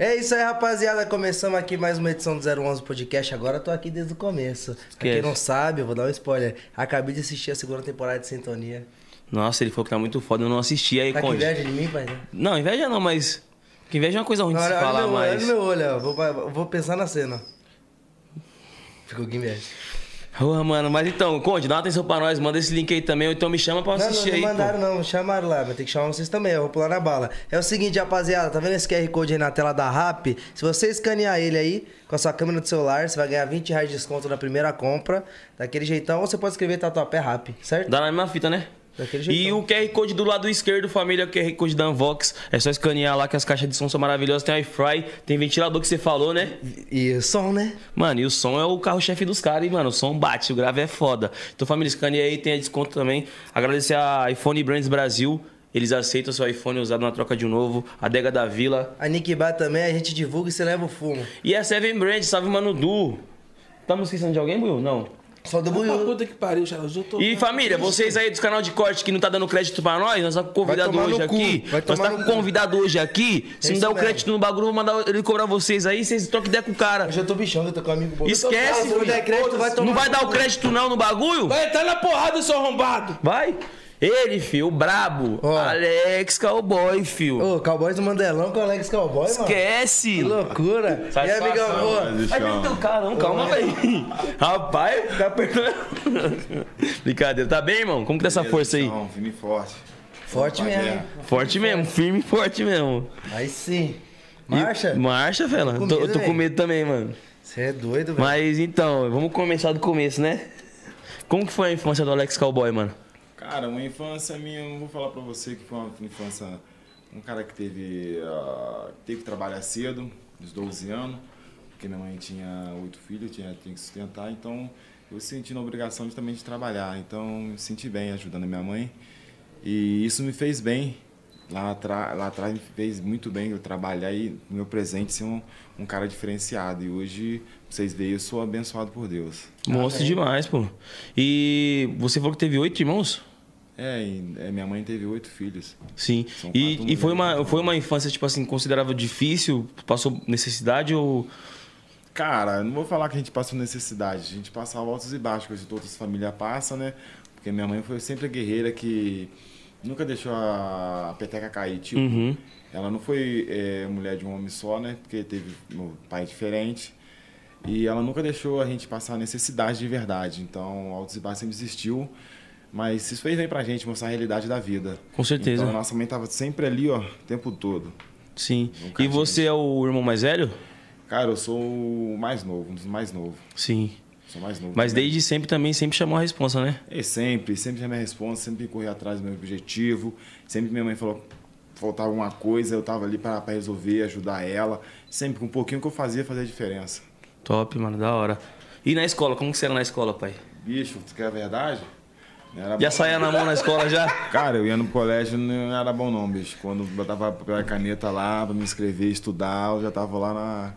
É isso aí, rapaziada. Começamos aqui mais uma edição do 011 Podcast. Agora eu tô aqui desde o começo. Pra quem não sabe, eu vou dar um spoiler. Acabei de assistir a segunda temporada de Sintonia. Nossa, ele falou que tá muito foda, eu não assisti aí, Tá com inveja de mim, pai? Não, inveja não, mas. Que inveja é uma coisa ruim de se olha, falar, meu, mas. olha meu olho, ó. Vou, vou pensar na cena. Ficou com inveja. Porra, mano, mas então, Conde, dá uma atenção pra nós, manda esse link aí também, ou então me chama pra Não, não, assistir não aí. mandaram pô. não, chamaram lá, mas tem que chamar vocês também, eu vou pular na bala. É o seguinte, rapaziada, tá vendo esse QR Code aí na tela da RAP? Se você escanear ele aí, com a sua câmera do celular, você vai ganhar 20 reais de desconto na primeira compra, daquele jeitão, ou você pode escrever Tatuapé RAP, certo? Dá na mesma fita, né? E o QR Code do lado esquerdo, família, o QR Code da Unvox. É só escanear lá que as caixas de som são maravilhosas. Tem Wi-Fi, tem ventilador que você falou, né? E o som, né? Mano, e o som é o carro-chefe dos caras, hein, mano? O som bate, o grave é foda. Então, família, escaneia aí, tem desconto também. Agradecer a iPhone Brands Brasil. Eles aceitam seu iPhone usado na troca de um novo. A Dega da Vila. A Nick Bar também, a gente divulga e você leva o fumo. E a Seven Brands, salve, mano, Du. Estamos esquecendo de alguém, Buiu? Não. Só do Buiú. puta que pariu, Charles. Eu tô... E família, vocês aí dos canal de corte que não tá dando crédito pra nós, nós tá com convidado hoje aqui. Nós tá com convidado hoje aqui. Se não der o crédito no bagulho, eu vou mandar ele cobrar vocês aí, vocês trocam ideia com o cara. Eu tô bichão, eu tô com um amigo bom. Esquece, Se não der crédito, vai tomar Não vai no dar o crédito não no bagulho? Vai entrar na porrada, seu arrombado. Vai. Ele, fio, o brabo. Ó. Alex Cowboy, fio. Ô, Cowboys do Mandelão com o Alex Cowboy, mano. Esquece. Que loucura. E aí, amigão, ô, Vai ver teu carão, calma, velho. Rapaz, fica apertando. Brincadeira. Tá bem, irmão? Como que tá essa força aí? Não, firme e forte. forte mesmo. Forte mesmo, firme e forte mesmo. Aí sim. E- Marcha? Marcha, fela. Tô, medo, tô com medo também, mano. Você é doido, velho. Mas então, vamos começar do começo, né? Como que foi a infância do Alex Cowboy, mano? Cara, uma infância minha, eu não vou falar pra você que foi uma infância. Um cara que teve, ah, teve que trabalhar cedo, dos 12 anos, porque minha mãe tinha oito filhos, tinha, tinha que sustentar, então eu senti na obrigação de também de trabalhar. Então me senti bem ajudando a minha mãe. E isso me fez bem. Lá, lá atrás me fez muito bem eu trabalhar e no meu presente ser um, um cara diferenciado. E hoje, vocês veem, eu sou abençoado por Deus. Monstro demais, pô. E você falou que teve oito irmãos? É, e, é, minha mãe teve oito filhos. Sim. E, e foi, uma, foi uma infância, tipo assim, considerável difícil? Passou necessidade ou. Cara, não vou falar que a gente passou necessidade, a gente passava altos e baixos, coisa que todas as famílias passam, né? Porque minha mãe foi sempre a guerreira que nunca deixou a peteca cair, tipo. Uhum. Ela não foi é, mulher de um homem só, né? Porque teve meu pai diferente. E ela nunca deixou a gente passar necessidade de verdade. Então, altos e baixos sempre existiu. Mas isso fez bem pra gente mostrar a realidade da vida. Com certeza. Então, a nossa mãe tava sempre ali, ó, o tempo todo. Sim. Nunca E você é o irmão mais velho? Cara, eu sou o mais novo, um dos mais novos. Sim. Sou mais novo. Mas também. desde sempre também sempre chamou a responsa, né? E sempre, sempre já me responde, sempre corri atrás do meu objetivo. Sempre minha mãe falou faltava alguma coisa, eu tava ali para resolver, ajudar ela. Sempre com um pouquinho que eu fazia, fazia diferença. Top, mano, da hora. E na escola, como que você era na escola, pai? Bicho, tu quer a verdade? Era Já bom. saía na mão na escola já? Cara, eu ia no colégio não era bom não, bicho. Quando botava e caneta lá pra me inscrever, estudar, eu já tava lá na,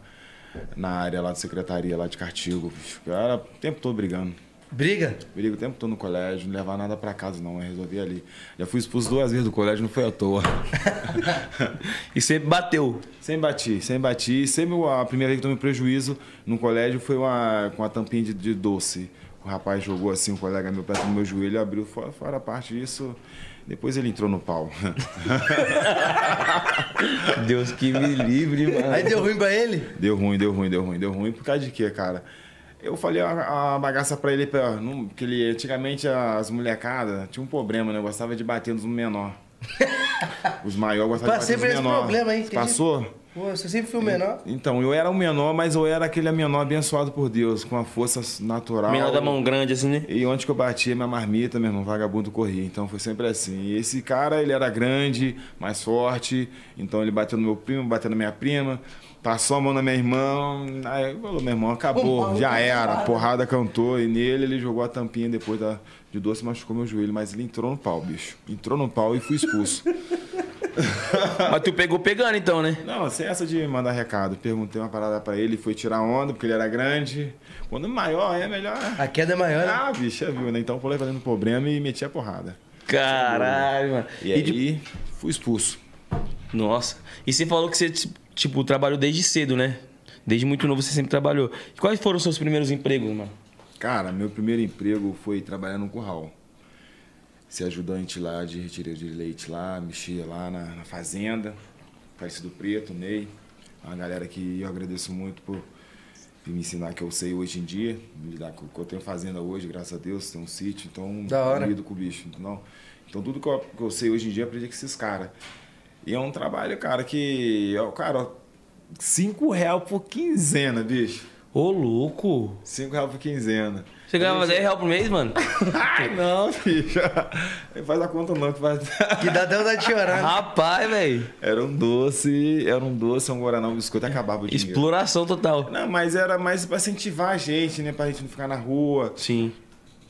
na área lá de secretaria, lá de cartigo, bicho. Eu era o tempo todo brigando. Briga? Brigo o tempo todo no colégio, não levava nada pra casa não, eu resolvi ali. Já fui expulso duas vezes do colégio, não foi à toa. E sempre bateu. Sem bati, sem bati. Sempre a primeira vez que tomei prejuízo no colégio foi uma, com a tampinha de, de doce. O rapaz jogou assim, um colega meu perto do meu joelho, abriu fora, fora a parte disso. Depois ele entrou no pau. Deus que me livre, mano. Aí deu ruim pra ele? deu ruim, deu ruim, deu ruim, deu ruim. Por causa de quê, cara? Eu falei a, a bagaça pra ele, pra- não- porque ele, antigamente as molecadas tinham um problema, né? Eu gostava de bater nos menor. Os maiores gostavam Passei de por bater esse nos menor. problema, hein? Passou? Pô, você sempre foi o menor? Então, eu era o menor, mas eu era aquele menor abençoado por Deus, com a força natural. Menor da mão grande, assim, né? E onde que eu batia minha marmita, meu irmão, vagabundo corria. Então foi sempre assim. E esse cara, ele era grande, mais forte. Então ele bateu no meu primo, bateu na minha prima. Passou a mão na minha irmã. Aí falou, meu irmão, acabou, já era. A porrada cantou. E nele ele jogou a tampinha depois da, de doce, machucou meu joelho. Mas ele entrou no pau, bicho. Entrou no pau e fui expulso. Mas tu pegou pegando então, né? Não, sem essa de mandar recado. Perguntei uma parada pra ele, foi tirar onda, porque ele era grande. Quando maior, é melhor. A queda é maior, né? Ah, bicho, viu, né? Então pulei fazendo problema e meti a porrada. Caralho, mano. E, E de- aí, fui expulso. Nossa. E você falou que você tipo, tipo, trabalhou desde cedo, né? Desde muito novo você sempre trabalhou. E quais foram os seus primeiros empregos, mano? Cara, meu primeiro emprego foi trabalhar no curral. Ser ajudante lá de retiro de leite lá, mexia lá na, na fazenda, Parecido Preto, Ney. Uma galera que eu agradeço muito por, me ensinar que eu sei hoje em dia. Me lidar com, que eu tenho fazenda hoje, graças a Deus, tenho um sítio, então Da hora. lido com o bicho. Não. Então tudo que eu, que eu sei hoje em dia aprendi com esses caras. E é um trabalho, cara, que. ó, Cara, ó, cinco real por quinzena, bicho. Ô, louco! Cinco real por quinzena. Você ganhava 10 reais por mês, mano? Ai, não, bicho. Faz a conta não, que faz. Que dá até vontade de chorar. Rapaz, velho. Era um doce, era um doce, um guaraná, um biscoito, acabava o dinheiro. Exploração total. Não, mas era mais pra incentivar a gente, né? Pra gente não ficar na rua. Sim.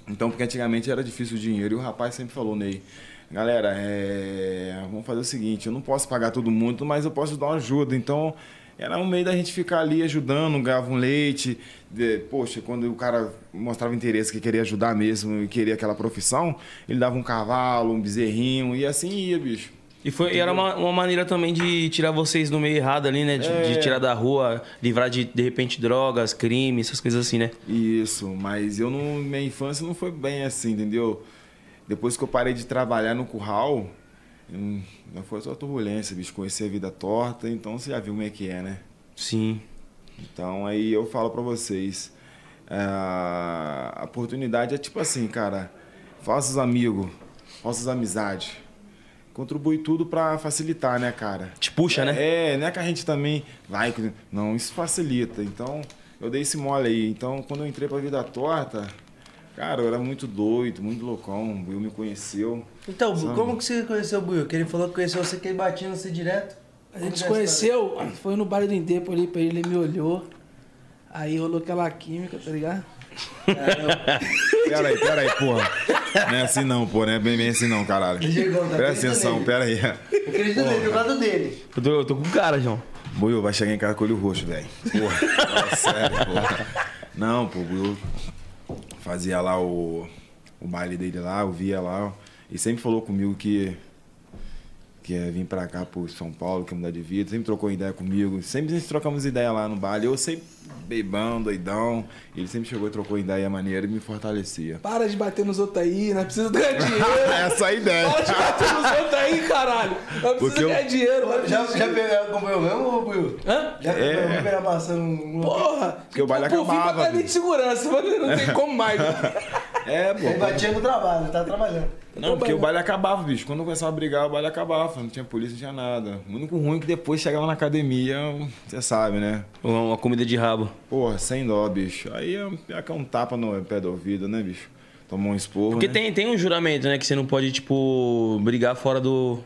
Então, porque antigamente era difícil o dinheiro. E o rapaz sempre falou, Ney, galera, é... vamos fazer o seguinte, eu não posso pagar todo mundo, mas eu posso dar uma ajuda. Então, era um meio da gente ficar ali ajudando, ganhava um leite. de- Poxa, quando o cara mostrava interesse que queria ajudar mesmo e queria aquela profissão, ele dava um cavalo, um bezerrinho, e assim ia, bicho. E, foi, e era uma, uma maneira também de tirar vocês do meio errado ali, né? De, de tirar da rua, livrar de, de repente, drogas, crimes, essas coisas assim, né? Isso, mas eu não, minha infância não foi bem assim, entendeu? Depois que eu parei de trabalhar no curral, não foi só turbulência, bicho, conheci a vida torta, então você já viu como é que é, né? Sim. Então aí eu falo pra vocês, é, a oportunidade é tipo assim, cara, faça os amigos, faça as amizades, contribui tudo pra facilitar, né, cara? Te puxa, né? É, não é que a gente também vai. Não, isso facilita. Então, eu dei esse mole aí. Então, quando eu entrei pra vida torta, cara, eu era muito doido, muito loucão. O Will me conheceu. Então, Sabe? como que você conheceu o Buiu? Que ele falou que conheceu você, que ele batia no você direto. A gente se é conheceu, foi no baile do Indepo ali pra ele, ele me olhou. Aí rolou aquela química, tá ligado? Pera aí, pera aí, porra. Não é assim não, pô. Não é bem, bem assim não, caralho. Chegou, tá Presta atenção, nele. pera aí. Eu acredito nele, do lado dele. Eu tô, eu tô com cara, João. Buiu vai chegar em casa com o olho roxo, velho. Porra, sério, porra. Não, pô, o Buiu fazia lá o, o baile dele lá, eu via lá. E sempre falou comigo que, que ia vir pra cá, pro São Paulo, que ia mudar de vida. Sempre trocou ideia comigo. Sempre trocamos ideia lá no baile. Eu sempre bebão, doidão. Ele sempre chegou e trocou ideia maneira e me fortalecia. Para de bater nos outros aí, não precisa ganhar dinheiro. Essa é a ideia. Para de bater nos outros aí, caralho. Não precisa Porque eu- ganhar dinheiro. vai Já, já pegou, acompanhou mesmo, Buiu? Hã? Já ele passando um... Porra! Porque o baile Por fim, acabava, batalha de bicho. segurança, mas não tem como mais. É, pô. Ele batia no trabalho, ele tá trabalhando. Não, porque o baile acabava, bicho. Quando eu começava a brigar, o baile acabava. Não tinha polícia, não tinha nada. O único ruim é que depois chegava na academia, você sabe, né? Uma comida de rabo. Porra, sem dó, bicho. Aí é, é que é um tapa no pé do ouvido, né, bicho? Tomou um esporro, Porque né? tem, tem um juramento, né? Que você não pode, tipo, brigar fora do.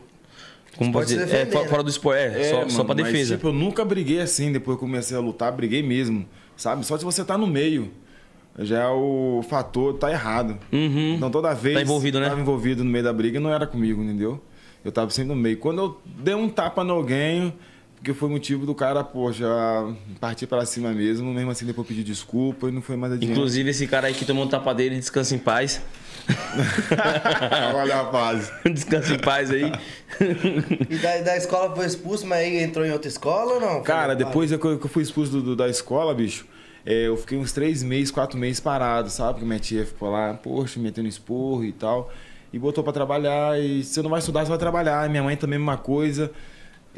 Como pode dizer? É, defender, fora, né? fora do esporte. É, só, mano, só pra mas, defesa. tipo, eu nunca briguei assim, depois que eu comecei a lutar, briguei mesmo, sabe? Só se você tá no meio. Já é o fator tá errado. Uhum. Então toda vez Tá envolvido, né? tava envolvido no meio da briga e não era comigo, entendeu? Eu tava sempre no meio. Quando eu dei um tapa no alguém, porque foi motivo do cara, pô, já partir pra cima mesmo, mesmo assim depois pedir desculpa e não foi mais adiante. Inclusive, esse cara aí que tomou um tapa dele, descansa em paz. Olha a fase. descansa em paz aí. E da, da escola foi expulso, mas aí entrou em outra escola ou não? Cara, depois que eu que eu fui expulso do- do- da escola, bicho, é, eu fiquei uns três meses, quatro meses parado, sabe? Porque minha tia ficou lá, poxa, metendo esporro e tal. E botou pra trabalhar. E se você não vai estudar, você vai trabalhar. E minha mãe também, a mesma coisa.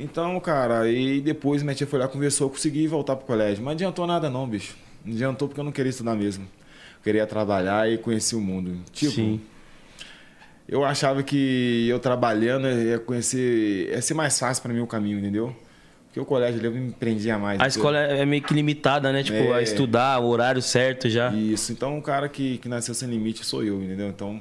Então, cara, aí depois minha tia foi lá, conversou, eu consegui voltar pro colégio. Mas não adiantou nada não, bicho. Não adiantou porque eu não queria estudar mesmo. Eu queria trabalhar e conhecer o mundo. Tipo, Sim. eu achava que eu trabalhando ia conhecer. ia ser mais fácil pra mim o caminho, entendeu? Porque o colégio ali eu me prendia mais. A escola é meio que limitada, né? Tipo, a É. estudar, o horário certo já. Isso, então um cara que, que nasceu sem limite sou eu, entendeu? Então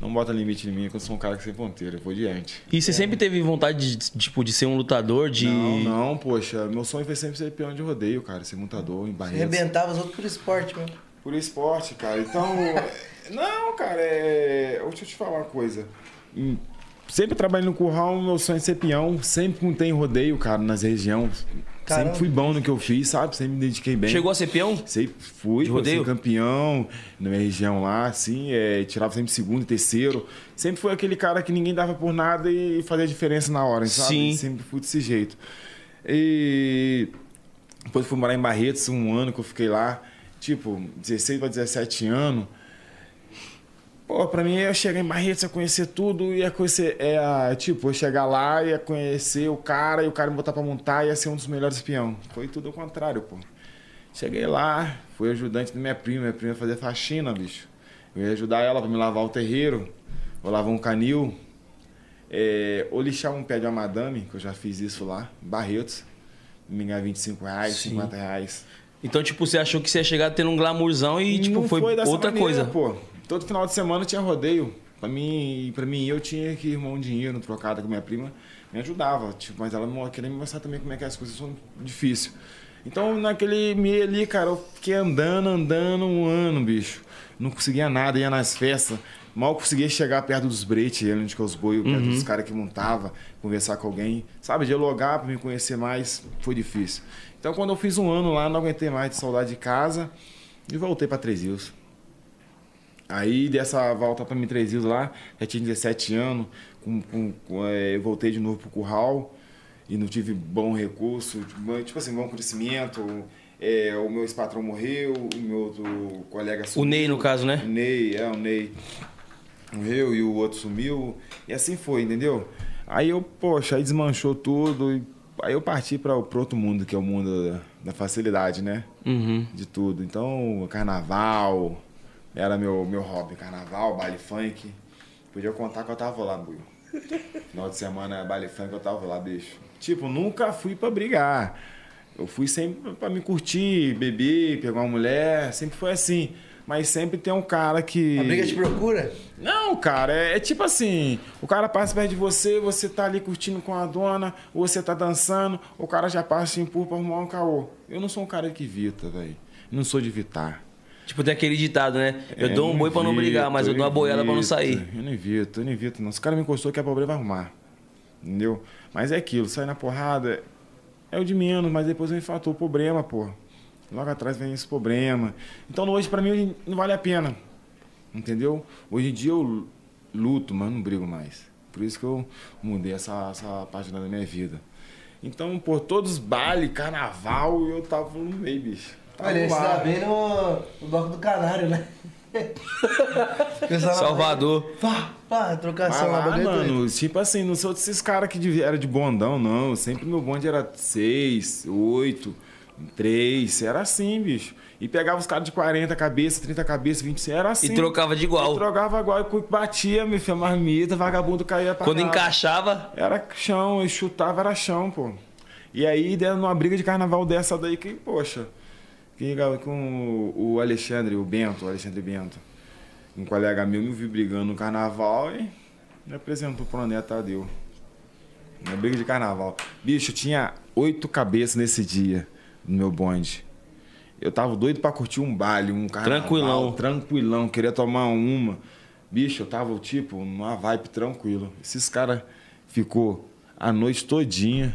não bota limite em mim, que eu sou um cara que sem ponteira, eu vou diante. E você sempre teve vontade de, tipo, de ser um lutador, de. Não, não, poxa, meu sonho foi sempre ser peão de rodeio, cara, ser montador em Você Barretos. arrebentava os outros por esporte, mano. Por esporte, cara. Então, não, cara, é... deixa eu te falar uma coisa. Hum, Sempre trabalhei no curral, meu sonho é ser peão. Sempre montei em rodeio, cara, nas regiões. Caramba. Sempre fui bom no que eu fiz, sabe? Sempre me dediquei bem. Chegou a ser peão? Sempre fui, De pô, rodeio? assim, campeão na minha região lá, assim, é, tirava sempre segundo e terceiro. Sempre foi aquele cara que ninguém dava por nada e fazia diferença na hora, sabe? Sim. Sempre fui desse jeito. E depois fui morar em Barretos um ano que eu fiquei lá, tipo, 16 para 17 anos. Pô, pra mim, eu chegar em Barretos, ia conhecer tudo, ia conhecer, é, tipo, eu chegar lá, ia conhecer o cara, e o cara me botar pra montar, ia ser um dos melhores espião. Foi tudo ao contrário, pô. Cheguei lá, fui ajudante da minha prima, minha prima ia fazer faxina, bicho. Eu ia ajudar ela pra me lavar o terreiro, ou lavar um canil, é, ou lixar um pé de uma madame, que eu já fiz isso lá, em Barretos. Me ganhar 25 reais, Sim. 50 reais. Então, tipo, você achou que você ia chegar tendo um glamourzão e, tipo, Não foi, dessa outra maneira, coisa. Pô. Todo final de semana tinha rodeio. Pra mim, pra mim, eu tinha que arrumar um dinheiro trocado com minha prima. Me ajudava, tipo, mas ela mo- queria me mostrar também como é que as coisas são difíceis. Então, naquele meio ali, cara, eu fiquei andando, andando um ano, bicho. Não conseguia nada, ia nas festas. Mal conseguia chegar perto dos bretes, onde que os boi, perto dos caras que montava, conversar com alguém. Sabe, dialogar pra me conhecer mais, foi difícil. Então, quando eu fiz um ano lá, não aguentei mais de saudade de casa e voltei pra Três Rios. Aí, dessa volta pra mim, Três Rios lá, já tinha 17 anos, com, com- com, eh, eu voltei de novo pro curral e não tive bom recurso, tipo tipo assim, bom crescimento. Eh, o meu ex-patrão morreu, o meu outro colega O Ney, no caso, O né? Ney, é, o Ney morreu e o outro sumiu. E assim foi, entendeu? Aí eu, poxa, aí desmanchou tudo. E aí eu parti para o outro mundo, que é o mundo da, da facilidade, né? Uhum. De tudo. Então, carnaval era meu, meu hobby. Carnaval, baile funk. Podia contar que eu tava lá, Buio. Final de semana, baile funk, eu tava lá, bicho. Tipo, nunca fui pra brigar. Eu fui sempre pra me curtir, beber, pegar uma mulher. Sempre foi assim. Mas sempre tem um cara que. A briga te procura? Não, cara, é, é tipo assim, o cara passa perto de você, você tá ali curtindo com a dona, ou você tá dançando, o cara já passa e te empurra pra arrumar um caô. Eu não sou um cara que evita, velho. Não sou de evitar. Tipo, tem aquele ditado, né? Eu É, dou um boi pra não brigar, mas eu dou uma boiada pra não sair. Eu não evito, eu não evito, não. Se o cara me encostou, que é problema, vai arrumar. Entendeu? Mas é aquilo, sair na porrada é o de menos, mas depois vem fator problema, pô. Logo atrás vem esse problema. Então hoje, pra mim, não vale a pena. Entendeu? Hoje em dia eu luto, mas não brigo mais. Por isso que eu mudei essa, essa página da minha vida. Então, por todos os bailes, carnaval, eu tava no meio, bicho. Olha, ele se dá bem no, no bloco do canário, né? Salvador. Pá, pá, trocação lá, lá, mano, tipo assim, não sou desses caras que de- era de bondão, não. Sempre meu bonde era seis, oito, três. Era assim, bicho. E pegava os caras de 40 cabeças, 30 cabeças, 20, era assim. E trocava de igual. E trocava igual, e batia, me filho, marmita, vagabundo caía pra Quando cá. encaixava, Era chão, e chutava era chão, pô. E aí, dentro numa briga de carnaval dessa daí, que, poxa, que com o Alexandre, o Bento, o Alexandre Bento, um colega meu me viu brigando no carnaval e me apresentou pro Neto Tadeu. Na briga de carnaval. Bicho, tinha oito cabeças nesse dia no meu bonde. Eu tava doido pra curtir um baile, um carnaval. Tranquilão. Tranquilão, queria tomar uma. Bicho, eu tava, tipo, numa vibe tranquilo. Esses caras ficou a noite todinha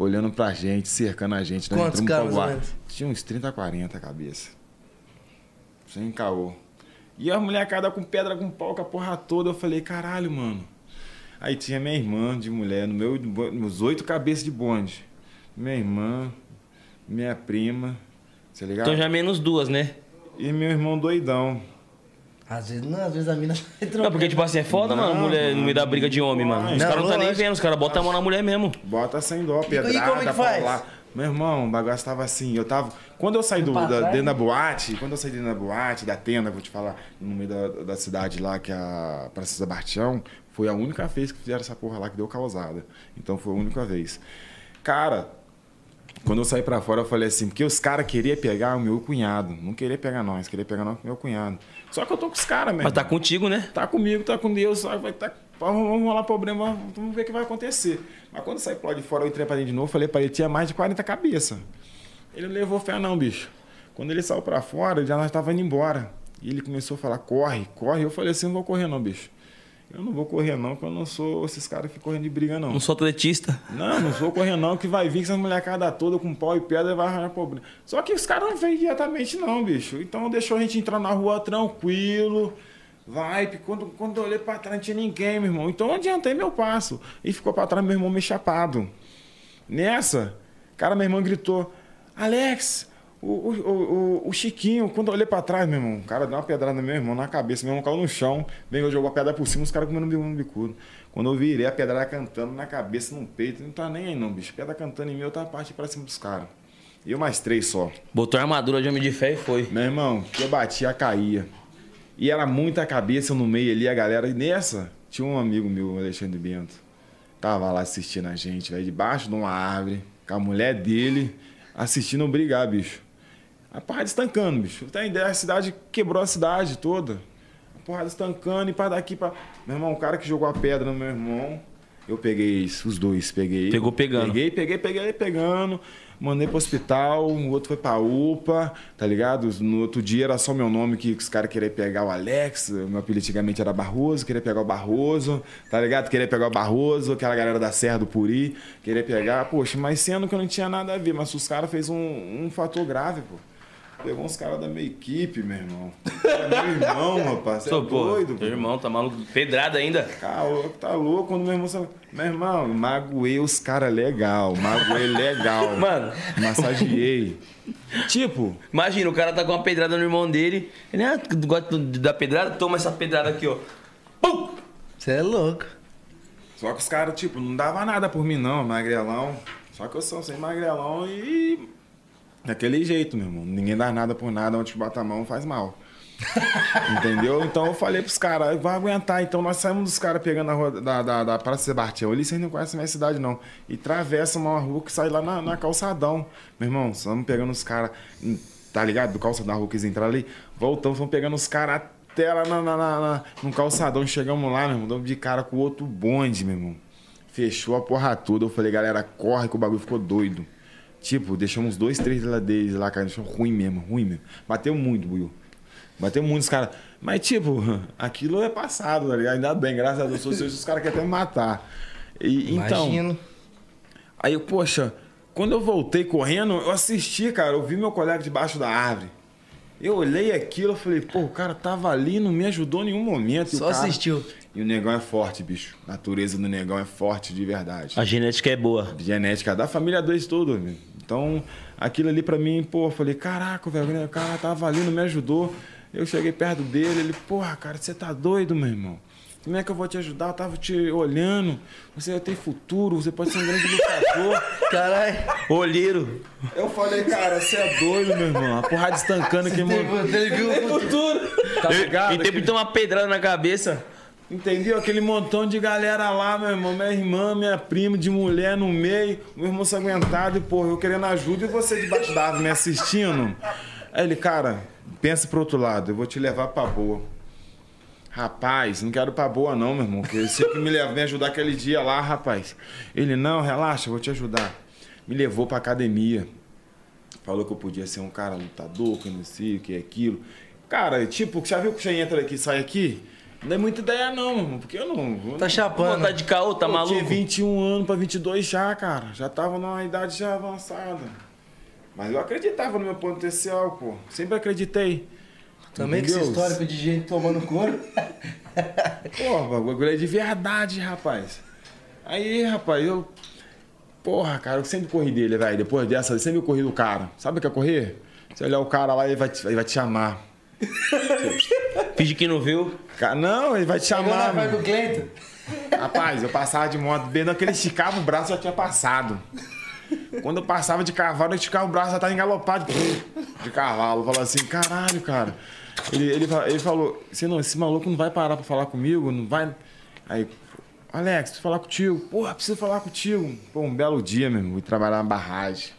olhando pra gente, cercando a gente. nós Quantos menos? Tinha uns 30, 40 cabeça. Sem caô. E a molecada com pedra, com pau, com a porra toda. Eu falei, caralho, mano. Aí tinha minha irmã de mulher, no meu, nos oito cabeças de bonde. Minha irmã, minha prima, tá ligado? então já menos duas, né? E meu irmão doidão. Às vezes não, às vezes a mina sai trocando. Não, porque, tipo assim, é foda, Não, mano, mulher no meio da briga de homem, mano. Os Não, caras não tá nem vendo, os caras botam a mão na mulher mesmo. Bota sem dó, e pedrada, como é que faz? lá. Meu irmão, o bagulho tava assim, eu tava... Quando eu saí do, da, dentro da boate, quando eu saí dentro da boate, da tenda, vou te falar, no meio da, da cidade lá, que é a Praça Bartião, foi a única vez que fizeram essa porra lá que deu causada. Então foi a única vez. Cara, quando eu saí pra fora, eu falei assim, porque os caras queriam pegar o meu cunhado. Não queria pegar nós, queria pegar nós com o meu cunhado. Só que eu tô com os caras, mesmo. Mas tá contigo, né? Tá comigo, tá com Deus, vai tá, vamos, vamos rolar problema, vamos ver o que vai acontecer. Mas quando eu saí pro lado de fora, eu entrei pra dentro de novo, falei pra ele, tinha mais de 40 cabeças. Ele não levou fé não, bicho. Quando ele saiu pra fora, já nós tava indo embora. E ele começou a falar, corre, corre. Eu falei assim, não vou correr não, bicho. Eu não vou correr não, porque eu não sou esses caras que correm de briga não. Não sou atletista. Não, não vou correr não, que vai vir com essas molecadas todas com pau e pedra e vai arranjar problema. Só que os caras não veio diretamente não, bicho. Então deixou a gente entrar na rua tranquilo. Vai, quando, quando eu olhei pra trás não tinha ninguém, meu irmão. Então eu adiantei meu passo. E ficou pra trás meu irmão meio chapado. Nessa, Cara, meu irmão gritou: Alex, o, o, o, o Chiquinho, quando eu olhei pra trás, meu irmão, o cara deu uma pedrada no meu irmão na cabeça, meu irmão caiu no chão, veio jogou a pedra por cima, os caras comendo um bicudo. Quando eu virei, a pedrada cantando na cabeça, no peito, não tá nem aí não, bicho. Pedra cantando em mim, eu tava partindo pra cima dos caras. Eu mais três só. Botou a armadura de homem de fé e foi. Meu irmão, que eu batia, caía. E era muita cabeça no meio ali, a galera. E nessa, tinha um amigo meu, Alexandre Bento. Tava lá assistindo a gente, velho, debaixo de uma árvore, com a mulher dele, assistindo eu brigar, bicho. A porrada estancando, bicho. Tem ideia, a cidade quebrou a cidade toda. A porrada estancando e para daqui pra. Meu irmão, o cara que jogou a pedra no meu irmão, eu peguei os dois, peguei. Pegou pegando. Peguei, peguei, peguei, pegando. Mandei pro hospital, o outro foi pra UPA, tá ligado? No outro dia era só meu nome que os caras queriam pegar o Alex, meu apelido antigamente era Barroso, queria pegar o Barroso, tá ligado? Queria pegar o Barroso, aquela galera da Serra do Puri, queria pegar, poxa, mas sendo que eu não tinha nada a ver, mas os caras fez um, um fator grave, pô. Pegou uns caras da minha equipe, meu irmão. É meu irmão, rapaz. Você é Sou, pô, doido, Teu irmão tá maluco. Pedrada ainda. Caô, tá louco quando meu irmão. sabe- Meu irmão, magoei os caras legal. Magoei legal. Mano. Massageei. Tipo, Imagina, o cara tá com uma pedrada no irmão dele. Ele, ah, gosta de dar pedrada? Toma essa pedrada aqui, ó. Pum! Você é louco. só que os caras, tipo, não dava nada por mim, não, magrelão. Só que eu sou sem magrelão e. Daquele jeito, meu irmão. Ninguém dá nada por nada, onde bota a mão faz mal. Entendeu? Então eu falei pros caras, vai aguentar. Então nós saímos dos caras pegando a rua da, da, da Praça Sebastião. Ali vocês não conhecem minha cidade, não. E atravessa uma rua que sai lá na, na calçadão. Meu irmão, estamos pegando os caras, tá ligado? Do calçadão, a rua que eles entraram ali. Voltamos, estamos pegando os caras até lá na, na, na- no calçadão. Chegamos lá, meu irmão, damos de cara com outro bonde, meu irmão. Fechou a porra toda. Eu falei, galera, corre que o bagulho ficou doido. Tipo, deixamos dois, três lá deles lá, cara. Deixou ruim mesmo, ruim mesmo. Bateu muito, Buiu. Bateu muito os caras. Mas, tipo, aquilo é passado, tá ligado? Ainda bem, graças a Deus. Se os caras querem até me matar. E, então, Imagino. aí, eu, poxa, quando eu voltei correndo, eu assisti, cara. Eu vi meu colega debaixo da árvore. Eu olhei aquilo, eu falei, pô, o cara tava ali, não me ajudou em nenhum momento. Só cara- assistiu. E o negão é forte, bicho. A natureza do negão é forte de verdade A genética é boa. genética da família dois todo. meu. Então, aquilo ali pra mim, pô, falei, caraca, velho, né, o cara tava ali, não me ajudou. Eu cheguei perto dele, ele, porra, cara, você tá doido, meu irmão? Como é que eu vou te ajudar? Eu tava te olhando. Você tem futuro, você pode ser um grande lutador. Caralho. Olheiro. Eu falei, cara, você é doido, meu irmão. A porrada estancando aqui, mano. Ele viu o futuro. Tá ligado? E teve que tomar pedrada na cabeça. Entendeu? Aquele montão de galera lá, meu irmão, minha irmã, minha prima, de mulher no meio, meu irmão aguentado e, porra, eu querendo ajuda e você debaixo árvore me assistindo. Aí ele, cara, pensa pro outro lado, eu vou te levar pra boa. Rapaz, não quero pra boa não, meu irmão, porque você que me, leva, me ajudar aquele dia lá, rapaz. Ele, não, relaxa, vou te ajudar. Me levou pra academia. Falou que eu podia ser um cara lutador, que não sei o que é aquilo. Cara, tipo, já viu que você entra aqui e sai aqui? Não dá muita ideia não, meu irmão, porque eu não... eu Tá não- chapando. Vontade de caô, tá eu maluco? tinha 21 anos pra 22 já, cara. Já tava numa idade já avançada. Mas eu acreditava no meu potencial, pô. Sempre acreditei. Também que esse histórico de gente tomando couro. Pô, o bagulho é de verdade, rapaz. Aí, rapaz, eu. Porra, cara, eu sempre corri dele, velho. Depois dessa, eu sempre corri do cara. Sabe o que é correr? Você olhar o cara lá, ele vai te, ele vai te chamar. Finge que não viu. Cara, não, ele vai te chamar. mano. do Cleiton. Rapaz, eu passava de moto, bem naquele esticava o braço, já tinha passado. Quando eu passava de cavalo, eu esticava o braço, já tava engalopado de cavalo. Falava assim, caralho, cara. Ele, ele, ele falou, você não, esse maluco não vai parar pra falar comigo, não vai. Aí, Alex, preciso falar contigo. Porra, preciso falar contigo. Pô, um belo dia, meu irmão, fui trabalhar na barragem.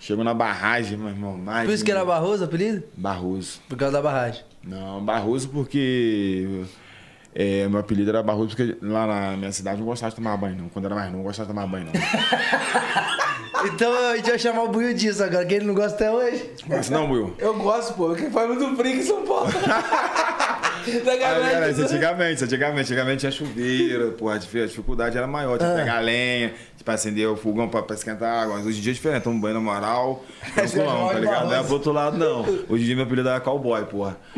Chegou na barragem, meu irmão. Mais Por isso que era Barroso o apelido? Barroso. Por causa da barragem. Não, Barroso porque. É, meu apelido era Barroso porque lá na minha cidade eu não gostava de tomar banho, não. Quando era mais novo, não gostava de tomar banho, não. Então a gente vai chamar o Buiu disso agora, que ele não gosta até hoje. Mas não, Will. Eu gosto, pô. Quem faz muito brinco em São Paulo. Da galera. era, isso antigamente, antigamente, antigamente tinha chuveiro, porra, a dificuldade era maior, tinha que Ah. pegar lenha, pra acender o fogão pra, pra esquentar água. Mas hoje em dia é diferente, toma banho na moral, é tranquilão, tá ligado? Não é Barroso. pro outro lado, não. Hoje em dia meu apelido era cowboy, porra.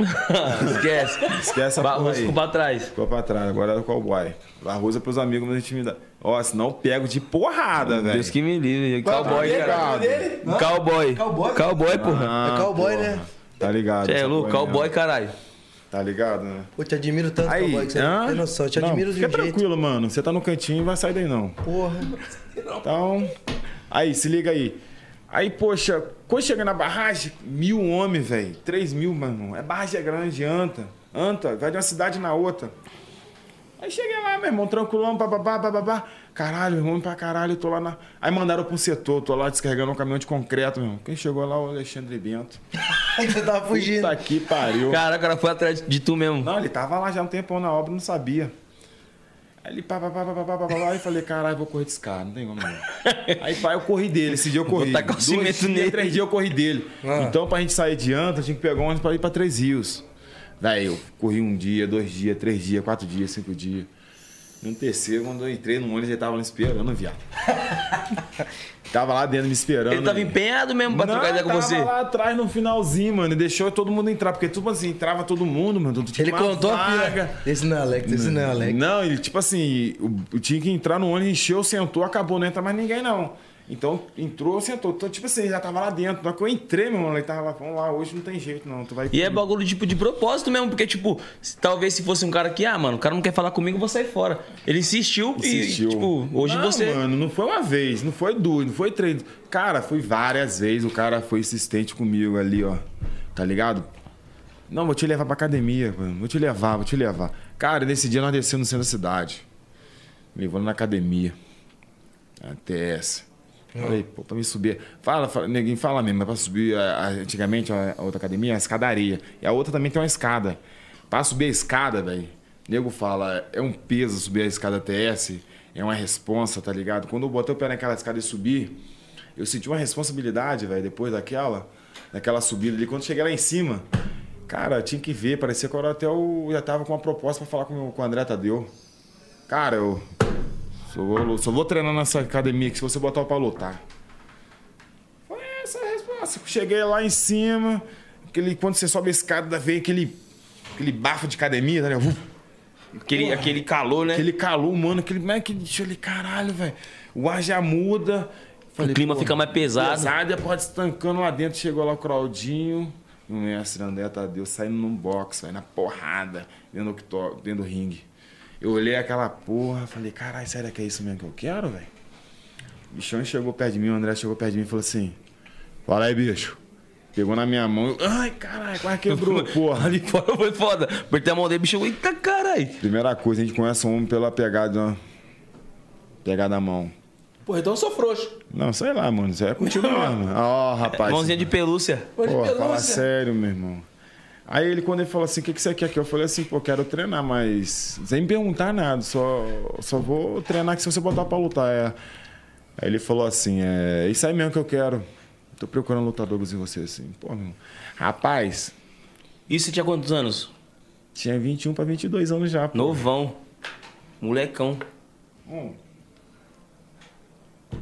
Esquece. Esquece porra Barroso aí. ficou pra trás. Ficou pra trás, agora era o cowboy. Barroso é pros amigos, mas intimidade. Ó, senão eu pego de porrada, velho. Deus que me livre. Cowboy, cara. Cowboy. Cowboy? Cowboy, porra. Ah, É cowboy, porra. né? Tá ligado? Você é louco, porra cowboy, mesmo. caralho. Tá ligado, né? Pô, te admiro tanto, Aí, cowboy, que você hã? não tem noção. Eu te Não, admiro de um jeito. tranquilo, mano. Você tá no cantinho, não vai sair daí não. Porra. Então, aí, se liga aí. Aí, poxa, quando chega na barragem, mil homens, velho. Três mil, mano. É barragem é grande, anta. Anta, vai de uma cidade na outra. Aí cheguei lá, meu irmão, tranquilão, bababá, bababá. Caralho, ruim pra caralho, eu tô lá na. Aí mandaram pro setor, tô lá descarregando um caminhão de concreto, meu. Quem chegou lá? O Alexandre Bento. Você tava tá fugindo. Puta que pariu. Cara, o cara foi atrás de tu mesmo. Não, ele tava lá já um tempão na obra, não sabia. Aí ele pá, pá, pá, pá, pá, pá, pá, aí falei, caralho, vou correr desse cara, não tem como não. aí pá, eu corri dele, esse dia eu corri. Vou Dois dias, nele. três dias eu corri dele. Ah. Então pra gente sair de Anta, tinha que pegar um ônibus pra ir pra Três Rios. Daí eu corri um dia, dois dias, três dias, quatro dias, cinco dias. No terceiro, quando eu entrei no ônibus, ele tava me esperando, viado. tava lá dentro me esperando. Ele tava empenhado mesmo pra Não, trocar ideia com tava você. lá atrás no finalzinho, mano. E deixou todo mundo entrar. Porque, tipo assim, entrava todo mundo, mano. Tinha Ele contou a vaga. pira. Esse não é Alex, esse não é Alex. Não, ele, tipo assim, tinha que entrar no ônibus, encheu, sentou, acabou, não entra mais ninguém, não. Então, entrou, sentou. Então, tipo assim, já tava lá dentro. Na hora que eu entrei, meu mano, ele tava lá, vamos lá, hoje não tem jeito, não. Tu vai E é bagulho tipo de propósito mesmo, porque tipo, se- talvez se fosse um cara que, ah, mano, o cara não quer falar comigo, eu vou sair fora. Ele insistiu, Insistiu. e, tipo, hoje não, você. mano, não foi uma vez, não foi duas, não foi três. Cara, foi várias vezes. O cara foi insistente comigo ali, ó. Tá ligado? Não, vou te levar pra academia, mano. Vou te levar, vou te levar. Cara, nesse dia nós descemos no centro da cidade. Me levando na academia. Até essa. Falei, pô, pra me subir. Fala, fala ninguém fala mesmo, mas pra subir antigamente a, outra academia, a escadaria. E a outra também tem uma escada. Pra subir a escada, velho, nego fala, é um peso subir a escada TS, é uma responsa, tá ligado? Quando eu botei o pé naquela escada e subi, eu senti uma responsabilidade, velho, depois daquela, daquela subida ali. Quando cheguei lá em cima, cara, tinha que ver, parecia que eu até eu já tava com uma proposta pra falar com, o- com o André Tadeu. Cara, eu só vou, só vou treinar nessa academia que se você botar o pra lutar. Foi essa a resposta. Cheguei lá em cima, aquele, quando você sobe a escada, vem aquele, aquele bafo de academia, tá ligado? Aquele, aquele calor, né? Aquele calor, mano, aquele. Mas que deixa ali, caralho, velho. O ar já muda. Falei, clima pô, fica mais pesado. Pesado e a porra estancando lá dentro. Chegou lá o Claudinho. O mestre André Tadeu saindo num box, velho, na porrada, dentro do, dentro do ringue. Eu olhei aquela porra, falei, caralho, será que é isso mesmo que eu quero, velho? O bichão chegou perto de mim, o André chegou perto de mim e falou assim: Fala aí, bicho. Pegou na minha mão, eu, ai, caralho, quase quebrou, porra. Ali fora foi foda. Apertei a mão dele, bicho, eita caralho. Primeira coisa, a gente conhece um homem pela pegada, ó. Pegada da mão. Pô, então eu sou frouxo. Não, sei lá, mano. Isso aí é contigo mesmo. Ó, rapaz. Mãozinha de pelúcia. Pô, de Pô, fala pelúcia. sério, meu irmão. Aí ele, quando ele falou assim, o que, que você quer aqui? Eu falei assim, pô, quero treinar, mas sem perguntar nada, só, só vou treinar que se você botar pra lutar. É. Aí ele falou assim, é isso aí mesmo que eu quero. Tô procurando lutadores em você, assim. Pô, meu irmão. Rapaz, Isso tinha quantos anos? tinha 21 pra 22 anos já, pô. Novão. Molecão. Hum.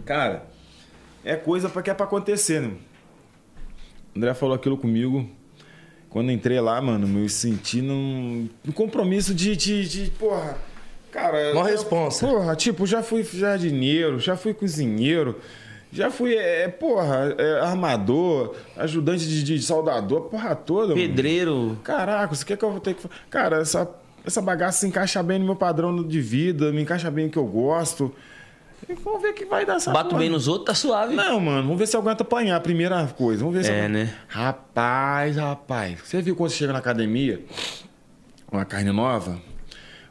Cara, é coisa pra que é pra acontecer, né? O André falou aquilo comigo. Quando entrei lá, mano, me senti num, num compromisso de, de, de, porra. Cara. Uma responsa. Porra, tipo, já fui jardineiro, já fui cozinheiro, já fui, é, porra, é, armador, ajudante de, de soldador, porra toda. mano. Pedreiro. Caraca, você quer que eu vou ter que. Cara, essa, essa bagaça se encaixa bem no meu padrão de vida, me encaixa bem no que eu gosto. E vamos ver o que vai dar essa Bato porra. bem nos outros, tá suave. Não, mano, vamos ver se eu aguento apanhar, a primeira coisa. Vamos ver se É, né? Rapaz, rapaz. Você viu quando você chega na academia, uma carne nova?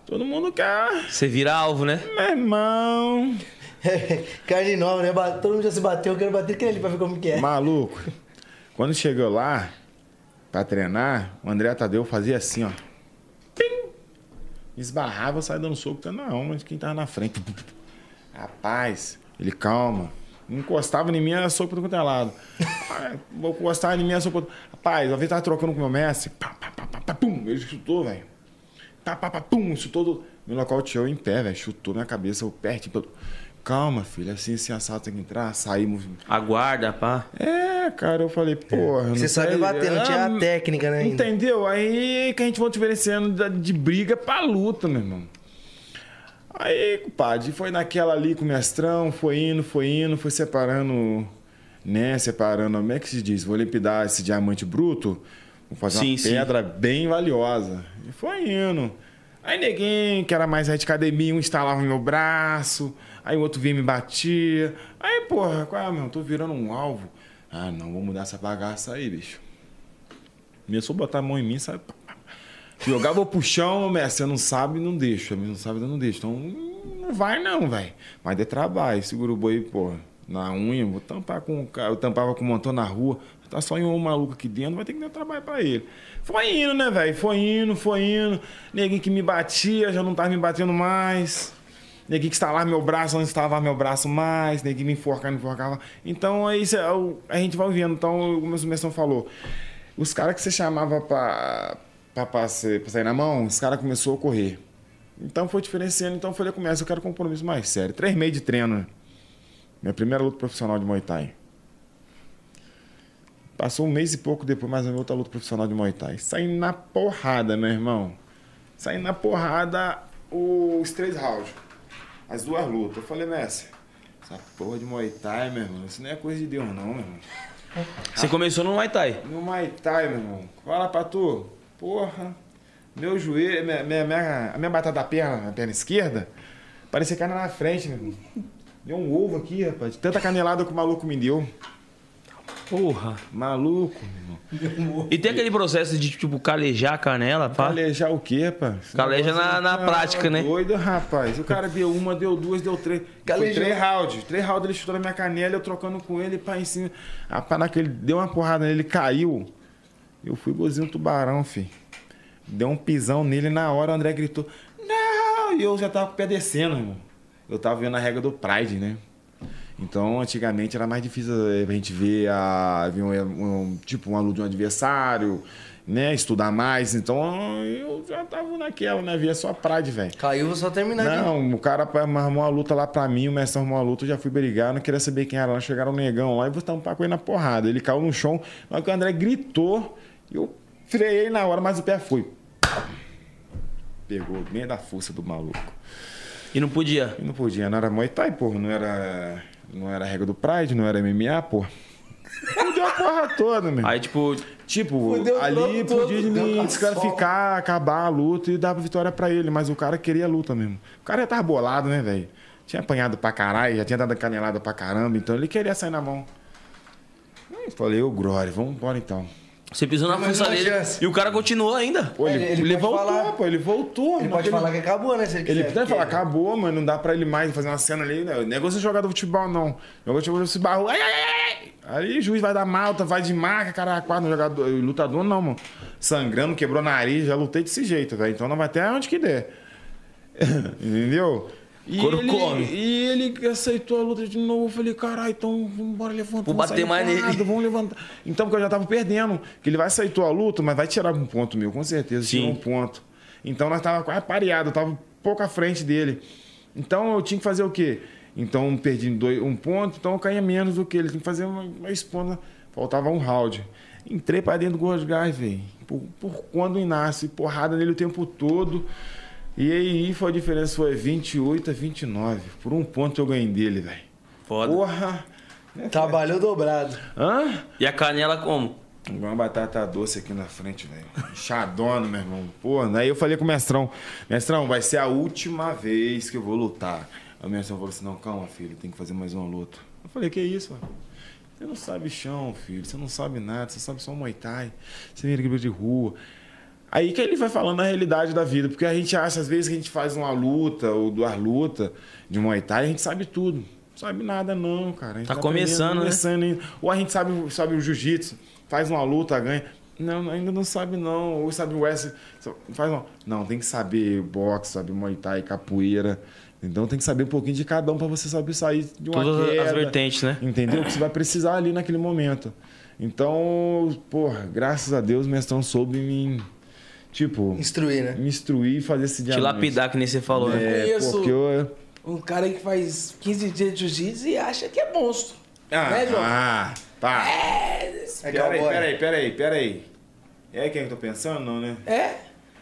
Todo mundo quer. Você vira alvo, né? Meu irmão. Carne nova, né? Todo mundo já se bateu, eu quero bater aquele ali pra ver como que é. Maluco. Quando chegou lá pra treinar, o André Tadeu fazia assim, ó. Pim! Esbarrava, saia dando soco, tá na alma de quem tava na frente. Rapaz, ele calma. Não encostava em mim, era soco pro quanto é lado. Vou encostar em mim, era soco pro... Rapaz, uma vez tava trocando com o meu mestre, pá, pá, pá, pá, pá, pum, ele chutou, velho. pá, pá, pá, pum, chutou do. Me nocauteou em pé, velho. Chutou na cabeça, eu perto. Tipo, Calma, filho, assim, assim, assado tem que entrar, saímos. Aguarda, pá. É, cara, eu falei, porra. Você sabia bater, não tinha a técnica, né? ainda. Entendeu? Aí que a gente vai diferenciando de briga pra luta, meu irmão. Aí, compadre, foi naquela ali com o mestrão, foi indo, foi indo, foi separando, né? Separando, como é que se diz? Vou lapidar esse diamante bruto, vou fazer Sim, uma sim. pedra bem valiosa. E foi indo. Aí ninguém que era mais de academia, um instalava meu braço, aí o outro vinha e me batia. Aí, porra, qual é, meu? Tô virando um alvo. Ah, não, vou mudar essa bagaça aí, bicho. Começou a botar a mão em mim, sabe? Jogava pro chão, mestre, você não sabe, não deixa. Não sabe, não deixa. Então, não vai não, velho. Mas de trabalho, segura o boi, porra. Na unha, vou tampar com o cara. Eu tampava com o montão na rua. Tá só um maluco aqui dentro, vai ter que dar trabalho pra ele. Foi indo, né, velho? Foi indo, foi indo. Neguinho que me batia, já não tava me batendo mais. Neguinho que instalava meu braço, não instalava meu braço mais. Neguinho me enforcava, me enforcava. Então, aí cê- o- a gente vai vendo. Então, como o Mestrão falou, os caras que você chamava pra, ser- pra sair na mão, os caras começou a correr. Então foi diferenciando, então eu falei, começa, eu quero compromisso mais sério. Três meses de treino. Minha primeira luta profissional de Muay Thai. Passou um mês e pouco depois, mais uma outra luta profissional de Muay Thai. Saí na porrada, meu irmão. Saí na porrada os três rounds. As duas lutas. Eu falei, Messi, essa porra de Muay Thai, meu irmão, isso não é coisa de Deus não, meu irmão. Você começou no Muay Thai. No Muay Thai, meu irmão. Fala pra tu. Porra. Meu joelho, minha, minha, minha- a minha batata da perna, a perna esquerda, parecia que era na frente, meu irmão. Deu um ovo aqui, rapaz. Tanta canelada que o maluco me deu. Porra. Maluco, meu irmão. E tem aquele processo de, tipo, calejar a canela, pá. Calejar o quê, rapaz? Caleja na- na prática, né? Doido, rapaz. O cara deu uma, deu duas, deu três. Foi Calejou. três rounds. Três rounds ele chutou na minha canela, eu trocando com ele, pá, em cima. Rapaz, naquele, deu uma porrada nele, ele caiu. Eu fui igualzinho um tubarão, filho. Deu um pisão nele na hora, o André gritou, não! E eu já tava com o pé descendo, irmão. Eu tava vendo a regra do Pride, né? Então, antigamente era mais difícil eh, a gente ver, a, ver um, um- tipo uma luta de um adversário, né? Estudar mais. Então, eu já tava naquela, né? Via só Pride, velho. Caiu, vou só terminar aqui. Não, o cara arrumou uma luta lá pra mim, o mestre arrumou uma luta, eu já fui brigar, não queria saber quem era lá. Chegaram um negão lá e vou tampar com ele na porrada. Ele caiu no chão, na hora que o André gritou, eu freiei na hora, mas o pé foi. Pegou bem da força do maluco. E não podia. E não podia, não era Muay Thai, porra, não era, não era regra do Pride, não era MMA, porra. Fudeu a porra toda, meu. Aí, tipo, Tipo, Fudeu ali podia me desclassificar, acabar a luta e dar vitória pra ele, mas o cara queria a luta mesmo. O cara já tava bolado, né, velho? Tinha apanhado pra caralho, já tinha dado canelada pra caramba, então ele queria sair na mão. Aí eu falei, ô Glória, vamos embora então. Você pisou na força uma dele. chance. E o cara continuou ainda. Pô, ele, Ele- ele ele pode voltou, falar. pô, ele voltou. Ele pode falar que acabou, né? Se ele Ele quiser. pode falar, acabou, mas não dá pra ele mais fazer uma cena ali. Né? O negócio é jogador de futebol, não. Jogador de futebol se barrou. Ai, ai, ai, ai. Aí o juiz vai dar malta, vai de marca, cara, quatro jogador, lutador não, mano. Sangrando, quebrou nariz, já lutei desse jeito, velho. Então não vai até onde que der. Entendeu? E ele, come. e ele aceitou a luta de novo. Eu falei, caralho, então vamos embora levantar. Vou bater mais nele. Vamos levantar. Então, porque eu já tava perdendo. Que ele vai aceitou a luta, mas vai tirar um ponto meu, com certeza. Sim. Tirou um ponto. Então nós tava quase pareado, eu tava pouco à frente dele. Então eu tinha que fazer o quê? Então perdi dois, um ponto, então eu caía menos do que ele. Tinha que fazer uma, uma esponda. Faltava um round. Entrei pra dentro do Gold Guys, velho. Por, por quando o Inácio, porrada nele o tempo todo. E aí foi a diferença, foi 28 a 29. Por um ponto eu ganhei dele, velho. Foda. Porra! Trabalhou dobrado. Hã? E a canela como? Uma batata doce aqui na frente, velho. Chadona, meu irmão. Pô, aí eu falei com o mestrão. Mestrão, vai ser a última vez que eu vou lutar. Aí o mestrão falou assim, não, calma, filho, tem que fazer mais uma luta. Eu falei, que isso, mano? Você não sabe chão, filho. Você não sabe nada. Você sabe só Muay Thai. Você vem equilíbrio de rua. Aí que ele vai falando a realidade da vida. Porque a gente acha, às vezes, que a gente faz uma luta ou duas lutas de Muay Thai, a gente sabe tudo. Não sabe nada, não, cara. Tá aprendendo, começando, né? começando ainda. Ou a gente sabe, sabe o jiu-jitsu, faz uma luta, ganha. Não, ainda não sabe, não. Ou sabe o wrestling, só faz uma... Não, tem que saber boxe, sabe Muay Thai, capoeira. Então tem que saber um pouquinho de cada um para você saber sair de uma Todas queda. as vertentes, né? Entendeu? Que você vai precisar ali naquele momento. Então, porra, graças a Deus o mestrão soube me, tipo, Instruir, né? me instruir e fazer esse Te diamante. lapidar, que nem você falou, né? É, Conheço- porque eu... Um cara aí que faz 15 dias de jiu-jitsu e acha que é monstro. Ah, né, João? ah, tá. É Peraí, cowboy. peraí, peraí, peraí. É quem eu tô pensando, não, né? É?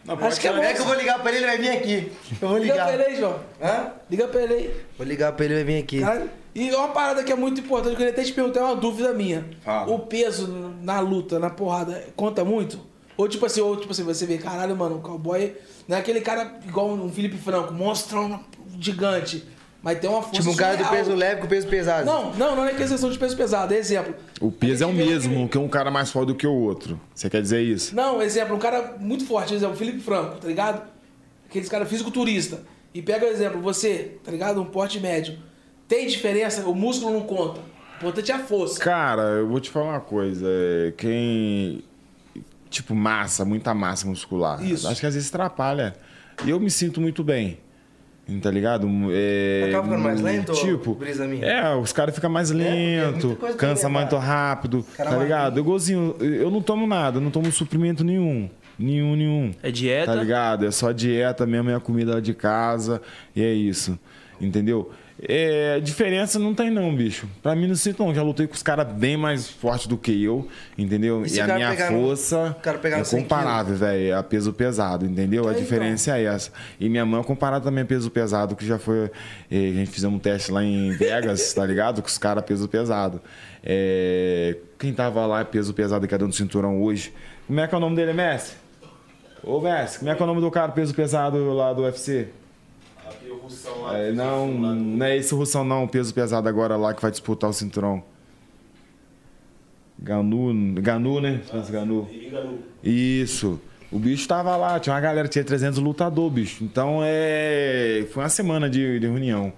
Não, Acho que é chamar- É que eu vou ligar pra ele, ele vai vir aqui. Eu vou Liga pra ligar. ele aí, João. Hã? Liga pra ele aí. Vou ligar pra ele, ele vai vir aqui. Cara, e uma parada que é muito importante, eu queria até te perguntar, é uma dúvida minha. Fala. O peso na luta, na porrada, conta muito? Ou tipo assim, ou tipo assim, você vê, caralho, mano, o cowboy não é aquele cara igual um Felipe Franco, monstrão gigante, mas tem uma força Tipo um cara do surreal. peso leve com peso pesado. Não, não, não é questão de peso pesado, é exemplo. O peso é o mesmo, aquele- que um cara mais forte do que o outro. Você quer dizer isso? Não, exemplo, um cara muito forte, exemplo, Felipe Franco, tá ligado? Aqueles caras fisiculturista. E pega o exemplo, você, tá ligado? Um porte médio. Tem diferença? O músculo não conta. O importante é a força. Cara, eu vou te falar uma coisa. é, Quem. Tipo, massa, muita massa muscular. Isso. Acho que às vezes atrapalha. E eu me sinto muito bem. Tá ligado? É, Acaba ficando mais lento, Tipo, brisa minha? é, os caras ficam mais é lento, coisa pra cansa muito rápido, Cara tá ligado? Eu gozinho, eu não tomo nada, eu não tomo suprimento nenhum. Nenhum, nenhum. É dieta. Tá ligado? É só dieta mesmo, é a comida de casa e é isso. Entendeu? É, diferença não tem não, bicho. Pra mim não sinto não. Já lutei com os caras bem mais fortes do que eu, entendeu? E E, a minha pegar no- força é no 100 comparável, velho. É a peso pesado, entendeu? a então. diferença é essa. E minha mão é comparada também a peso pesado, que já foi... eh, A gente fizemos um teste lá em Vegas, tá ligado? Com os caras peso pesado. É, quem tava lá peso pesado que é dando cinturão hoje. Como é que é o nome dele, Messi? Ô, Messi, como é que é o nome do cara peso pesado lá do UFC? É, não, não é esse o Russão não, o peso pesado agora lá que vai disputar o cinturão. Ganu, Ganu, né? Ganu. Isso. O bicho tava lá, tinha uma galera, tinha 300 lutador, bicho. Então é. Foi uma semana de, de reunião.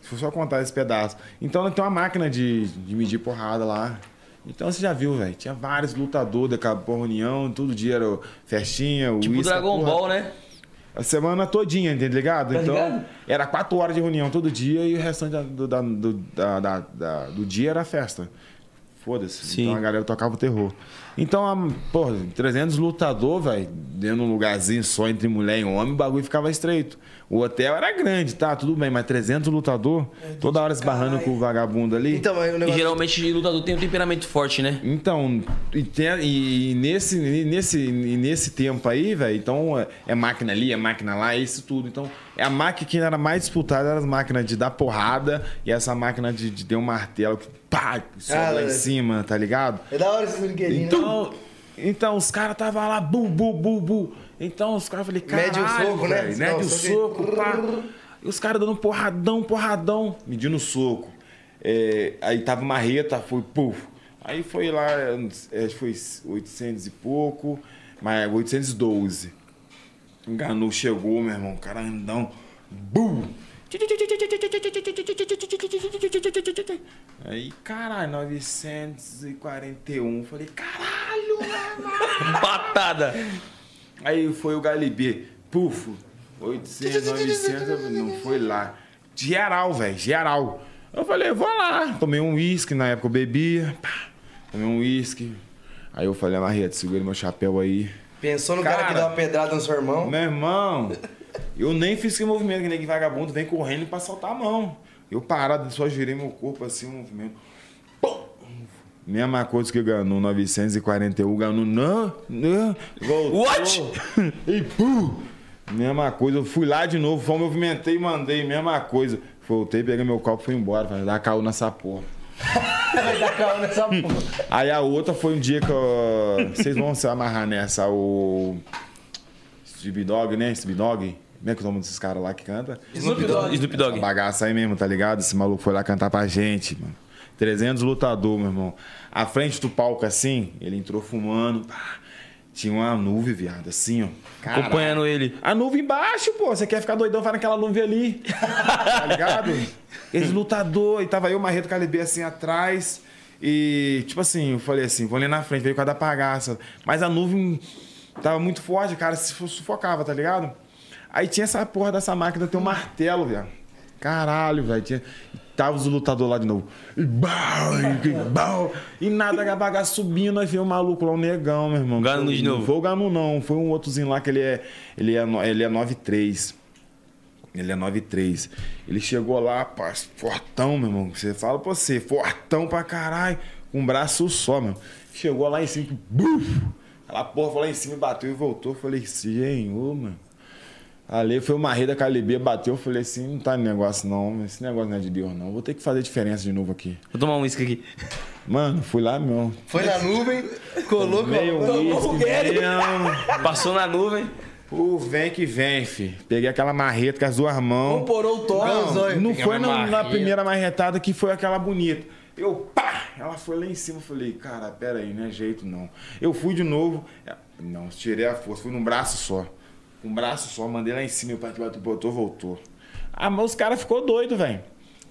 Se for só contar esse pedaço. Então tem uma máquina de, de medir porrada lá. Então você já viu, velho. Tinha vários lutadores, acabou a reunião, todo dia era festinha, Tipo uísque, Dragon porra. Ball, né? A semana todinha, tá ligado? Tá então, ligado? era quatro horas de reunião todo dia e o restante da- do, da- do, da- do dia era festa. Foda-se. Então a galera tocava o terror. Então, a, porra, 300 lutador, velho, dentro de um lugarzinho só entre mulher e homem, o bagulho ficava estreito. O hotel era grande, tá? Tudo bem, mas 300 lutador, toda hora esbarrando caralho. com o vagabundo ali. Então, aí o E negócio... geralmente lutador tem um temperamento forte, né? Então, e, tem- e nesse, e nesse, e nesse tempo aí, velho, então é, é máquina ali, é máquina lá, é isso tudo. Então, é a máquina que era mais disputada, era as máquinas de dar porrada e essa máquina de, de ter um martelo que pá, sobe Ah, lá em é. cima, tá ligado? É da hora esse brinquedinho, né? Então, então os caras tava lá, bu, bu, bu, bu. Então os caras falei, caralho, Mede o soco, né? velho, Não, Mede o soco pá. E os caras dando porradão, porradão, medindo o soco. É, aí tava marreta, foi puf. Aí foi lá, é, acho que foi 800 e pouco, mas 812. Enganou, chegou, meu irmão, carandão. Bum! Aí, caralho, 941. Falei, caralho, mano. Patada! Aí foi o Galibê, pufo, 800, 900, não foi lá. Geral, velho, geral. Eu falei, vou lá. Tomei um uísque, na época eu bebia. pá, Tomei um uísque. Aí eu falei, Marreta, segura meu chapéu aí. Pensou no cara, Cara. que deu uma pedrada no seu irmão? Meu irmão, eu nem fiz aquele movimento que nem que vagabundo vem correndo pra soltar a mão. Eu parado, só girei meu corpo assim, um movimento. Pum! Mesma coisa que ganhou 941, ganhou não, não, voltou. What? E pum! Mesma coisa, eu fui lá de novo, só movimentei e mandei, mesma coisa. Voltei, peguei meu copo e fui embora, falei, dá caô nessa porra. Vai dar calma nessa porra. Aí a outra foi um dia que eu... Vocês vão se amarrar nessa, o... Snoop Dogg, né? Snoop Dogg. Como é que é o nome desses caras lá que canta? Snoop Dogg. Snoop Essa Dogg. bagaça aí mesmo, tá ligado? Esse maluco foi lá cantar pra gente, mano. 300 lutador, meu irmão. À frente do palco, assim, ele entrou fumando. pá. Tinha uma nuvem, viado, assim, ó. Caralho. Acompanhando ele. A nuvem embaixo, pô. Você quer ficar doidão, vai naquela nuvem ali. tá ligado? Esse lutador. E tava eu, Marreto Calibê, assim, atrás. E, tipo assim, eu falei assim, vou ali na frente, veio com a da pagaça. Mas a nuvem tava muito forte, cara, se sufocava, tá ligado? Aí tinha essa porra dessa máquina, tem um martelo, velho. Caralho, velho. Tinha... tava os lutadores lá de novo. E bau, e, bau, e nada, gabaga subindo, aí veio o maluco lá, um negão, meu irmão. Ganu de Não novo. Foi o Ganu, não. Foi um outrozinho lá que ele é. Ele é, ele é 9'3. Ele é 9'3. Ele chegou lá, pá, fortão, meu irmão. Você fala pra você, fortão pra caralho. Com um braço só, meu. Chegou lá em cima, buf! Aquela porra foi lá em cima e bateu e voltou. Falei, senhor, mano. Ali foi o Marreta Calibê, bateu. Eu falei assim: não tá negócio não. Esse negócio não é de Deus, não. Vou ter que fazer diferença de novo aqui. Vou tomar um uísque aqui. Mano, fui lá, meu. Foi na nuvem, colou Meio mesmo. Passou na nuvem. O vem que vem, fi. Peguei aquela marreta com as duas mãos. Comporou o tom. Ganzóio. Não Peguei foi na, na primeira marretada que foi aquela bonita. Eu, pá! Ela foi lá em cima. Eu falei, cara, pera aí, não é jeito não. Eu fui de novo. é, Não, tirei a força. Fui num braço só. Um braço só, mandei lá em cima. Meu pai bateu, botou, voltou. Ah, mas os caras ficou doido, velho.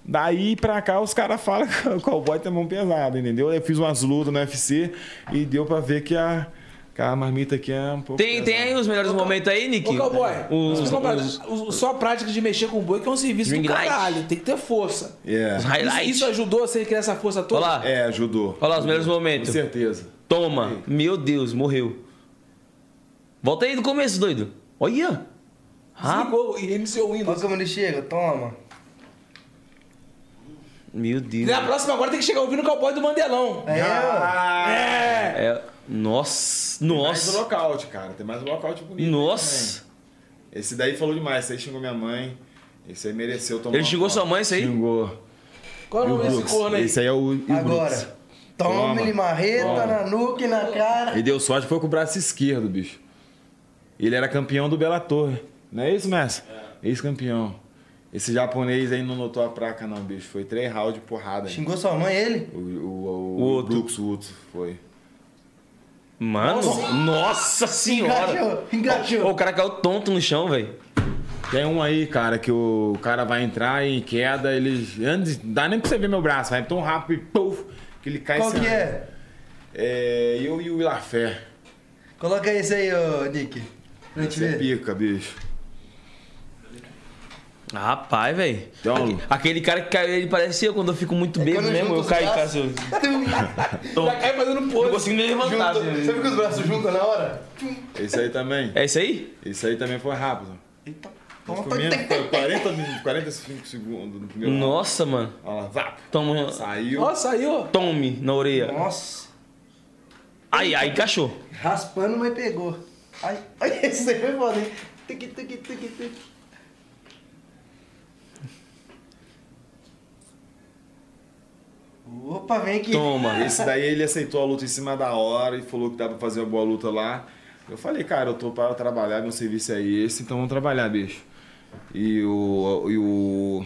Daí pra cá os caras falam que o cowboy tem mão pesada, entendeu? Eu fiz umas lutas no UFC e deu pra ver que a, que a marmita aqui é um pouco. Tem, tem aí os melhores momentos aí, Nick? Ô, cowboy, Os, os, parada. O- só a prática de mexer com o boi que é um serviço do caralho. Tem que ter força. É. os Isso, highlights. isso ajudou você a criar essa força toda? Olha lá. É, ajudou. Olha lá os melhores Com momentos. certeza. Toma. Meu Deus, morreu. Volta aí do começo, doido. Olha. Ah, Desligou e reiniciou o Olha Windows. como ele chega, toma. meu Deus. Na próxima agora tem que chegar ouvindo o cowboy do Mandelão. É, Ah, É! É, nossa, Tem mais um nossa. lockout, cara. Tem mais um lockout bonito. Nossa. Esse daí falou demais. Esse aí xingou minha mãe. Esse aí mereceu tomar Ele xingou sua mãe, isso aí? Xingou. Qual é o E nome desse corno aí? Esse aí é o, e agora. Toma. Toma-lhe marreta Toma. na nuca e na cara. Ele deu sorte foi com o braço esquerdo, bicho. Ele era campeão do Bellator. Não é isso, Messi? Ex-campeão. Esse japonês aí não notou a placa, não, bicho. Foi três rounds de porrada. Xingou sua mãe, ele? O, o, o, O outro. Brooks Woods foi. Mano, nossa senhora. Encaixou, encaixou. Ô, O cara caiu tonto no chão, velho. Tem um aí, cara, que o cara vai entrar em queda, ele. Antes, não dá nem pra você ver meu braço, vai tão rápido e puf, que ele cai Qual assim, que é? É. Eu e o Ilafé. Coloca esse aí, ô Nick. Pra gente é ver. pica, bicho. Rapaz, velho. Então- Aquele cara que caiu, ele parece eu quando eu fico muito É bêbado quando mesmo. junta Eu os caio e braços. caço. Já cai fazendo Não pose. consigo nem levantar. Junta, assim. você viu que os braços juntam na hora? Esse aí também. É isso aí? Esse aí também foi rápido. Eita, Foi toma. menos, foi 40, min- 45 segundos no primeiro. Nossa, mano. Olha lá, zap. Toma. Saiu. Ó, saiu. Tome na orelha. Nossa. Aí, aí encaixou. Raspando, mas pegou. Ai, ai, esse aí foi foda, hein? Tic, tic, tic, tic. Opa, vem aqui. Toma. Esse daí ele aceitou a luta em cima da hora e falou que dá pra fazer uma boa luta lá. Eu falei, cara, eu tô para trabalhar, meu serviço é esse, então vamos trabalhar, bicho. E o, e o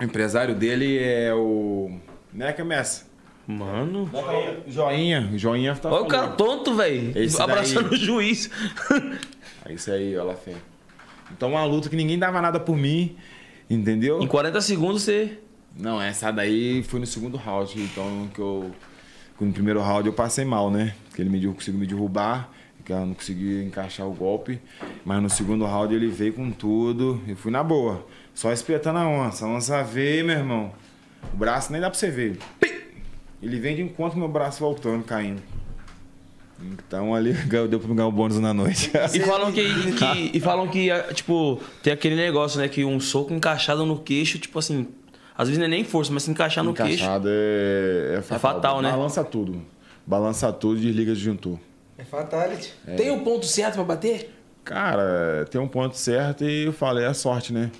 empresário dele é o Neca Messa. Mano. Joinha, Joinha tá Olha o cara tonto, velho. Esse daí- Abraçando o juiz. É isso aí, olha lá. Então uma luta que ninguém dava nada por mim, entendeu? em 40 segundos você. Não, essa daí foi no segundo round, então que eu. No primeiro round eu passei mal, né? Porque ele me conseguiu me derrubar, que eu não consegui encaixar o golpe. Mas no segundo round ele veio com tudo e fui na boa. Só espetando a onça. A onça veio, meu irmão. O braço nem dá pra você ver. Ele vem de encontro com meu braço voltando, caindo. Então ali deu pra me ganhar o bônus na noite. E falam que, que- e falam que, ah, tipo, tem aquele negócio, né? Que um soco encaixado no queixo, tipo assim, às vezes não é nem força, mas se encaixar no queixo. Encaixado é, é fatal. fatal, né? Balança tudo. Balança tudo e desliga disjuntor. É fatality. Tem o ponto certo pra bater? Cara, tem um ponto certo e eu falo, é a sorte, né?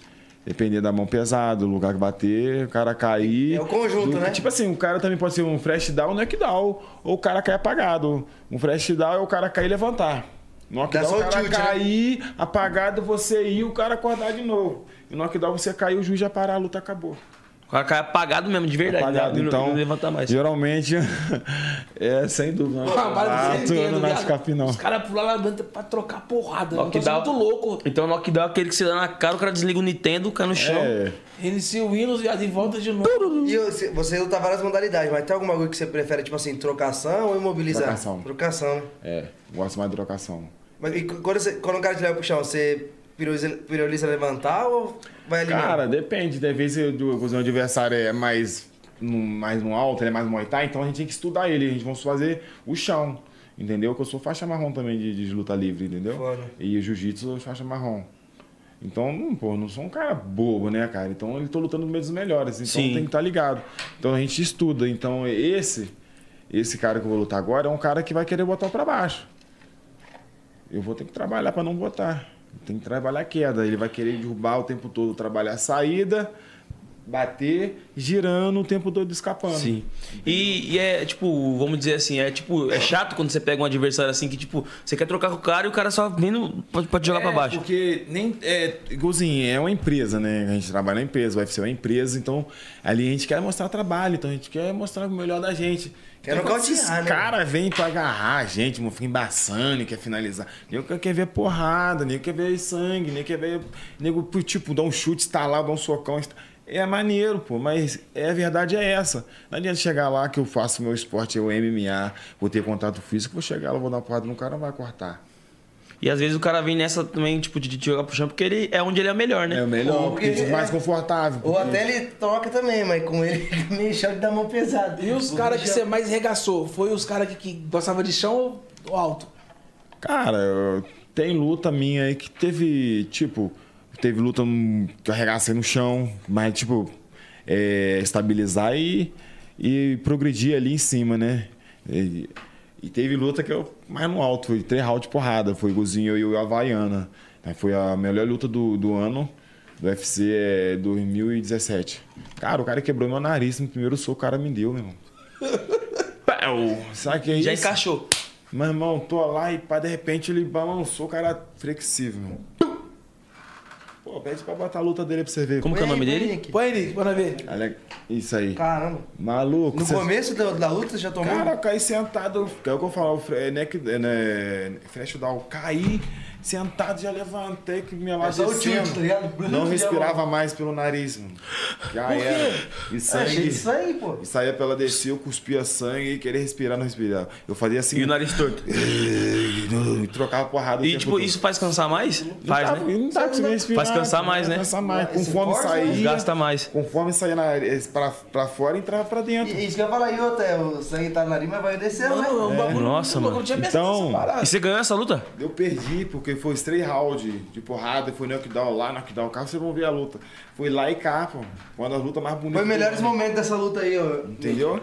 Depender da mão pesada, do lugar que bater, o cara cair. É o conjunto, né? Tipo assim, o cara também pode ser um flash down, knockdown, ou o cara cair apagado. Um flash down é o cara cair e levantar. Knockdown só é o cara tilt, né? cair, apagado, você ir e o cara acordar de novo. E knockdown você cair, o juiz já parar, a luta acabou. O cara cai apagado mesmo, de verdade. Apagado, não, então, não levanta mais. geralmente, é sem dúvida. Ah, mas Ah, você tu não vai ficar final. Os caras pulam lá dentro pra trocar porrada. Eu tô Knockdown. muito louco. Então o knockdown é aquele que você dá na cara, o cara desliga o Nintendo, cai no chão. É, Reinicia o Windows e de volta de novo. E você- você luta várias modalidades, mas tem alguma coisa que você prefere, tipo assim, trocação ou imobilizar? Trocação. Trocação, né? é, gosto mais de trocação. Mas e quando, você- quando o cara te leva pro chão, você prioriza, prioriza levantar ou vai eliminar? Cara, depende. Às vezes o adversário é mais no, mais no alto, ele é mais Muay Thai, então a gente tem que estudar ele. A gente vai fazer o chão. Entendeu? Que eu sou faixa marrom também de, de luta livre, entendeu? Foda. E o jiu-jitsu eu sou faixa marrom. Então, não, pô, não sou um cara bobo, né, cara? Então, ele tô lutando no meio dos melhores. Então, Sim. tem que estar ligado. Então, a gente estuda. Então, esse esse cara que eu vou lutar agora é um cara que vai querer botar pra baixo. Eu vou ter que trabalhar pra não botar. Tem que trabalhar a queda. Ele vai querer derrubar o tempo todo, trabalhar a saída, bater, girando o tempo todo escapando. Sim. E, e é, tipo, vamos dizer assim, é tipo, é chato quando você pega um adversário assim que, tipo, você quer trocar com o cara e o cara só vindo pra te jogar É, pra baixo. Porque nem. É, igualzinho, é uma empresa, né? A gente trabalha na empresa, o UFC é uma empresa, então ali a gente quer mostrar trabalho, então a gente quer mostrar o melhor da gente. Quer quando nocautear, né? caras vêm pra agarrar a gente, fica embaçando, quer finalizar. Nego quer ver porrada, nego quer ver sangue, nego quer ver. Nego, tipo, dar um chute, estalar, dar um socão. É maneiro, pô, mas é, a verdade é essa. Não adianta chegar lá que eu faço meu esporte, é o MMA, vou ter contato físico, vou chegar lá, vou dar uma porrada no cara, não vai cortar. E às vezes o cara vem nessa também, tipo, de te jogar pro chão, porque ele é onde ele é o melhor, né? É o melhor, Ou porque porque- é mais confortável. Ou porque- até ele troca também, mas com ele meio chão de dar mão pesada. E os caras que você mais regaçou? Foi os caras que, que gostava de chão ou alto? Cara, tem luta minha aí que teve, tipo, teve luta hum, que eu arregacei no chão, mas, tipo, é, estabilizar e, e progredir ali em cima, né? E, e teve luta que eu mais no alto, foi três rounds de porrada, foi Gozinho e o Havaiana. Aí Foi a melhor luta do, do ano, do UFC é 2017. Cara, o cara quebrou meu nariz no primeiro soco, o cara me deu, meu irmão. Pau! Sabe que é Já isso? encaixou. Meu irmão, tô lá e pá, de repente ele balançou, o cara flexível, meu. Pô, pede pra botar a luta dele pra você ver. Como que é o nome dele? põe Nick, bora ver. Olha, Isso aí. Caramba. Maluco. No cê- começo da, da luta você já tomou? Cara, eu caí sentado. É o que eu falo, o fre- neck, né, flash down. Caí sentado, já levantei que minha É tilt, tá ligado? Não respirava mais pelo nariz, mano. Já era. E É, sangue. achei isso aí, pô. E saía pela descer, eu cuspia sangue e querer respirar, não respirava. Eu fazia assim. E o nariz torto. E trocava porrada. E tipo, todo. isso faz cansar mais? Não Faz, né? Não dá pra você respirar. Faz cansar mais, né? Cansar mais. Esse Conforme força, saía. Gasta mais. Conforme saía na, pra, pra fora, entrava pra dentro. E, isso que eu ia falar, e outra, o sangue tá no nariz, mas vai descendo, né? Mano, um bagulho Nossa, mano. Então. E você ganhou essa luta? Eu perdi, porque foi os três rounds de porrada, foi knockdown lá, knockdown cá, vocês vão ver a luta. Foi lá e cá, pô. Uma das lutas mais bonitas. Foi os melhores momentos dessa luta aí, ó. Entendeu?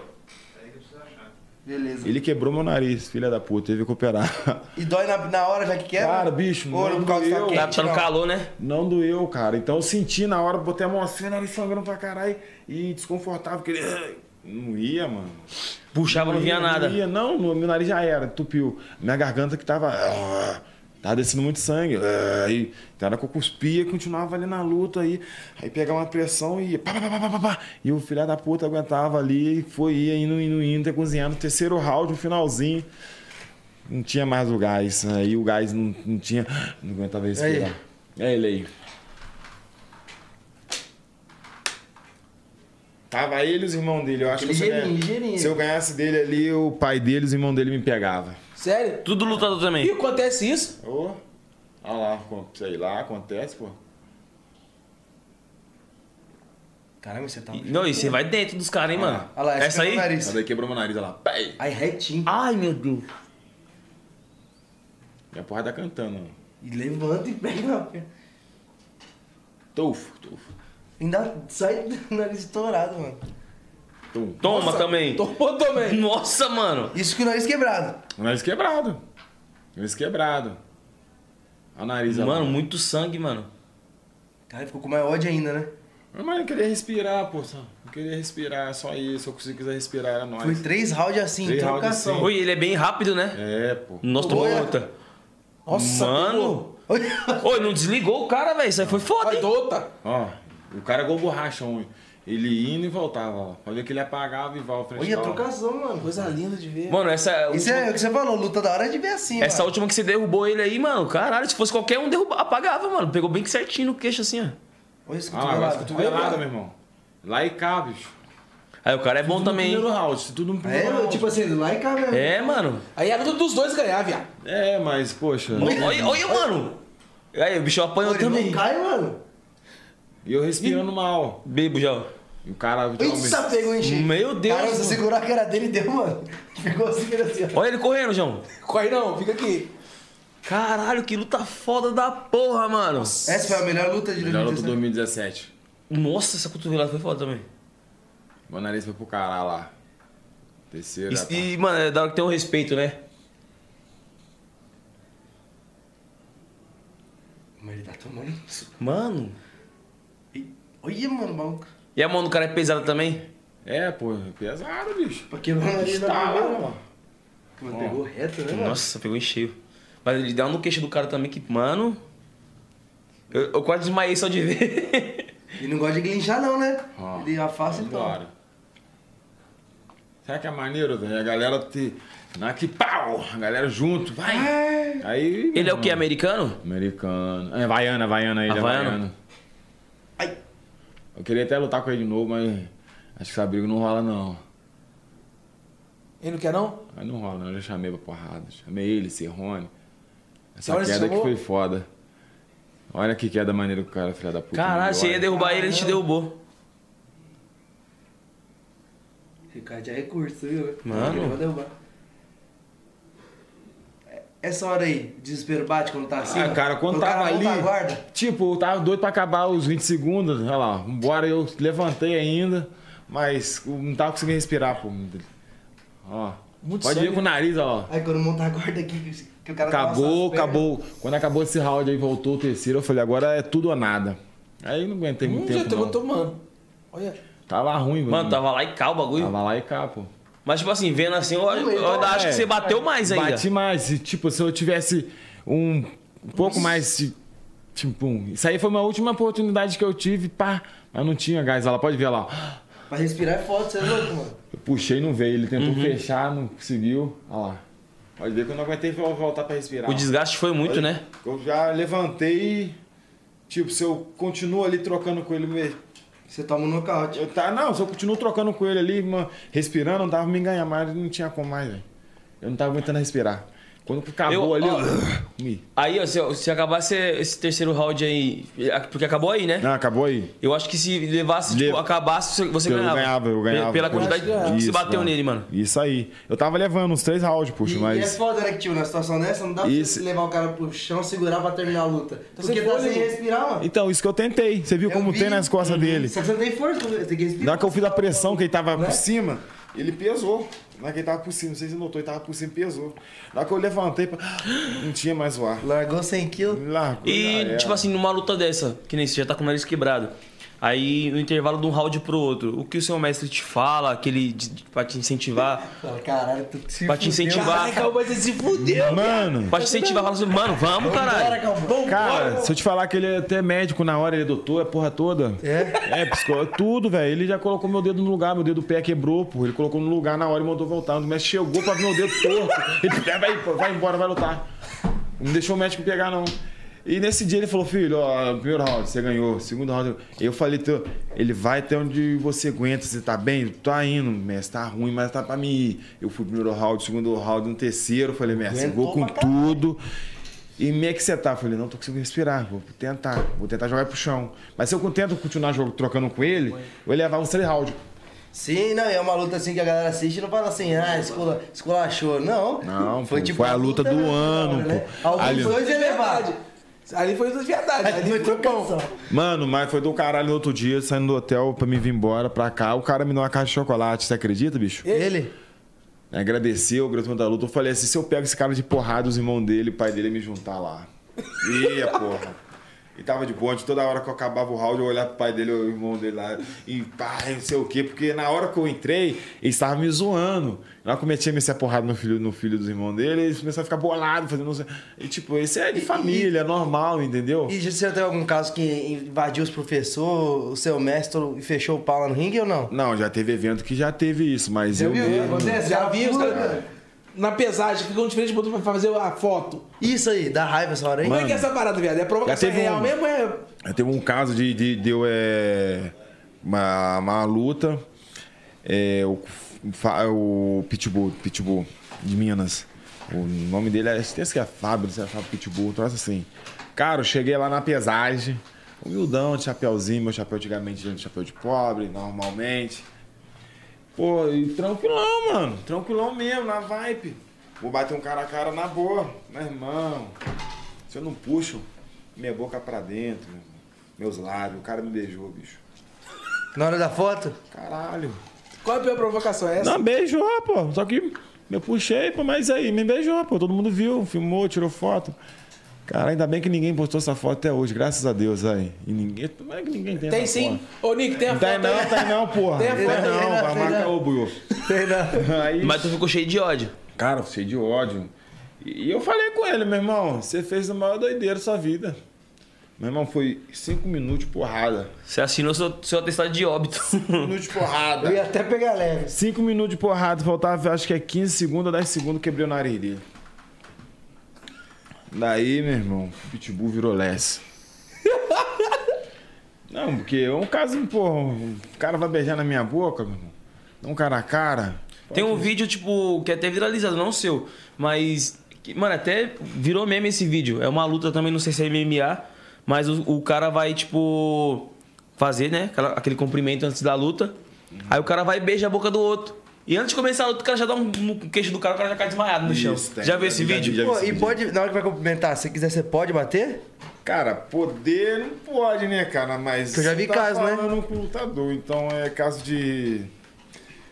Beleza. Ele quebrou meu nariz, filha da puta, teve que operar. E dói na, na hora já que quebra? Cara, bicho, Ou não por tá doeu. quente, Tá, não? calor, né? Não doeu, cara. Então eu senti na hora, botei a mão assim, nariz sangrando pra caralho e desconfortável, porque ele. Não ia, mano. Puxava, não vinha ia, nada. Não, ia, não, meu nariz já era, entupiu. Minha garganta que tava. Tava descendo muito sangue. ah, Aí, tem hora que eu cuspia e continuava ali na luta aí. Aí pegava uma pressão e ia. Pá, pá, pá, pá, pá. E o filho da puta aguentava ali, foi ia indo, indo, indo, até cozinhando. Terceiro round, no finalzinho. Não tinha mais o gás. Aí o gás não, não tinha. Não aguentava respirar. É ele aí. Tava ele e os irmãos dele. Eu acho que se eu ganhasse dele ali, o pai dele e os irmãos dele me pegavam. Sério? Tudo lutador E também. acontece isso? Ô, olha lá, sei lá, acontece, pô. Caramba, você tá... E- Não, e você vai dentro dos caras, hein, mano? Olha lá, Essa é o aí? nariz. Essa daí quebrou meu nariz, olha lá. Pai. Aí retinho. Ai, meu Deus. Minha porra tá cantando. ó. E levanta e pega. Tufo, tufo. Ainda sai do nariz estourado, mano. Tum. Toma também. Tomou também. Nossa, mano. Isso que o nariz quebrado. O nariz quebrado. Nariz quebrado. Olha o nariz, olha lá. Mano, muito sangue, mano. Cara, ficou com mais ódio ainda, né? Mas eu queria respirar, pô. só. Eu queria respirar, só isso. Se eu conseguir quiser respirar, era nóis. Foi três rounds assim, Três rounds trocação. assim. Oi, ele é bem rápido, né? É, pô. Nossa, tomou outra. Nossa, Mano. Oi. Não desligou o cara, velho. Isso aí foi foda, douta. Ó, o cara é igual borracha, homem. Ele indo e voltava, ó. Ver que ele apagava e volta. Olha a trocação, mano. Coisa linda de ver. Mano, essa. Isso é o que você falou, luta da hora é de ver assim, Essa mano. última que você derrubou ele aí, mano, caralho, se fosse qualquer um, derruba, apagava, mano. Pegou bem certinho no queixo, assim, ó. Olha isso que Ah, lá, agora tu cotovelada, meu irmão. Lá e cá, bicho. Aí o cara é bom Tudo também. No hein? primeiro round, tudo no primeiro É, round. tipo assim, lá e cá mesmo. É, mano. Aí era tudo dos dois ganhar, viado. É, mas, poxa. Olha, olha, mano. Aí, o bicho apanhou Pô, ele também. não cai, mano. E eu respirando mal. Bebo já. E o cara. Isso pegou em cheio. Meu Deus, Cara, você segurou a cara dele e deu, mano. Ficou assim, assim, ó. Olha ele correndo, João. Corre não, fica aqui. Caralho, que luta foda da porra, mano. Essa foi a melhor luta de Melhor luta 2017. 2017. Nossa, essa cotovelada foi foda também. Meu nariz foi pro caralho lá. Terceira. tá. E, e, mano, é da hora que tem um respeito, né? Mas ele tá tomando. Mano. Olha, mano, o maluco. E a mão do cara é pesada também? É, pô, pesado, bicho. Pra quebrar o nariz da mano. Mano, pegou reto, né, mano? Nossa, pegou em cheio. Mas ele dá um no queixo do cara também que, mano. Eu, eu quase desmaiei só de ver. Ele não gosta de glinchar, não, né? Ó, ele afasta então. Vambora. Será que é maneiro, velho? A galera te. Na que pau! A galera junto, vai! Aí. ele é o que? mano, Americano? Americano. É Havaiana, Havaiana, ele é Havaiano. Eu queria até lutar com ele de novo, mas acho que essa briga não rola, não. Ele não quer não? Aí não rola, não. Eu já chamei pra porrada. Chamei ele, Serrone. Essa Olha, queda que foi foda. Olha que queda maneira que o cara, filha da puta. Caralho, você ia derrubar ele, ele te derrubou. Ricardo é recurso, viu? Mano. Ele vai derrubar. É- Essa hora aí, desespero bate quando tá assim? Ah, cara, quando cara tava ali. tá guarda. Tipo, eu tava doido pra acabar os 20 segundos. Olha lá, embora eu levantei ainda, mas não tava conseguindo respirar, pô. Ó. Muito Pode sangue, ver com o nariz, ó. Aí quando monta a guarda aqui, que- o cara tá Acabou, acabou. Quando acabou esse round aí, voltou o terceiro, eu falei, agora é tudo ou nada. Aí eu não aguentei muito Hum, já tempo, tava não. tomando. Olha. Tava ruim, mano. Mano, tava lá e cá o bagulho. Tava lá e cá, pô. Mas, tipo assim, vendo assim, eu, eu, então, acho é. que você bateu mais ainda. Bati mais. Tipo, se eu tivesse um, pouco mais de. Tipo, um- isso aí foi uma última oportunidade que eu tive, pá. Mas não tinha gás. Ela pode ver lá. Pra respirar é foda, você é louco, mano. Eu puxei e não veio. Ele Uhum. tentou fechar, não conseguiu. Olha lá. Pode ver que eu não aguentei vol- voltar pra respirar. O desgaste foi muito, né? Eu já levantei e. Tipo, se eu continuo ali trocando com ele. Você toma um nocaute. Eu tá, não, se eu continuo trocando com ele ali, respirando, não dava me ganhar mais. Não tinha como mais, velho. Eu não tava aguentando respirar. Quando acabou Eu- ali, ó, eu. Aí, ó, se, se acabasse esse terceiro round aí. Porque acabou aí, né? Não, acabou aí. Eu acho que se levasse, tipo, Leva- acabasse, você- Eu ganhava. ganhava, eu ganhava. Pela quantidade Eu que que você Isso, bateu mano. nele, mano. Isso aí. Eu tava levando uns três rounds, E, puxa, e é mas. foda, né, que, tio, na situação dessa, não dá pra Isso. você levar o cara pro chão, segurar pra terminar a luta. Porque sem tá sem respirar, mano. Então, isso que eu tentei. Você viu Eu como vi. tem nas costas dele. Só que você não tem força, você tem que respirar. Na hora que eu fiz a pressão que ele tava Né? por cima, ele pesou. Na que ele tava por cima, não sei se você notou, ele tava por cima e pesou. Na que eu levantei, não tinha mais o ar. Largou 100 quilos. Largou, E, era. tipo assim, numa luta dessa, que nem você já tá com o nariz quebrado. Aí, no intervalo de um round pro outro, o que o seu mestre te fala, aquele de, de- pra te incentivar, Fala, caralho, tu se pra te incentivar, calma, você se fudeu. Mano, pra te incentivar, fala assim, mano, vamos, caralho. Cara, se eu te falar que ele é até médico na hora, ele é doutor, é porra toda. É? É, psicólogo, tudo, velho. Ele já colocou meu dedo no lugar, meu dedo do pé quebrou, pô. Ele colocou no lugar na hora e mandou voltar. O médico chegou pra ver meu dedo torto. Ele "É, vai, vai embora, vai lutar. Não deixou o médico pegar, não. E nesse dia ele falou, filho, ó, primeiro round, você ganhou. Segundo round, eu- eu falei, ele vai até onde você aguenta, você tá bem? Tá indo, mestre, tá ruim, mas tá pra mim ir. Eu fui primeiro round, segundo round, no terceiro, falei, mestre, vou com tudo. E como é que você tá? Eu falei, não tô conseguindo respirar, vou tentar, vou tentar jogar pro chão. Mas se eu tento continuar jogo, trocando com ele, eu ia levar uns três rounds. Sim, não, é uma luta assim que a galera assiste e não fala assim, ah, escola, esculachou. Não. Não, foi pô, tipo foi a luta do né, ano, né? pô. Alguns Ali- dois é levado. Ali foi de verdade. Ali foi foi bom. Mano, mas foi do caralho no outro dia, saindo do hotel pra me vir embora pra cá. O cara me deu uma caixa de chocolate, você acredita, bicho? Ele? Agradeceu, agradeceu da luta. Eu falei assim: se eu pego esse cara de porrada, os irmãos dele, o pai dele ia me juntar lá. Ia, porra. E tava de bonde, toda hora que eu acabava o round, eu olhava pro pai dele, o irmão dele lá, e pá, não sei o quê, porque na hora que eu entrei, eles estavam me zoando. Na hora que eu metia me porrada no filho, no filho dos irmãos dele, eles começaram a ficar bolados, fazendo. não sei- E tipo, isso é de E- família, é normal, entendeu? E você já teve algum caso que invadiu os professores, o seu mestre e fechou o pau lá no ringue ou não? Não, já teve evento que já teve isso, mas eu mesmo. Acontece? Já vi os caras na pesagem, ficam diferentes botou pra fazer a foto. Isso aí, dá raiva essa hora, hein? Como é que é essa parada, viado? É provocação teve real um- mesmo? É... Já teve um caso de, de, de eu, é, uma, uma luta. É, o, fa- o Pitbull, Pitbull de Minas. O nome dele é. Esse que é Fábio, se é Fábio Pitbull, um troço assim. Cara, eu cheguei lá na pesagem, humildão, de chapéuzinho, meu chapéu antigamente era de chapéu de pobre, normalmente. Pô, e tranquilão, mano. Tranquilão mesmo, na vibe. Vou bater um cara a cara na boa. Meu irmão, se eu não puxo minha boca pra dentro, meus lábios, o cara me beijou, bicho. Na hora da foto? Caralho. Qual é a pior provocação? É essa? Não, beijou, pô. Só que eu puxei, pô, mas aí me beijou, pô. Todo mundo viu, filmou, tirou foto. Cara, ainda bem que ninguém postou essa foto até hoje, graças a Deus aí. E ninguém. Como é que ninguém tem Tem essa sim. foto? Ô, Nick, tem a Não foto tem não, aí? tem não, porra. Tem a Tem foto aí, não, né? vai Tem marcar não. o buiô. Sei não. Aí, Mas tu ficou cheio de ódio. cara, cheio de ódio. E eu falei com ele, meu irmão, você fez a maior doideira da sua vida. Meu irmão, foi cinco minutos de porrada. Você assinou seu, seu atestado de óbito. Cinco minutos de porrada. Eu ia até pegar leve. 5 minutos de porrada, faltava acho que é 15 segundos ou 10 segundos, quebrei o nariz dele. Daí, meu irmão, o Pitbull virou less. Não, porque é um caso, porra, o cara vai beijar na minha boca, meu irmão. Dá um cara a cara. Tem um vídeo, tipo, que é até viralizado, não o seu, mas. mano, até virou meme esse vídeo. É uma luta também, não sei se é MMA, mas o, o cara vai, tipo, fazer, né? aquela- aquele cumprimento antes da luta. Aí o cara vai e beija a boca do outro. E antes de começar a luta, o cara já dá um no queixo do cara, o cara já cai desmaiado no chão. Isso, tem. Já viu esse Já vi, vídeo? já vi. Pô, e pode, na hora que vai cumprimentar, se quiser, você pode bater? Cara, poder não pode, né, cara? Mas. Que eu já vi você caso, né? falando com o lutador, então é caso de.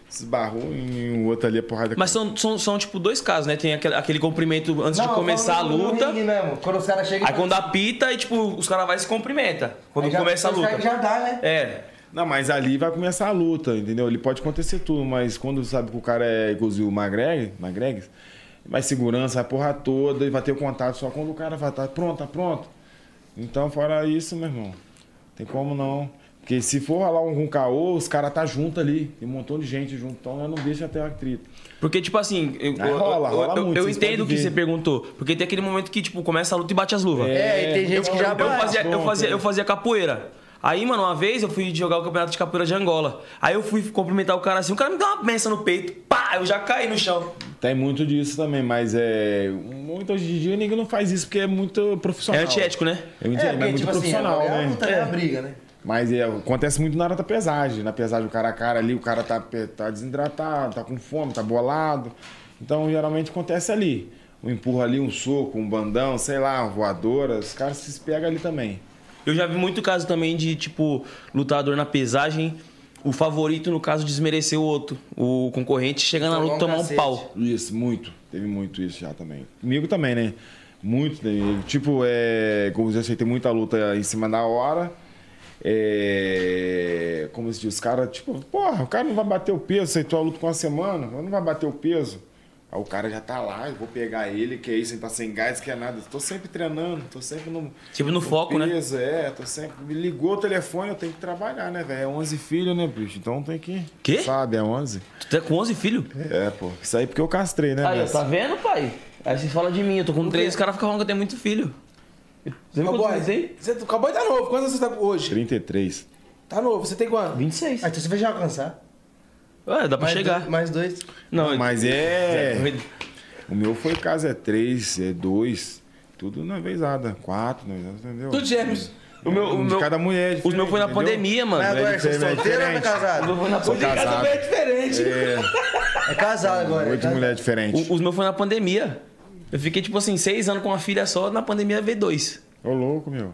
Se esbarrou em um outro ali, a porrada. Mas são, são, são, tipo, dois casos, né? Tem aquele, aquele cumprimento antes de começar a luta. Mesmo, quando os caras chegam. Aí quando apita e, tipo, os caras vai e se cumprimenta. Quando começa a luta. Já dá, né? É. Não, mas ali vai começar a luta, entendeu? Ali pode acontecer tudo, mas quando sabe que o cara é, inclusive, o Magreg, Magregues, vai segurança, a porra toda, e vai ter o contato só quando o cara vai estar pronto, tá pronto. Então, fora isso, meu irmão, tem como não. Porque se for rolar um, um caô, os caras tá junto ali, tem um montão de gente junto, então eu não deixa ter atrito. Porque, tipo assim, eu, Aí eu- rola, eu- rola eu- muito, eu entendo o que ver. você perguntou. Porque tem aquele momento que, tipo, começa a luta e bate as luvas. É, e tem gente que já Eu bate. fazia, eu, fazia, né? eu fazia capoeira. Aí, mano, uma vez eu fui jogar o campeonato de capoeira de Angola. Aí eu fui cumprimentar o cara assim, o cara me deu uma benção no peito. Pá, eu já caí no chão. Tem muito disso também, mas é. Muito hoje em dia ninguém não faz isso porque é muito profissional. É antiético, né? É, muito- mas é muito profissional, é, a né? é a briga, né? Mas é, acontece muito na hora da pesagem. Na pesagem, o cara a cara ali, o cara tá, tá desidratado, tá com fome, tá bolado. Então, geralmente acontece ali. Um empurra ali, um soco, um bandão, sei lá, uma voadora. Os caras se pegam ali também. Eu já vi muito caso também de, tipo, lutador na pesagem, o favorito, no caso, desmerecer o outro. O concorrente chega na luta um tomar um pau. Isso, muito. Teve muito isso já também. Comigo também, né? Muito. né? Tipo, é, como eu já sei, tem muita luta em cima da hora. É, como se diz, os caras, tipo, porra, o cara não vai bater o peso, aceitou a luta com uma semana, não vai bater o peso. Aí o cara já tá lá, eu vou pegar ele, que é isso, ele tá sem gás, que é nada. Tô sempre treinando, tô sempre no. Tipo, no foco, né? peso, é, tô sempre. Me ligou o telefone, eu tenho que trabalhar, né, velho? É 11 filhos, né, bicho? Então tem que. Quê? Sabe, é 11. Tu tá com 11 filhos? É, pô. Isso aí porque eu castrei, né, Aí, ó, tá vendo, pai? Aí você fala de mim, eu tô com três, os caras ficam falando que eu tenho muito filho. Você viu quantos Cowboy, você, Cowboy tá novo. Quantos você tá hoje? 33. Tá novo. Você tem quanto? 26. Ah, então você vai já alcançar. Ué, dá pra Mais chegar. dois- mais dois. Não, Mas é. é. O meu foi caso é 3, é 2. Tudo na vezada. 4, né? Entendeu? Tudo gêmeos. O meu, o Um de meu, cada mulher. os meus foi na entendeu? pandemia, mano. Mas agora, você é diferente, solteiro ou tá diferente. O casado? meu foi na pandemia. Casado. vez é diferente. É, É casado agora. é oito casado. mulheres diferentes. O- Os meus foi na pandemia. Eu fiquei, tipo assim, seis anos com uma filha só, na pandemia veio dois. Ô, louco, meu.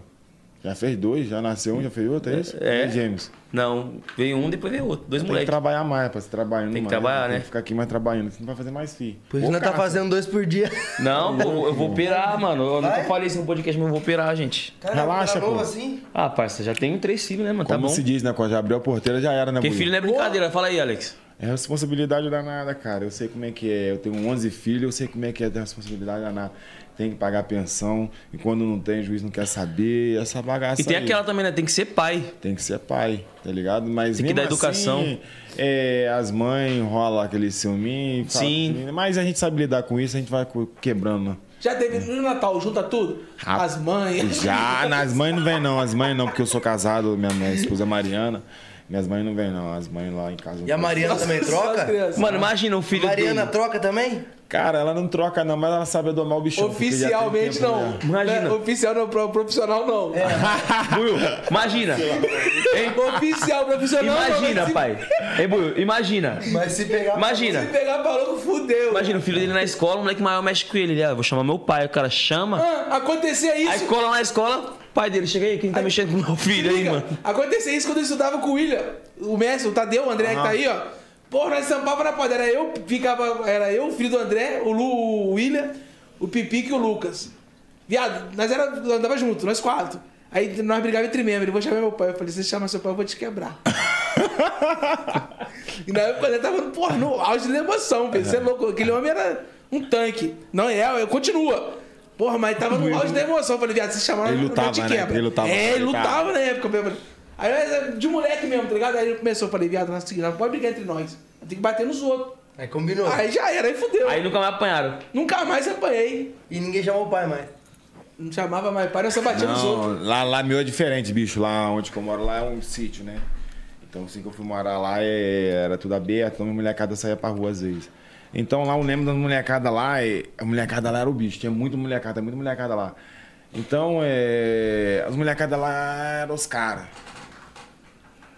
Já fez dois, já nasceu um, já fez outro, é isso? É. E gêmeos. Não, veio um, depois veio outro. Dois Tem que moleques. trabalhar mais pra se trabalhando Tem que mais. trabalhar, Tem né? que ficar aqui mais trabalhando, senão não vai fazer mais filho. Por isso nós tá fazendo dois por dia. Não, pô, eu vou operar, mano. Eu nunca Vai? falei isso no podcast, mas eu vou operar, gente. Relaxa, tá pô. assim? Ah, parça, já tenho três filhos, né, mano? Tá Como bom. se diz, né? Quando já abriu a porteira, já era, né, Porque filho não é brincadeira. Fala aí, Alex. É responsabilidade danada, cara. Eu sei como é que é. Eu tenho 11 filhos, eu sei como é que é ter responsabilidade danada. Tem que pagar pensão. E quando não tem, o juiz não quer saber. Essa bagaça E tem aí. aquela também, né? Tem que ser pai. Tem que ser pai, tá ligado? Mas Tem que dar educação. Assim, é, as mães rolam aquele ciúminho. Sim. assim, Mas a gente sabe lidar com isso, a gente vai quebrando. Já teve no Natal, junta tudo? As mães. Já, nas mães não vem não, as mães não, porque eu sou casado, minha, minha esposa é Mariana. Minhas mães não vêm, não. As mães lá em casa. E a. Mariana também as troca? Mano, imagina o filho Mariana dele. troca também? Cara, ela não troca, não, mas ela sabe domar o bichão. tem Oficialmente não. já. Imagina. Não é Oficial não, pro- profissional não. Buiu, imagina. Hein? Oficial, profissional não. Imagina, mas pai. Hein, Buiu, imagina. Mas se pegar. Imagina. Se pegar pra louco, fudeu. Imagina o filho dele na escola, o moleque maior mexe com ele. Ele, ah, vou chamar meu pai. O cara chama. Ah, acontecia Aí isso. cola na escola, pai dele, chega aí, quem tá mexendo com meu filho aí, mano? Acontecia isso quando eu estudava com o William, o Messi, o Tadeu, o André que tá aí, ó. Porra, nós estampava na porta. Era eu, ficava, era eu, o filho do André, o, Lu, o William, o Pipique e o Lucas. Viado, nós era, andava junto, nós quatro. Aí nós brigava entre membros. Ele vou chamar meu pai. Eu falei, se você chamar seu pai, eu vou te quebrar. e na época ele tava porra, no auge da emoção. Você é louco. Aquele homem era um tanque. Não é, eu continua. Porra, mas tava no auge da emoção. Eu falei, viado, se chamar, Ele eu te né? quebra. Ele lutava. É, ele lutava na época mesmo. Aí nós, de moleque mesmo, tá ligado? Aí ele começou, eu falei, viado, nós seguimos, não pode brigar entre nós. Tem que bater nos outros. Aí combinou. Aí já era, aí fudeu. Aí nunca mais apanharam. Nunca mais apanhei. E ninguém chamou o pai mais. Não chamava mais pai, eu só batia nos outros. Não, lá, lá meu é diferente, bicho. Lá onde eu moro, lá é um sítio, né? Então, assim que eu fui morar lá, é- era tudo aberto, então a molecada saía pra rua às vezes. Então lá eu lembro da molecada lá, e a molecada lá era o bicho, tinha muita molecada, muita molecada lá. Então, é, as molecadas lá eram os caras.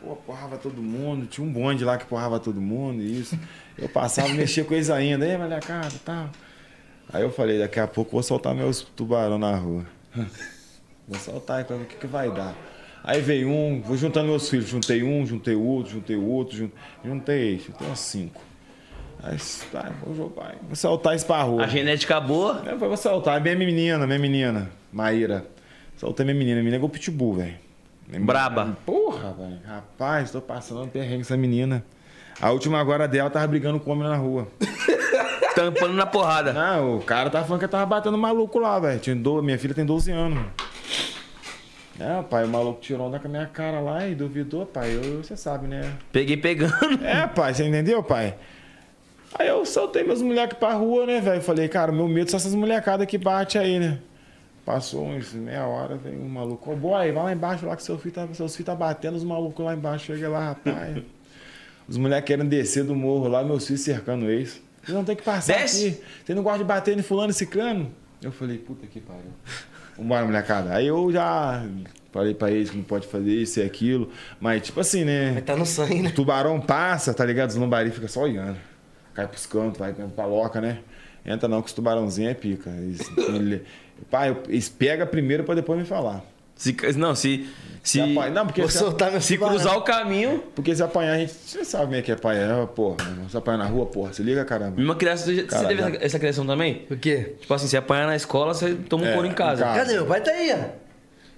Pô, porrava todo mundo, tinha um bonde lá que porrava todo mundo, isso. Eu passava, mexia com eles ainda, aí molecada, tal. Aí eu falei, daqui a pouco eu vou soltar meus tubarão na rua. Vou soltar aí pra ver o que, que vai dar. Aí veio um, vou juntando meus filhos. Juntei um, juntei outro, juntei outro, jun- juntei, juntei uns cinco. Aí, tá, vou jogar. Vou soltar isso pra rua. A genética boa. Eu vou soltar. Minha menina, minha menina, Maíra. Soltei minha menina. Minha menina é igual pitbull, velho. Braba. Porra, velho. Rapaz, tô passando um perrengue essa menina. A última agora dela tava brigando com o homem na rua. Tampando na porrada. Não, o cara tava falando que tava batendo maluco lá, velho. Minha filha tem 12 anos. É, pai, o maluco tirou onda com a minha cara lá e duvidou, pai. Eu- Você sabe, né? Peguei pegando. É, pai, você entendeu, pai? Aí eu soltei meus moleques pra rua, né, velho? Falei, cara, meu medo são essas molecadas que bate aí, né? Passou uns meia hora, veio um maluco. Ô, boy, vai lá embaixo lá que seu filho tá, seus filhos tá batendo, os malucos lá embaixo. Cheguei lá, rapaz. Os moleques querem descer do morro lá, meus filhos cercando eles. Vocês não tem que passar Desce. aqui. Você não gosta de bater em fulano e ciclano? Eu falei, puta que pariu. Vambora, molecada. Aí eu já falei pra eles que não pode fazer isso e aquilo. Mas, tipo assim, né? Mas tá no sangue, O né? tubarão passa, tá ligado? Os lambari fica só olhando. Cai pros cantos, vai pra loca, né? Entra não, que os tubarãozinhos é pica. Eles, ele- pai, pegam primeiro pra depois me falar. Se, não, se. Se, Se apanhar- não, porque se, soltar se cruzar o caminho. porque se apanhar, a gente. Você sabe como é que é apanhar, porra. meu irmão. Se apanhar na rua, porra, se liga, caramba. Mesma criação. Você Caralho, teve já. essa, essa criação também? O quê? Tipo assim, se apanhar na escola, você toma um É, couro em casa. em casa. Cadê? Meu pai tá aí, ó.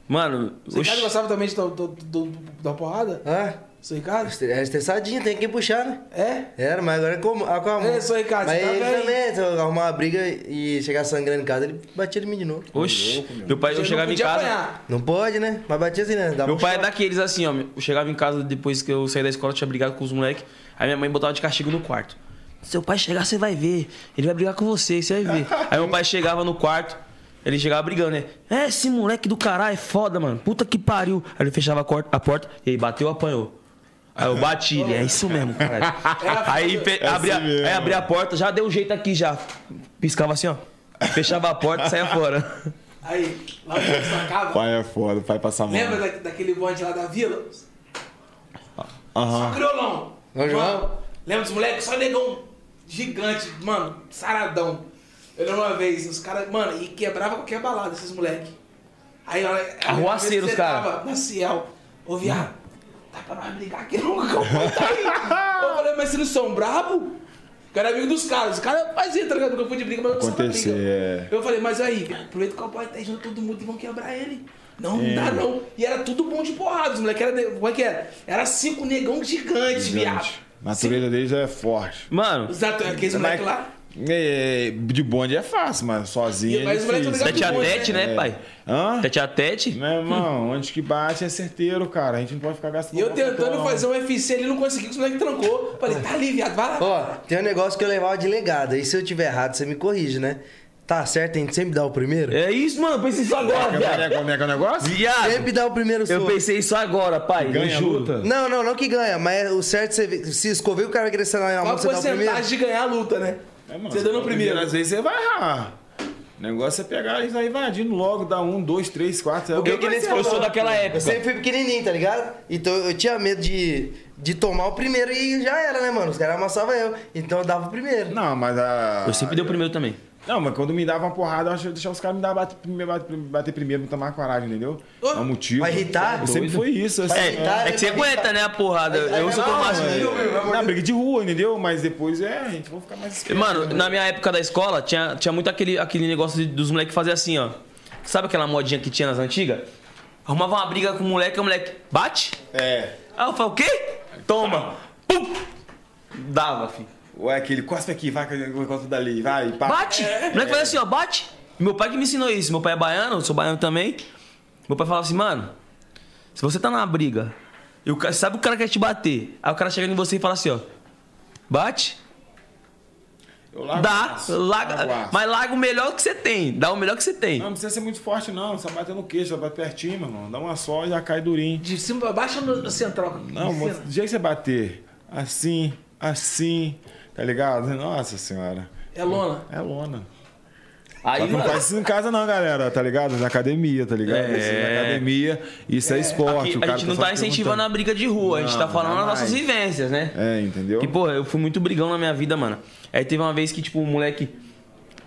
Mano, Você oxi, gostava também de dar- do- do- da porrada? Hã? Seu Ricardo? É estressadinho, tem que puxar, né? É? Era, mas agora é com, a, com a mão. É, sou Ricardo, Mas você tá ele bem. também, se eu arrumar uma briga e chegar sangrando em casa, ele batia em mim de novo. oxi. Meu pai, eu Ele chegava não em podia casa. apanhar. Não pode, né? Mas batia assim, né? Dava Meu um pai é choque. daqueles assim, ó. Eu chegava em casa depois que eu saí da escola, tinha brigado com os moleques. Aí minha mãe botava de castigo no quarto. Seu pai chegar, você vai ver. Ele vai brigar com você, você vai ver. Aí meu pai chegava no quarto, ele chegava brigando, né? É, esse moleque do caralho é foda, mano. Puta que pariu. Aí ele fechava a cor- a porta e aí bateu, apanhou. Aí eu bati ele, é isso mesmo, caralho. Aí, fe- É abria, assim mesmo. aí abria a porta, já deu um jeito aqui já. Piscava assim, ó. Fechava a porta e saia fora. Aí, lá onde sacava. Pai é foda, pai passa mal. Lembra da- daquele bonde lá da vila? Aham. Só criolão. Mano, Lembra dos moleques? Só negão gigante, mano, saradão. Eu lembro uma vez, os caras, mano, e quebrava qualquer balada esses moleques. Aí, olha. Arruaceiros, você cara. tava Na Ciel. Ô, viado, dá pra nós brigar aqui não, o cowboy tá aí. Eu falei, mas vocês não são brabo? Eu era amigo dos caras. Os caras faziam, tá ligado? Nunca fui de briga, mas eu da Acontecer, briga. é. Eu falei, mas aí, aproveita que o cowboy tá junto todo mundo e vão quebrar ele. Não, não É. dá não. E era tudo bom de porrada. Os moleques era. Como é que era? Era cinco negão gigantes, viado. Gigante. A natureza deles é forte. Mano, Exato, aqueles moleques lá. É, de bonde é fácil, mas sozinho E- é moleque difícil. tete a tete, né, É. pai? Hã? Tete a tete. Meu irmão, onde que bate é certeiro, cara. A gente não pode ficar gastando. E eu tentando fazer um UFC, ele não conseguiu, os moleques trancou. Falei, tá ali, viado, vai lá. Ó, tem um negócio que eu levava de legado. Aí se eu tiver errado, você me corrige, né? Tá certo, a gente sempre dá o primeiro? É isso, mano. Eu pensei isso agora, é, viado. é- como é que é o negócio? Viado. Sempre dá o primeiro Eu soco. pensei isso agora, pai. Ganha eu a luta? Não, não, não que ganha, mas é o certo é você se escover o cara vai ser na mão, a você dá o primeiro. porcentagem de ganhar a luta, né? É, mano, Você dando o primeiro. Às vezes você vai errar. O negócio é pegar e vai invadindo logo, dá um, dois, três, quatro. É o que que você Eu sou daquela Eu época. sempre fui pequenininho, tá ligado? Então eu tinha medo de, de tomar o primeiro e já era, né, mano? Os caras amassavam eu. Então eu dava o primeiro. Não, mas a. Eu sempre dei o primeiro também. Não, mas quando me dava uma porrada, eu achava deixar os caras me dar bater, primeiro- bater, bater primeiro, não tomar coragem, entendeu? É um motivo. vai irritar? Sempre foi isso, assim. É, irritar, é que você aguenta, né, a porrada. Aí Eu, vai- tomasse. não, é- Na briga de rua, entendeu? Mas depois é, a gente vai ficar mais esperto. Mano, na minha época da escola, tinha, tinha muito aquele, aquele negócio de- dos moleques fazer assim, ó. Sabe aquela modinha que tinha nas antigas? Arrumava uma briga com o moleque, o moleque bate. É. Aí eu falei, o quê? Toma. Pum. Dava, filho. Ou é aquele, cospe aqui, vai, eu encontro dali, vai, pá. Bate! O moleque fazia assim, ó, bate. Meu pai que me ensinou isso. Meu pai é baiano, eu sou baiano também. Meu pai falava assim, mano, se você tá numa briga, e o cara, sabe o cara quer te bater, aí o cara chega em você e fala assim, ó, bate, Eu largo o dá, aço, largo o larga, aço. mas larga o melhor que você tem, dá o melhor que você tem. Não, não precisa ser muito forte, não. Só bater no queixo, vai pertinho, meu irmão. Dá uma só e já cai durinho. De cima pra baixo ou no central? Não, do jeito que você bater, assim, assim, tá ligado? Nossa senhora. É lona. É lona. Aí, Só que não faz isso em casa não, galera, tá ligado? Na academia, tá ligado? É. Isso na academia, isso é, esporte. aqui, o a gente não só tá incentivando a briga de rua, a gente tá Não, falando das nossas vivências, né? É, entendeu? Que, porra, eu fui muito brigão na minha vida, mano. Aí teve uma vez que, tipo, o moleque.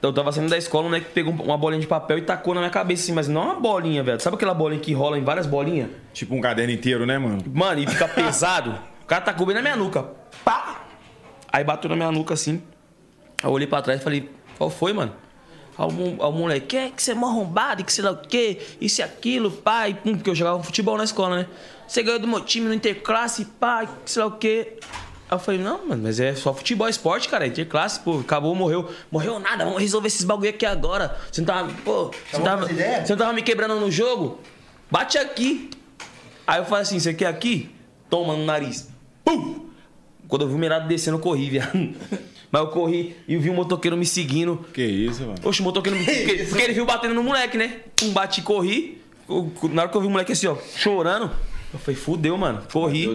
Eu tava saindo da escola, o moleque pegou uma bolinha de papel e tacou na minha cabeça, assim, mas não uma bolinha, velho. Sabe aquela bolinha que rola em várias bolinhas? Tipo um caderno inteiro, né, mano? Mano, e fica pesado. O cara tacou bem na minha nuca. Pá! Aí bateu na minha nuca assim. Aí eu olhei pra trás e falei, qual foi, mano? Aí o, mo- aí o moleque, que que você é mó arrombado, que sei lá o quê, isso e aquilo, pai, pum, porque eu jogava futebol na escola, né? Você ganhou do meu time no interclasse, pai, que sei lá o quê. Aí eu falei, não, mano, mas é só futebol, é esporte, cara, interclasse, pô, acabou, morreu. Morreu nada, vamos resolver esses bagulho aqui agora. Você não tava, pô, você não tava, você não tava me quebrando no jogo? Bate aqui. Aí eu falei assim, você quer aqui? Toma no nariz. Pum! Quando eu vi o mirado descendo, eu corri, viado. Mas eu corri e eu vi um motoqueiro me seguindo. Que isso, mano? Oxe, o motoqueiro me... Porque, porque ele viu batendo no moleque, né? Um bate e corri. Na hora que eu vi o moleque assim, ó, chorando, eu falei, fudeu, mano. Corri.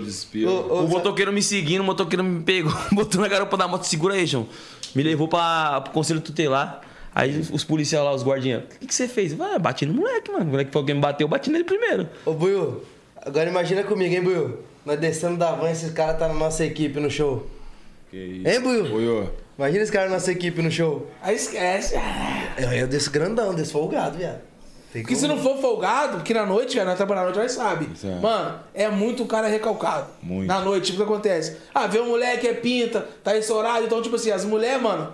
Ô, ô, O motoqueiro me seguindo, o motoqueiro me pegou, botou na garupa da moto, segura aí, João. Me levou pra, pro conselho tutelar. Aí os policiais lá, os guardinhas, o que, que você fez? Vai, bati no moleque, mano. O moleque foi alguém me bateu, eu bati nele primeiro. Ô, Buiu, agora imagina comigo, hein, Buiu? Nós descendo da van e esse cara tá na nossa equipe no show. Que isso. Hein, Buiu? Ô. Imagina esse cara na nossa equipe no show. Aí esquece. Eu, eu desço grandão, desço folgado, viado. Tem Porque se não for folgado, que na noite, velho, nós trabalhamos na noite, nós sabe. Certo. Mano, é muito cara recalcado. Muito. Na noite, tipo, o que acontece? Ah, vê um moleque é pinta, tá estourado, então, tipo assim, as mulheres, mano,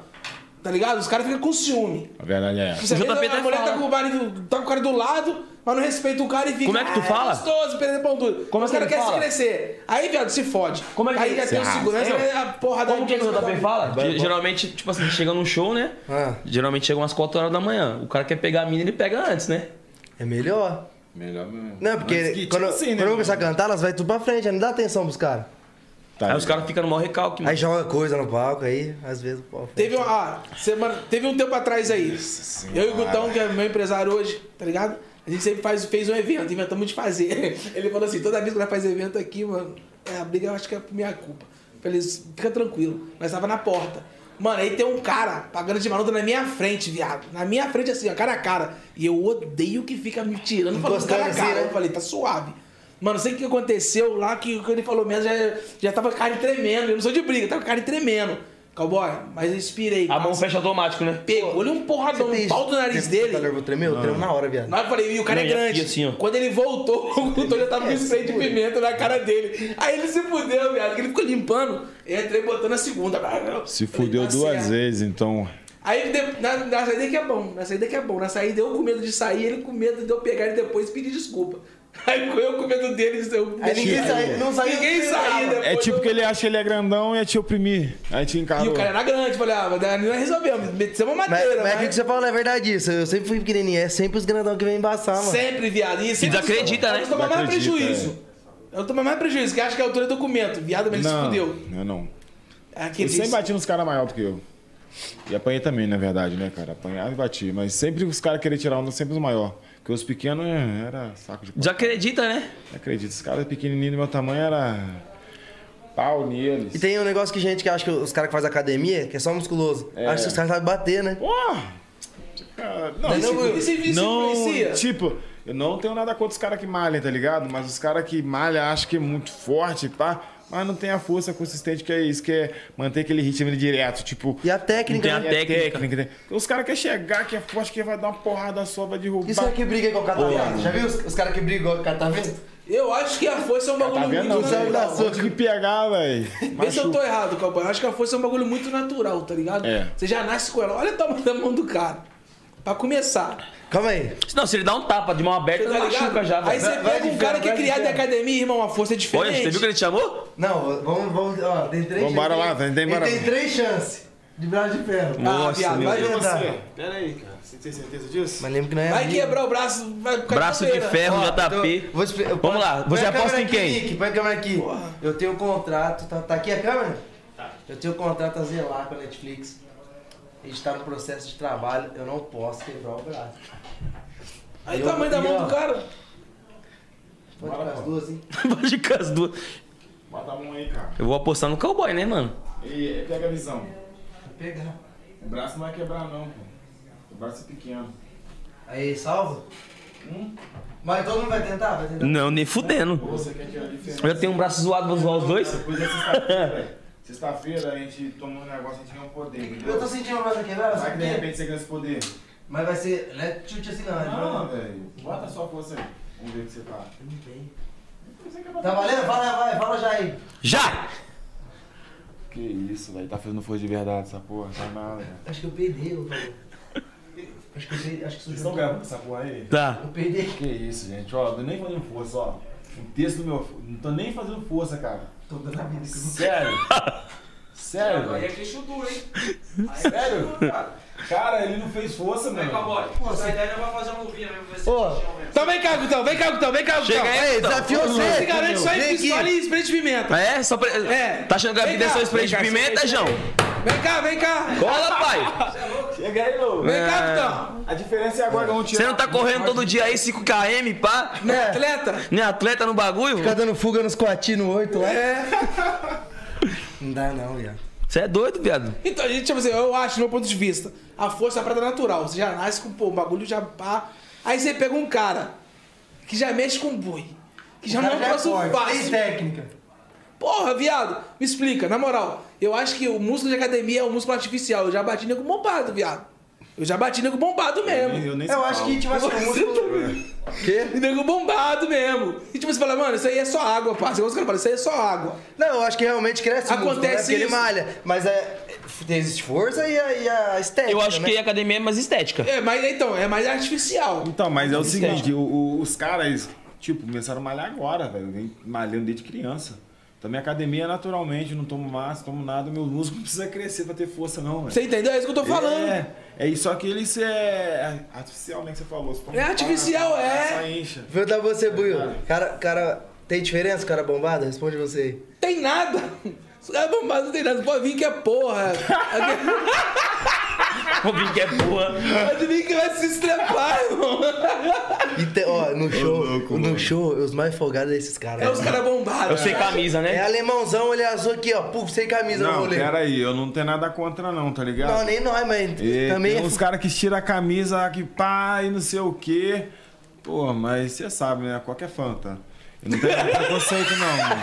tá ligado? Os caras ficam com ciúme. A verdade é. Você O vê, JP a mulher tá com, o marido, tá com o cara do lado, mas não respeita o cara e fica. Como é que tu "Ah, fala? gostoso, perdendo pão tudo. Como é Os que caras ele querem se fala? crescer. Aí, viado, se fode. Como é que Aí já tem o segurança, Eu? a porra da Como que o JP fala? Geralmente, tipo assim, chega num show, né? Ah, Geralmente chega umas 4 horas da manhã. O cara quer pegar a mina, ele pega antes, né? é melhor. Melhor mesmo. Não, porque que, quando, tipo assim, quando né, eu começar a cantar, elas vai tudo pra frente, não dá atenção pros caras. Tá Aí os caras ficam no maior recalque, mano. Aí joga coisa no palco, aí às vezes pô, Teve, uma, ah, semana, teve um tempo atrás aí. Eu e o Gutão, que é meu empresário hoje, tá ligado? A gente sempre faz, fez um evento, inventamos de fazer. Ele falou assim: toda vez que nós faz evento aqui, mano, é, a briga eu acho que é por minha culpa. Falei, fica tranquilo. Nós tava na porta. Mano, aí tem um cara pagando de maluco na minha frente, viado. Na minha frente, assim, ó, cara a cara. E eu odeio que fica me tirando falando cara a assim, cara. né? Eu falei, tá suave. Mano, sei o que aconteceu lá, que o que ele falou mesmo, já, já tava com a carne tremendo. Eu não sou de briga, tava com a carne tremendo. Cowboy, mas eu inspirei. A mão fecha automático, né? Pegou-lhe um porradão no pau do nariz dele. Tá nervoso, tremeu? Tremeu na hora, viado. Na hora eu falei, e o cara Não, é e grande. assim, ó. Quando ele voltou, o doutor já tava com spray de pimenta na cara dele. Aí ele se fudeu, viado, que ele ficou limpando. Eu entrei botando a segunda. Se Falei, fudeu tá duas certo. vezes, então. Aí de- na, na saída que é bom, na saída que é bom. Na saída eu com medo de sair, ele com medo de eu pegar ele depois e pedir desculpa. Aí eu com medo dele, eu Aí ninguém saiu, não saiu. Ninguém saiu. É tipo eu- que ele acha que ele é grandão e ia te oprimir. Aí te encarou. E o cara era grande, falei, ah, mas não resolvemos, metemos uma Mas, madeira. mas mas- aqui que você fala é verdade isso. Eu sempre fui pequenininho. É sempre os grandão que vem embaçar, mano. Sempre, viado. E sempre desacredita, né? Eu tomo mais prejuízo. Eu tomo mais prejuízo, que acha que a altura é documento. Viado, mas ele se Não, fudeu. eu não. Aquele Eu sempre bati nos caras maior do que eu. E apanhei também, na verdade, né, cara? Apanhava e bati. Mas sempre os caras queriam tirar onda, sempre os maiores. Porque os pequenos é, era saco de pau. Desacredita, né? Acredito. Os caras pequenininhos do meu tamanho era pau neles. E tem um negócio que gente que acha que os caras que fazem academia, que é só musculoso, É. acha que os caras sabem bater, né? Porra! Cara, Não, não, tipo, Esse vício não, influencia. tipo, eu não tenho nada contra os caras que malham, tá ligado? Mas os caras que malham acham que é muito forte, pá. Mas não tem a força consistente que é isso, que é manter aquele ritmo ali direto, tipo... E a técnica, Não né? tem a técnica. né? Os caras querem chegar, que é forte, que vai dar uma porrada só, vai derrubar. Isso é que briga igual o cara vendo. Já viu os, os caras que brigam igual o cara vendo? Eu acho que a força é um bagulho Tá vendo? muito Não, natural. dar Só que pegar, velho. Vê se eu tô errado, Calpão. Eu acho que a força é um bagulho muito natural, tá ligado? É. Você já nasce com ela. Olha o tamanho da mão do cara. Pra começar. Calma aí. Não, se ele dá um tapa de mão aberta, tá machuca já, Aí você pega um cara que é criado em academia, irmão, a força é diferente. Olha, você viu que ele te chamou? Não, vamos, vamos, ó, tem três Vamos embora ele lá, tem- tem- Ele tem três chances de braço de ferro. Ah, Nossa, viado, meu vai tentar. Pera aí, cara. Você tem certeza disso? Mas lembra que não é Vai amigo. quebrar o braço, vai ficar Braço de ferro, Ó, JP. então, vou Vamos lá, você aposta em aqui, quem? Nick, põe a câmera aqui. Porra. Eu tenho um contrato, tá, tá aqui a câmera? Tá. Eu tenho um contrato a zelar com a Netflix. A gente tá no processo de trabalho, eu não posso quebrar o braço. Aí o Eu- tamanho da mão ó, do cara. Pode ficar as duas, hein? Pode ficar as duas. Bota a mão aí, cara. Eu vou apostar no cowboy, né, mano? E pega a visão. Vou pegar. O braço não vai quebrar, não, pô. O braço é pequeno. Aí, salva? Mas todo mundo vai tentar? Vai tentar? Não, nem fudendo. Você quer tirar a diferença? Eu já tenho um braço zoado, vou zoar os dois? Depois da sexta-feira. A gente tomou um negócio, a gente ganhou um poder. entendeu? Eu tô sentindo o braço quebrado, Vai sabe que de quê? repente você ganha esse poder. Mas vai ser. Não é chute assim, não. Não, velho. Bota sua força aí. Vamos ver o que você tá. Não tem. Tá valendo? Fala, vai, fala já aí. Já! Que isso, velho. Tá fazendo força de verdade essa porra. Tá nada, velho. Acho que eu eu falei. Acho que eu peidei, acho que Vocês estão gravando essa porra aí? Tá. Eu peidei. Que isso, gente. Ó, tô nem fazendo força, ó. O texto do meu. Não tô nem fazendo força, cara. Tô dando a vida Sério? Sério, Aí é queixo duro, hein? Sério? Cara, ele não fez força, mano. Pô, Essa você- ideia não vai fazer um vinho mesmo, vai ser Ô, chão mesmo. Então vem cá, Gutão, vem cá, Gutão, vem cá, Gutão. Chega aí, Ei, Gutão. desafio Você você. se garante só Vem em pistola e spray de pimenta. É? Só pre... É. Tá achando que a Vem vida é só spray de vem pimenta, vem. João? Vem cá, vem cá. Cola, pai! Chega aí, louco. Vem cá, É. A diferença é agora que vamos tirar. Você não tá correndo todo dia aí, 5km, pá? Não é atleta? Nem atleta no bagulho? Ficar dando fuga nos coatinhos no 8 lá. É. Não dá não, viado. Você é doido, viado. Então, gente, tipo assim, eu acho, do meu ponto de vista, a força é a parada natural. Você já nasce com, pô, o bagulho já pá. Aí você pega um cara que já mexe com boi. Que já O não é um troço forte, Tem fácil. técnica. Porra, viado, me explica, na moral. Eu acho que o músculo de academia é um músculo artificial. Eu já bati nego bombado, viado. Eu já bati nego bombado mesmo. Eu nem Eu acho que, tipo assim, o músculo... Quê? E nego bombado mesmo. E tipo, você fala, mano, isso aí é só água, parça. Caras falam, isso aí é só água. Não, eu acho que realmente cresce o músculo, né? Acontece ele malha. Mas é, existe força e a, e a estética, Eu acho né? que a academia é mais estética. É, mas então, é mais artificial. Então, mas é o Estética. seguinte, o- o- os caras, tipo, começaram a malhar agora, velho. Vem malhando desde criança. Também academia naturalmente, não tomo massa, tomo nada, meu músculo não precisa crescer pra ter força, não, velho. Você entendeu? É isso que eu tô falando. É, é isso, só que ele isso é artificial, né, que você falou. Você É artificial, pá, é. Só incha. Vou dar você, Buiu. Verdade. Cara, cara, tem diferença, cara bombado? Responde você aí. Tem nada. Os caras bombados não tem nada. Pode vir que é porra. Vir que é boa. Pode vir que vai se estrepar, irmão. E te- ó, no show, louco, no mano. show, os mais folgados é esses caras. É os caras bombados. Eu sei camisa, É né? alemãozão, ele azul aqui, ó. Puf, sem camisa no Não, rolê. pera aí, eu não tenho nada contra não, tá ligado? Não, nem nós, mas E também tem é uns caras que tiram a camisa que pá e não sei o quê. Pô, mas você sabe, né? Qualquer fã, tá? Eu não tenho preconceito, não, mano.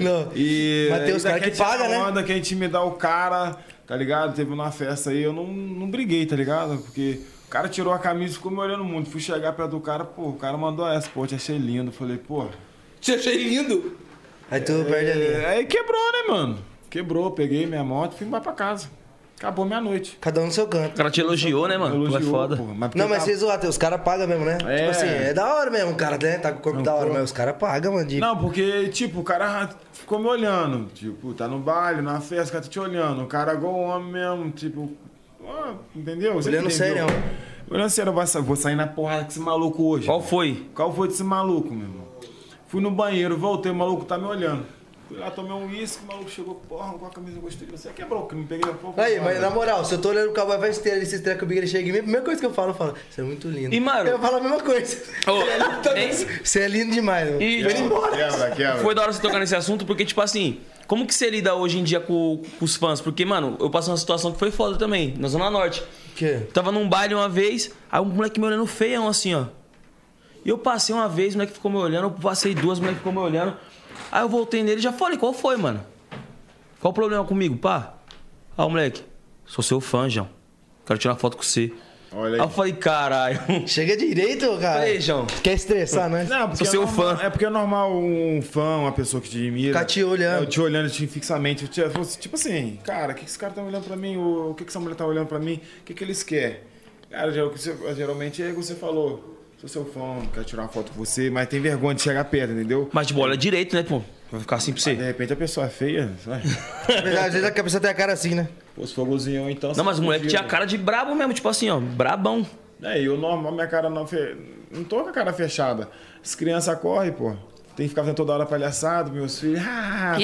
Não. E Mas tem os ainda cara que quer tirar paga, né? onda, quer intimidar o cara, tá ligado? Teve uma festa aí, eu não, não briguei, tá ligado? Porque o cara tirou a camisa e ficou me olhando muito. Fui chegar perto do cara, pô, o cara mandou essa, pô, te achei lindo. Falei, pô. Te achei lindo. Aí tu perde a linha. É, aí quebrou, né, mano? Quebrou, peguei minha moto e fui embora pra casa. Acabou minha noite. Cada um no seu O canto. cara te elogiou, né, mano? Tu é Elogiou, foda. porra, mas Não, mas tava- vocês zoam, os caras pagam mesmo, né? É. Tipo assim, é da hora mesmo o cara, né? Tá com o corpo Não, da hora, pô. mas os caras pagam, mano. de- Não, porque, tipo, o cara ficou me olhando. Tipo, tá no baile, na festa, o cara tá te olhando. O cara é igual homem mesmo, tipo. ó, entendeu? Você Olhando sério. Olhando sério, eu vou sa- vou sair na porrada com esse maluco hoje. Qual foi? Qual foi desse maluco, meu irmão? Fui no banheiro, voltei, o maluco tá me olhando. Fui lá, tomei um uísque, o maluco chegou, porra, com a camisa eu gostei. Você quebrou, que não peguei a porra. Aí, mas na moral, se eu tô olhando o cowboy faz inteiro, esse treco comigo, ele chega em mim, a primeira coisa que eu falo, eu falo, você é muito lindo. E, mano- Eu falo a mesma coisa. Ô, hein? Você é lindo demais, mano. E- Vem embora. Quebra, quebra. Foi da hora você tocar nesse assunto, porque, tipo assim, como que você lida hoje em dia com, com os fãs? Porque, mano, eu passei uma situação que foi foda também, na Zona Norte. Que? Tava num baile uma vez, aí um moleque me olhando feião assim, ó. E eu passei uma vez, o moleque ficou me olhando, eu passei duas, o moleque ficou me olhando. Aí eu voltei nele e já falei, qual foi, mano? Qual o problema comigo, pá? Ah, moleque, sou seu fã, João. Quero tirar foto com você. Olha Aí aí. eu falei, caralho. Chega direito, cara. Falei, João. Quer estressar, né? Não, porque Sou é seu normal- fã. É porque é normal um fã, uma pessoa que te admira. Ficar te olhando. é, te olhando te fixamente. Te- Tipo assim, cara, o que, que esse cara tá olhando pra mim? O, o que, que essa mulher tá olhando pra mim? O que, que eles querem? Cara, você- geralmente é o que você falou. Sou seu fã, quero tirar uma foto com você, mas tem vergonha de chegar perto, entendeu? Mas, tipo, olha direito, né, pô? Vai ficar assim pra De você. repente a pessoa é feia, sabe? Às vezes a cabeça tem a cara assim, né? Pô, se for gozinhão, então. Não, mas o moleque tinha cara de brabo mesmo, tipo assim, ó, brabão. É, eu normal, minha cara não fe... Não tô com a cara fechada. As crianças correm, pô. Tem que ficar fazendo toda hora palhaçado, meus filhos. Ah,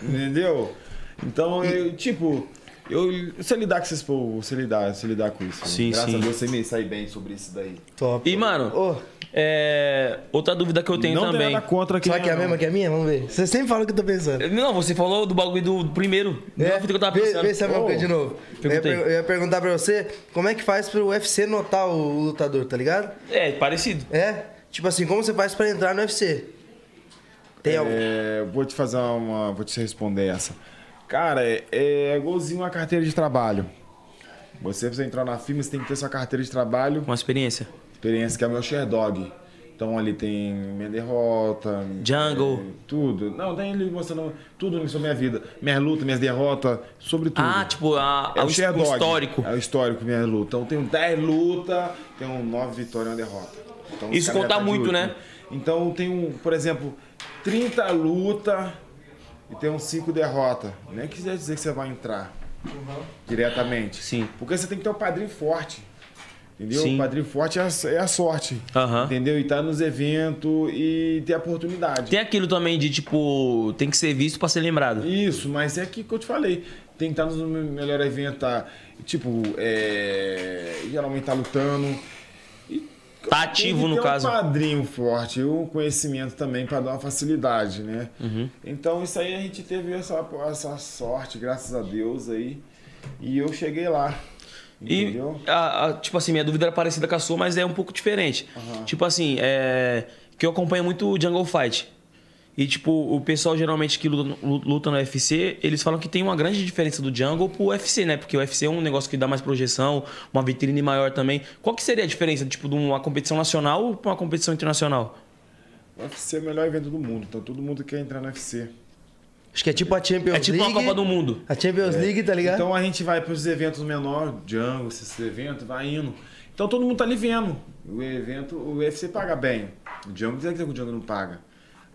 Entendeu? Então, eu, tipo, eu sei lidar com esses povos, sei lidar, sei lidar com isso. Sim, Graças sim. a Deus você me sai bem sobre isso daí. Top. E, mano, Ô, é, outra dúvida que eu tenho não também. tem nada contra quem será que é a não. mesma que a minha? Vamos ver. Você sempre fala o que eu tô pensando. Não, você falou do bagulho do primeiro. Não é a fita que eu tava vê, pensando. vê se é a mesma coisa de novo. Eu ia, eu ia perguntar pra você como é que faz pro UFC notar o lutador, tá ligado? É, parecido. É? Tipo assim, como você faz pra entrar no UFC? Tem algum. É, vou te fazer uma. Vou te responder essa. Cara, é, é igualzinho uma carteira de trabalho. Você, você entrar na firma, você tem que ter sua carteira de trabalho, Uma experiência. experiência que é o meu Sherdog. Então ali tem minha derrota. Jungle. é, tudo. Não, tem ele mostrando tudo sobre minha vida. Minhas lutas, minhas derrotas, sobre tudo. Ah, tipo, a, É a- o o, Sherdog. histórico. É o histórico, minha luta. Então tenho 10 lutas, tenho 9 vitórias e uma derrota. Então, os Isso caras conta tá de muito, último. né? Então tenho, por exemplo, 30 lutas e tenho 5 derrotas. Nem quiser dizer que você vai entrar diretamente. Sim. Porque você tem que ter um padrinho forte. Entendeu? Sim. O padrinho forte é a, é a sorte. Aham. Entendeu? E tá nos eventos e ter a oportunidade. Tem aquilo também de, tipo, tem que ser visto pra ser lembrado. Isso, mas é que eu te falei. Tem que estar nos melhores eventos, tá, tipo, é, geralmente tá lutando. E Tá ativo, no caso. um padrinho forte, um conhecimento também para dar uma facilidade, né? Uhum. Então isso aí a gente teve essa, essa sorte, graças a Deus aí. E eu cheguei lá. E, Entendeu? a- a- tipo assim, minha dúvida era parecida com a sua, mas é um pouco diferente. Tipo assim, é. Que eu acompanho muito o Jungle Fight. E, tipo, o pessoal geralmente que luta, luta no UFC, eles falam que tem uma grande diferença do Jungle pro UFC, né? Porque o UFC é um negócio que dá mais projeção, uma vitrine maior também. Qual que seria a diferença, tipo, de uma competição nacional pra uma competição internacional? O UFC é o melhor evento do mundo, então todo mundo quer entrar no UFC. Acho que é tipo a Champions É tipo League. uma Copa do Mundo. A Champions League, tá ligado? Então a gente vai para os eventos menores, Django, esses eventos, vai indo. Então todo mundo tá ali vendo. O evento, o UFC paga bem. O Django não quer dizer que o Django não paga.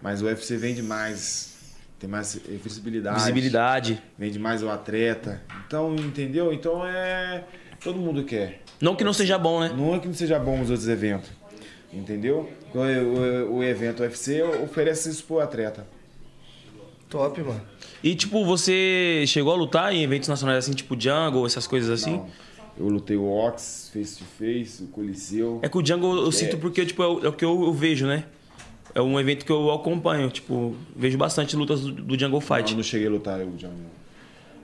Mas o UFC vende mais. Tem mais visibilidade. Visibilidade. Vende mais o atleta. Então, entendeu? Então é. Todo mundo quer. Não que não seja bom, né? Não é que não seja bom os outros eventos. Entendeu? O, o, o evento UFC oferece isso pro atleta. Top, mano. E, tipo, você chegou a lutar em eventos nacionais assim, tipo Jungle, essas coisas assim? Não. Eu lutei o Ox, face to face, o Coliseu. É que o Jungle eu sinto porque, tipo, é o, é o que eu, eu vejo, né? É um evento que eu acompanho, tipo, vejo bastante lutas do, do Jungle Não, Fight. eu não cheguei a lutar o Django.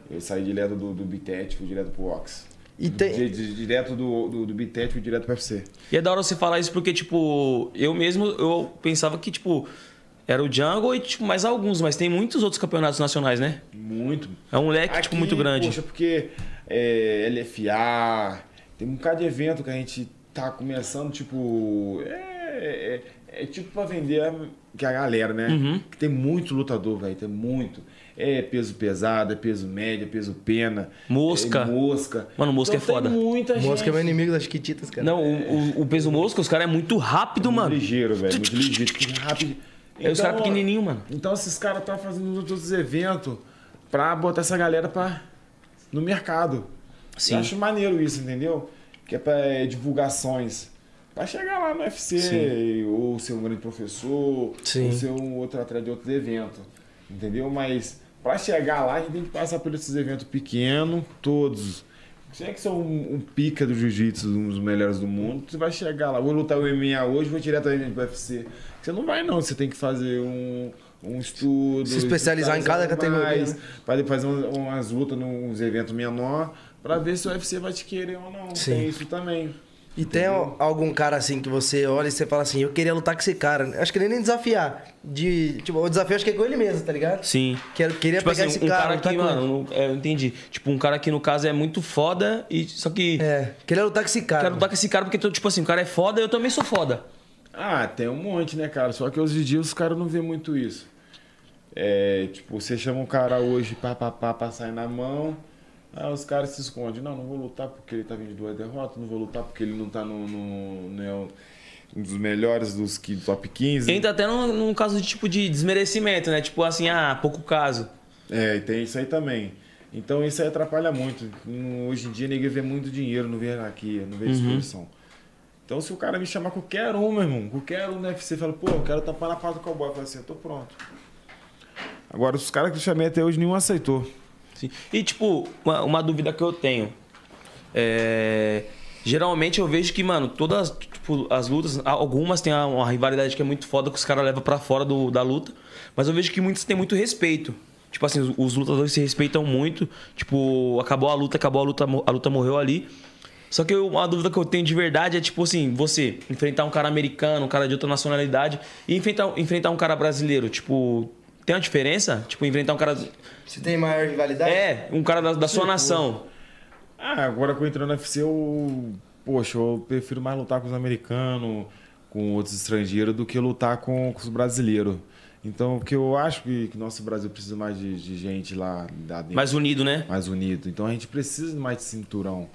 Eu saí direto do, do Bitet, fui direto pro Ox. E tem- Di- di- direto do, do, do Bitet, fui direto pro UFC. E é da hora você falar isso porque, tipo, eu mesmo, eu pensava que, tipo, era o Jungle e, tipo, mais alguns, mas tem muitos outros campeonatos nacionais, né? Muito. É um leque, tipo, muito grande. Poxa, porque é, LFA, tem um bocado de evento que a gente tá começando, tipo. É, é, é tipo pra vender a, que a galera, né? Uhum. Que tem muito lutador, velho, tem muito. É peso pesado, é peso médio, é peso pena. Mosca. É mosca. Mano, mosca Então é foda. Tem muita gente. Mosca é meu inimigo das Chiquititas, cara. Não, o, o- o peso mosca, os caras é muito rápido, Muito mano. ligeiro, velho. Muito ligeiro. rápido. É os caras pequenininhos, mano. Então esses caras estão fazendo outros eventos pra botar essa galera pra, no mercado. Sim. Eu acho maneiro isso, entendeu? Que é pra é, divulgações. Pra chegar lá no UFC, ou ser um grande professor, Sim. ou ser um outro atleta de outro evento. Entendeu? Mas pra chegar lá, a gente tem que passar por esses eventos pequenos, todos. Se é que são um, um pica do jiu-jitsu, um dos melhores do mundo, você vai chegar lá. Vou lutar o MMA hoje, vou diretamente pro UFC. Você não vai, não. Você tem que fazer um, um estudo. Se especializar em cada categoria, né? Para fazer umas, lutas nos eventos menor, pra ver se o UFC vai te querer ou não. Sim. Tem isso também. E tem algum cara assim que você olha e você fala assim, eu queria lutar com esse cara. Acho que nem nem desafiar. De, tipo, o desafio acho que é com ele mesmo, tá ligado? Sim. Quero, queria Tipo pegar assim, esse um cara, cara que, mano, não- é, eu entendi. Tipo, um cara que no caso é muito foda e só que É, queria lutar com esse cara. quero lutar com esse cara porque, tipo assim, o cara é foda e eu também sou foda. Ah, tem um monte, né, cara? Só que hoje em dia os caras não vê muito isso. É, tipo, você chama um cara hoje pra, pra, pra, pra sair na mão, aí os caras se escondem. Não, não vou lutar porque ele tá vindo de duas derrotas, não vou lutar porque ele não tá no, no, não é um dos melhores dos top 15. Entra até num, num caso de tipo de desmerecimento, né? Tipo assim, ah, pouco caso. É, e tem isso aí também. Então isso aí atrapalha muito. Hoje em dia ninguém vê muito dinheiro, não vê hierarquia, não vê disposição. Então se o cara me chamar qualquer um, meu irmão, qualquer um no UFC, fala, pô, eu quero tampar na pata do cowboy. Eu falo assim, eu tô pronto. Agora, os caras que eu chamei até hoje, nenhum aceitou. Sim. E tipo, uma, uma dúvida que eu tenho. É, Geralmente eu vejo que, mano, todas tipo, as lutas, algumas tem uma rivalidade que é muito foda que os caras levam pra fora do, da luta, mas eu vejo que muitos têm muito respeito. Tipo assim, os, os lutadores se respeitam muito. Tipo, acabou a luta, acabou a luta, a luta morreu ali. Só que uma dúvida que eu tenho de verdade é, tipo assim, você enfrentar um cara americano, um cara de outra nacionalidade, e enfrentar, enfrentar um cara brasileiro. Tipo, tem uma diferença? Tipo, enfrentar um cara. Se tem maior rivalidade? É, um cara da, da sua nação. Ah, agora que eu entrei no UFC, eu. Poxa, eu prefiro mais lutar com os americanos, com outros estrangeiros, do que lutar com, com os brasileiros. Então, porque eu acho que, que nosso Brasil precisa mais de, de gente lá, lá dentro. Mais unido, né? mais unido. Então a gente precisa mais de cinturão.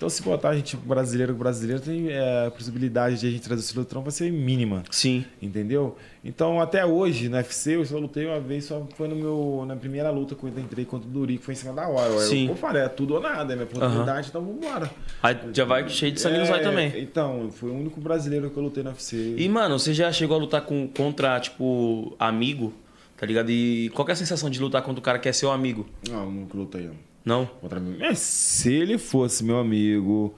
Então se botar a gente brasileiro com brasileiro, tem, é, a possibilidade de a gente trazer o cinturão vai ser mínima. Sim. Entendeu? Então até hoje, no UFC, eu só lutei uma vez, só foi no meu, na primeira luta que eu entrei contra o Duri, que foi em cima da hora. Sim. Eu, eu falei, é tudo ou nada, é minha oportunidade, então vambora. Aí já vai cheio de sangue É, também. Então, foi o único brasileiro que eu lutei no UFC. E, mano, você já chegou a lutar com, contra, tipo, amigo, tá ligado? E qual que é a sensação de lutar contra o cara que é seu amigo? Não, nunca lutei. não. Não? Contra mim. É, se ele fosse meu amigo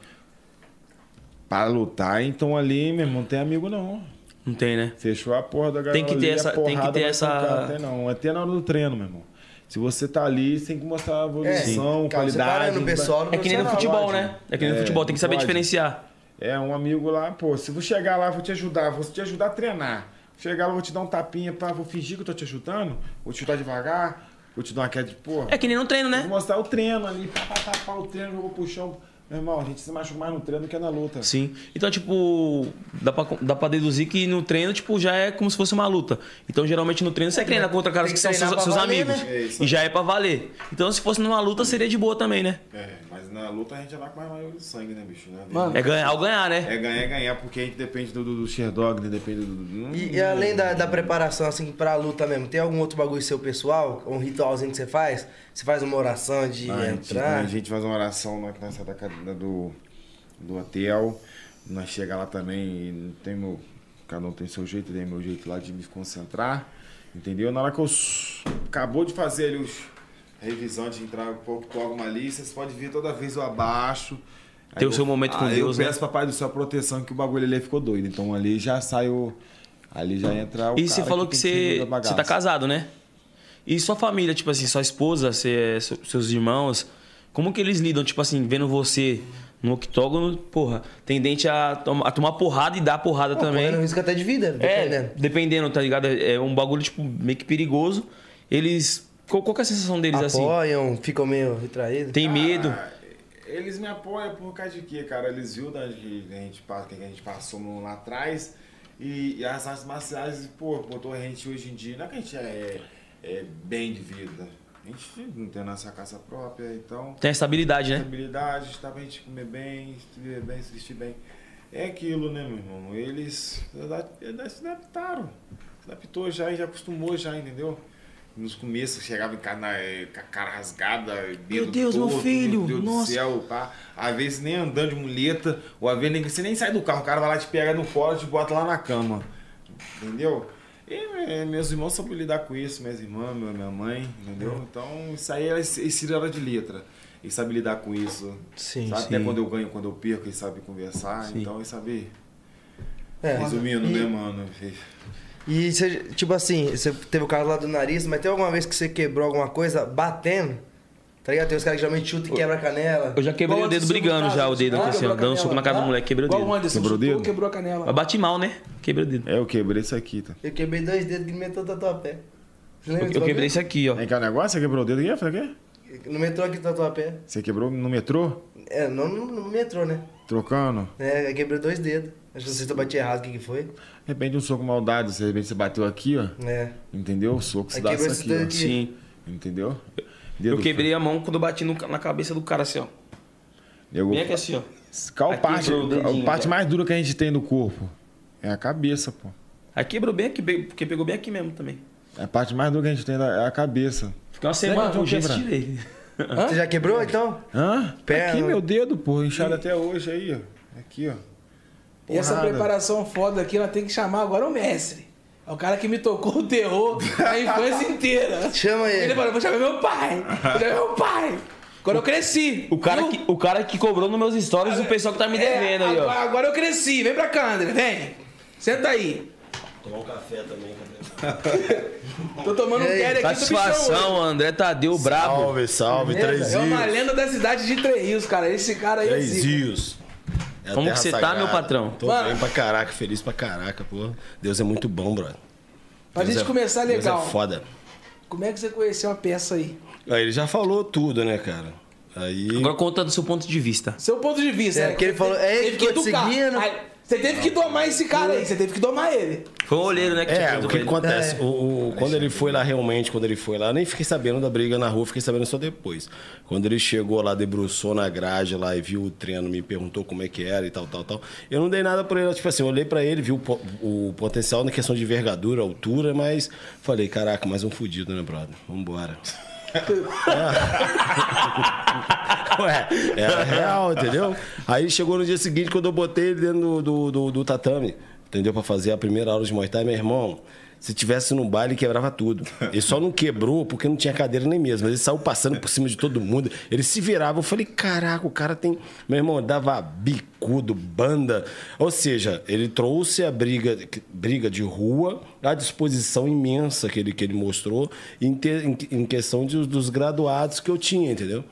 para lutar, então ali, meu irmão, não tem amigo não. Não tem, né? Fechou a porra da galera. Tem que ter ali, essa- tem que ter essa- trocar, Tem não. Até na hora do treino, meu irmão. Se você tá ali, você tem que mostrar a evolução, cara, qualidade. pessoal É que nem no futebol, lógico. né? É que nem no É, futebol, tem que saber pode. diferenciar. É, um amigo lá, pô, se eu chegar lá, vou te ajudar, vou te ajudar a treinar. Chegar lá, vou te dar um tapinha, pá, vou fingir que eu tô te ajudando, vou te chutar devagar, vou te dar uma queda de porra. É que nem no treino, Vou né? mostrar o treino ali, pá, pá, pá, pá, o treino, eu vou puxar o... Meu irmão, a gente se machuca mais no treino do que na luta. Sim. Então, tipo, dá pra, dá pra deduzir que no treino, tipo, já é como se fosse uma luta. Então, geralmente no treino você treina contra caras que, que são seus, seus valer, amigos. né? É E já é pra valer. Então, se fosse numa luta, seria de boa também, né? É, na luta a gente já vai com mais maior de sangue, né, bicho? Né? Mano, É ganhar ou ganhar, né? É ganhar, é ganhar, porque a gente depende do, do, do Sherdog, né? Depende do. do- E, e além da, da preparação, assim, pra luta mesmo, tem algum outro bagulho seu pessoal? Um ritualzinho que você faz? Você faz uma oração de a, gente, entrar? a gente faz uma oração na nessa da, da- do, do hotel. Nós chega lá também e tem meu. Cada um tem seu jeito, tem meu jeito lá de me concentrar. Entendeu? Na hora que eu acabou de fazer ali os a revisão de entrar um pouco com alguma lista, você pode ver toda vez eu abaixo. Ter o eu- seu momento com aí Deus, Eu né? peço papai do céu proteção que o bagulho ali ficou doido. Então ali já saiu. Ali já entra o. E você falou que, tem você, você tá casado, né? E sua família, tipo assim, sua esposa, você, seu- seus irmãos, como que eles lidam, tipo assim, vendo você no octógono, porra, tendente a, a tomar porrada e dar porrada Pô, também. correndo risco até de vida, É, dependendo. dependendo, tá ligado? É um bagulho, tipo, meio que perigoso. Eles. Qual, qual que é a sensação deles assim? Apoiam, ficam meio retraídos. Tem medo? Ah, eles me apoiam por causa de quê, cara? Eles viram da que a gente, que a gente passou lá atrás e, e as artes marciais, pô, botou a gente hoje em dia. Não é que a gente é, é bem de vida. A gente não tem nossa casa própria, então. Tem estabilidade, né? Estabilidade, tá pra gente comer bem, se viver bem, se vestir bem. É aquilo, né, meu irmão? Eles eles se adaptaram. Se adaptou já e já acostumou já, entendeu? Nos começos chegava em casa na- eh, com a cara rasgada, dedo Deus, meu torto, filho, Meu Deus nossa. do céu, pá. Às vezes nem andando de muleta, ou às vezes nem, você nem sai do carro, o cara vai lá, te pega no colo e te bota lá na cama. Entendeu? Porque é, meus irmãos sabem lidar com isso, minhas irmãs, minha mãe, entendeu? Então, isso aí, eles tiraram de letra. Eles sabem lidar com isso. Sim, sabe? sim. Até quando eu ganho, quando eu perco, eles sabem conversar. Sim. Então, eles sabem... É. Resumindo, E- né, mano? E você, tipo assim, você teve o caso lá do nariz, mas tem alguma vez que você quebrou alguma coisa batendo? Tá ligado? Tem os caras que geralmente chutam e quebra a canela. Eu já quebrei Igual o dedo brigando já, o dedo ah, aqui assim, ó. Dando soco na cara do canela. moleque, quebrei o dedo. Anderson, Quebrou o dedo? quebrou a canela. Mas bati mal, né? Quebrei o dedo. É, eu quebrei isso aqui, tá? Eu quebrei dois dedos que meteu tatuapé. Você lembra Eu, eu quebrei isso aqui, ó. Vem cá, o negócio? Você quebrou o dedo aqui? Falei, o quê? No metrô aqui do tatuapé. Você quebrou no metrô? É, não no, no metrô, né? Trocando? É, eu quebrei dois dedos. Acho que não sei se eu bati errado o que, que foi. De repente um soco maldade, de repente você bateu aqui, ó. É. Entendeu? O soco se dá isso aqui, ó. dedo aqui. Sim. Entendeu? Eu quebrei a mão quando eu bati no- na cabeça do cara assim, ó. Eu, Bem aqui assim, ó. Qual Aqui parte, dedinho, a parte mais dura que a gente tem no corpo? É a cabeça, pô. Aí quebrou bem aqui, porque pegou bem aqui mesmo também. A parte mais dura que a gente tem é a cabeça. Fiquei uma semana que com eu o quebrar? tirei. Você já quebrou, então? Hã? Perna. Aqui, meu dedo, pô. Inchado até hoje aí, ó. Aqui, ó. E essa preparação foda aqui, ela tem que chamar agora o mestre. É o cara que me tocou o terror a infância inteira. Chama ele. Ele falou, vou chamar meu pai. Vou chamar meu pai. Quando eu cresci. O cara, viu? que, o cara que cobrou nos meus stories o pessoal que tá me É, devendo aí, agora, ó. agora eu cresci. Vem pra cá, André. Vem. Senta aí. Tomar um café também, cadê? Tô tomando um aí, quero aqui. Satisfação, André Tadeu, brabo. Salve, salve, três É uma rios. lenda da cidade de Três Rios, cara. Esse cara aí é Três zica. rios. É Como que você tá, sagrada. meu patrão? Tô Mano. bem pra caraca, feliz pra caraca, pô. Deus é muito bom, brother. Pra Deus gente é- começar legal. Deus é foda. Como é que você conheceu a peça aí? Aí ele já falou tudo, né, cara? Aí. Agora conta do seu ponto de vista. Seu ponto de vista. É, né? porque ele falou- é ele que ficou te seguindo. Aí, Você teve que domar esse cara aí. Você teve que domar ele. Foi um olheiro, né? Que É, o que ele. acontece? É. O, o- quando ele foi lá realmente, quando ele foi lá, nem fiquei sabendo da briga na rua, fiquei sabendo só depois. Quando ele chegou lá, debruçou na grade lá e viu o treino, me perguntou como é que era e tal, tal, tal. Eu não dei nada por ele, tipo assim, eu olhei pra ele, vi o, o potencial na questão de envergadura, altura, mas falei, caraca, mais um fudido, né, brother? Vambora. Ué, era real, entendeu? Aí chegou no dia seguinte, quando eu botei ele dentro do, do, do- do tatame, entendeu? Pra fazer a primeira aula de Muay Thai, meu irmão, se tivesse no baile, quebrava tudo. Ele só não quebrou porque não tinha cadeira nem mesmo. Ele saiu passando por cima de todo mundo. Ele se virava. Eu falei, caraca, o cara tem. Meu irmão, dava bicudo, banda. Ou seja, ele trouxe a briga, briga de rua à disposição imensa que ele, que ele mostrou em, em- em questão de- dos graduados que eu tinha, entendeu?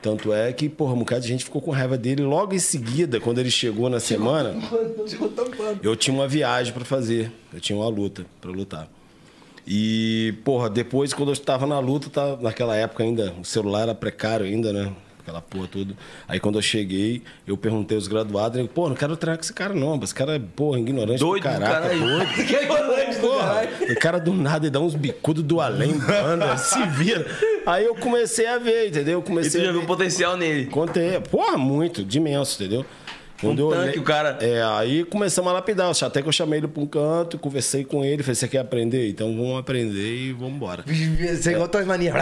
Tanto é que, porra, um bocado de gente ficou com raiva dele. Logo em seguida, quando ele chegou na semana, eu tinha uma viagem pra fazer. Eu tinha uma luta pra lutar. E, porra, depois, quando eu estava na luta, tá, naquela época ainda, o celular era precário ainda, né? Aquela porra toda. Aí quando eu cheguei, eu perguntei aos graduados, eu, pô, não quero treinar com esse cara não, esse cara é, porra, ignorante Doido do do caraca, caralho. doido. Que ignorante do caralho. o cara do nada ele dá uns bicudos do além, banda, se vira. Aí eu comecei a ver, entendeu? Eu E tu comecei já viu potencial nele. Contei, porra, muito, de imenso, entendeu? Quando Um eu tanque, o cara. É, aí começamos a lapidar. Até que eu chamei ele pra um canto, conversei com ele, falei, você quer aprender? Então vamos aprender e vamos embora. Você igual tuas manias.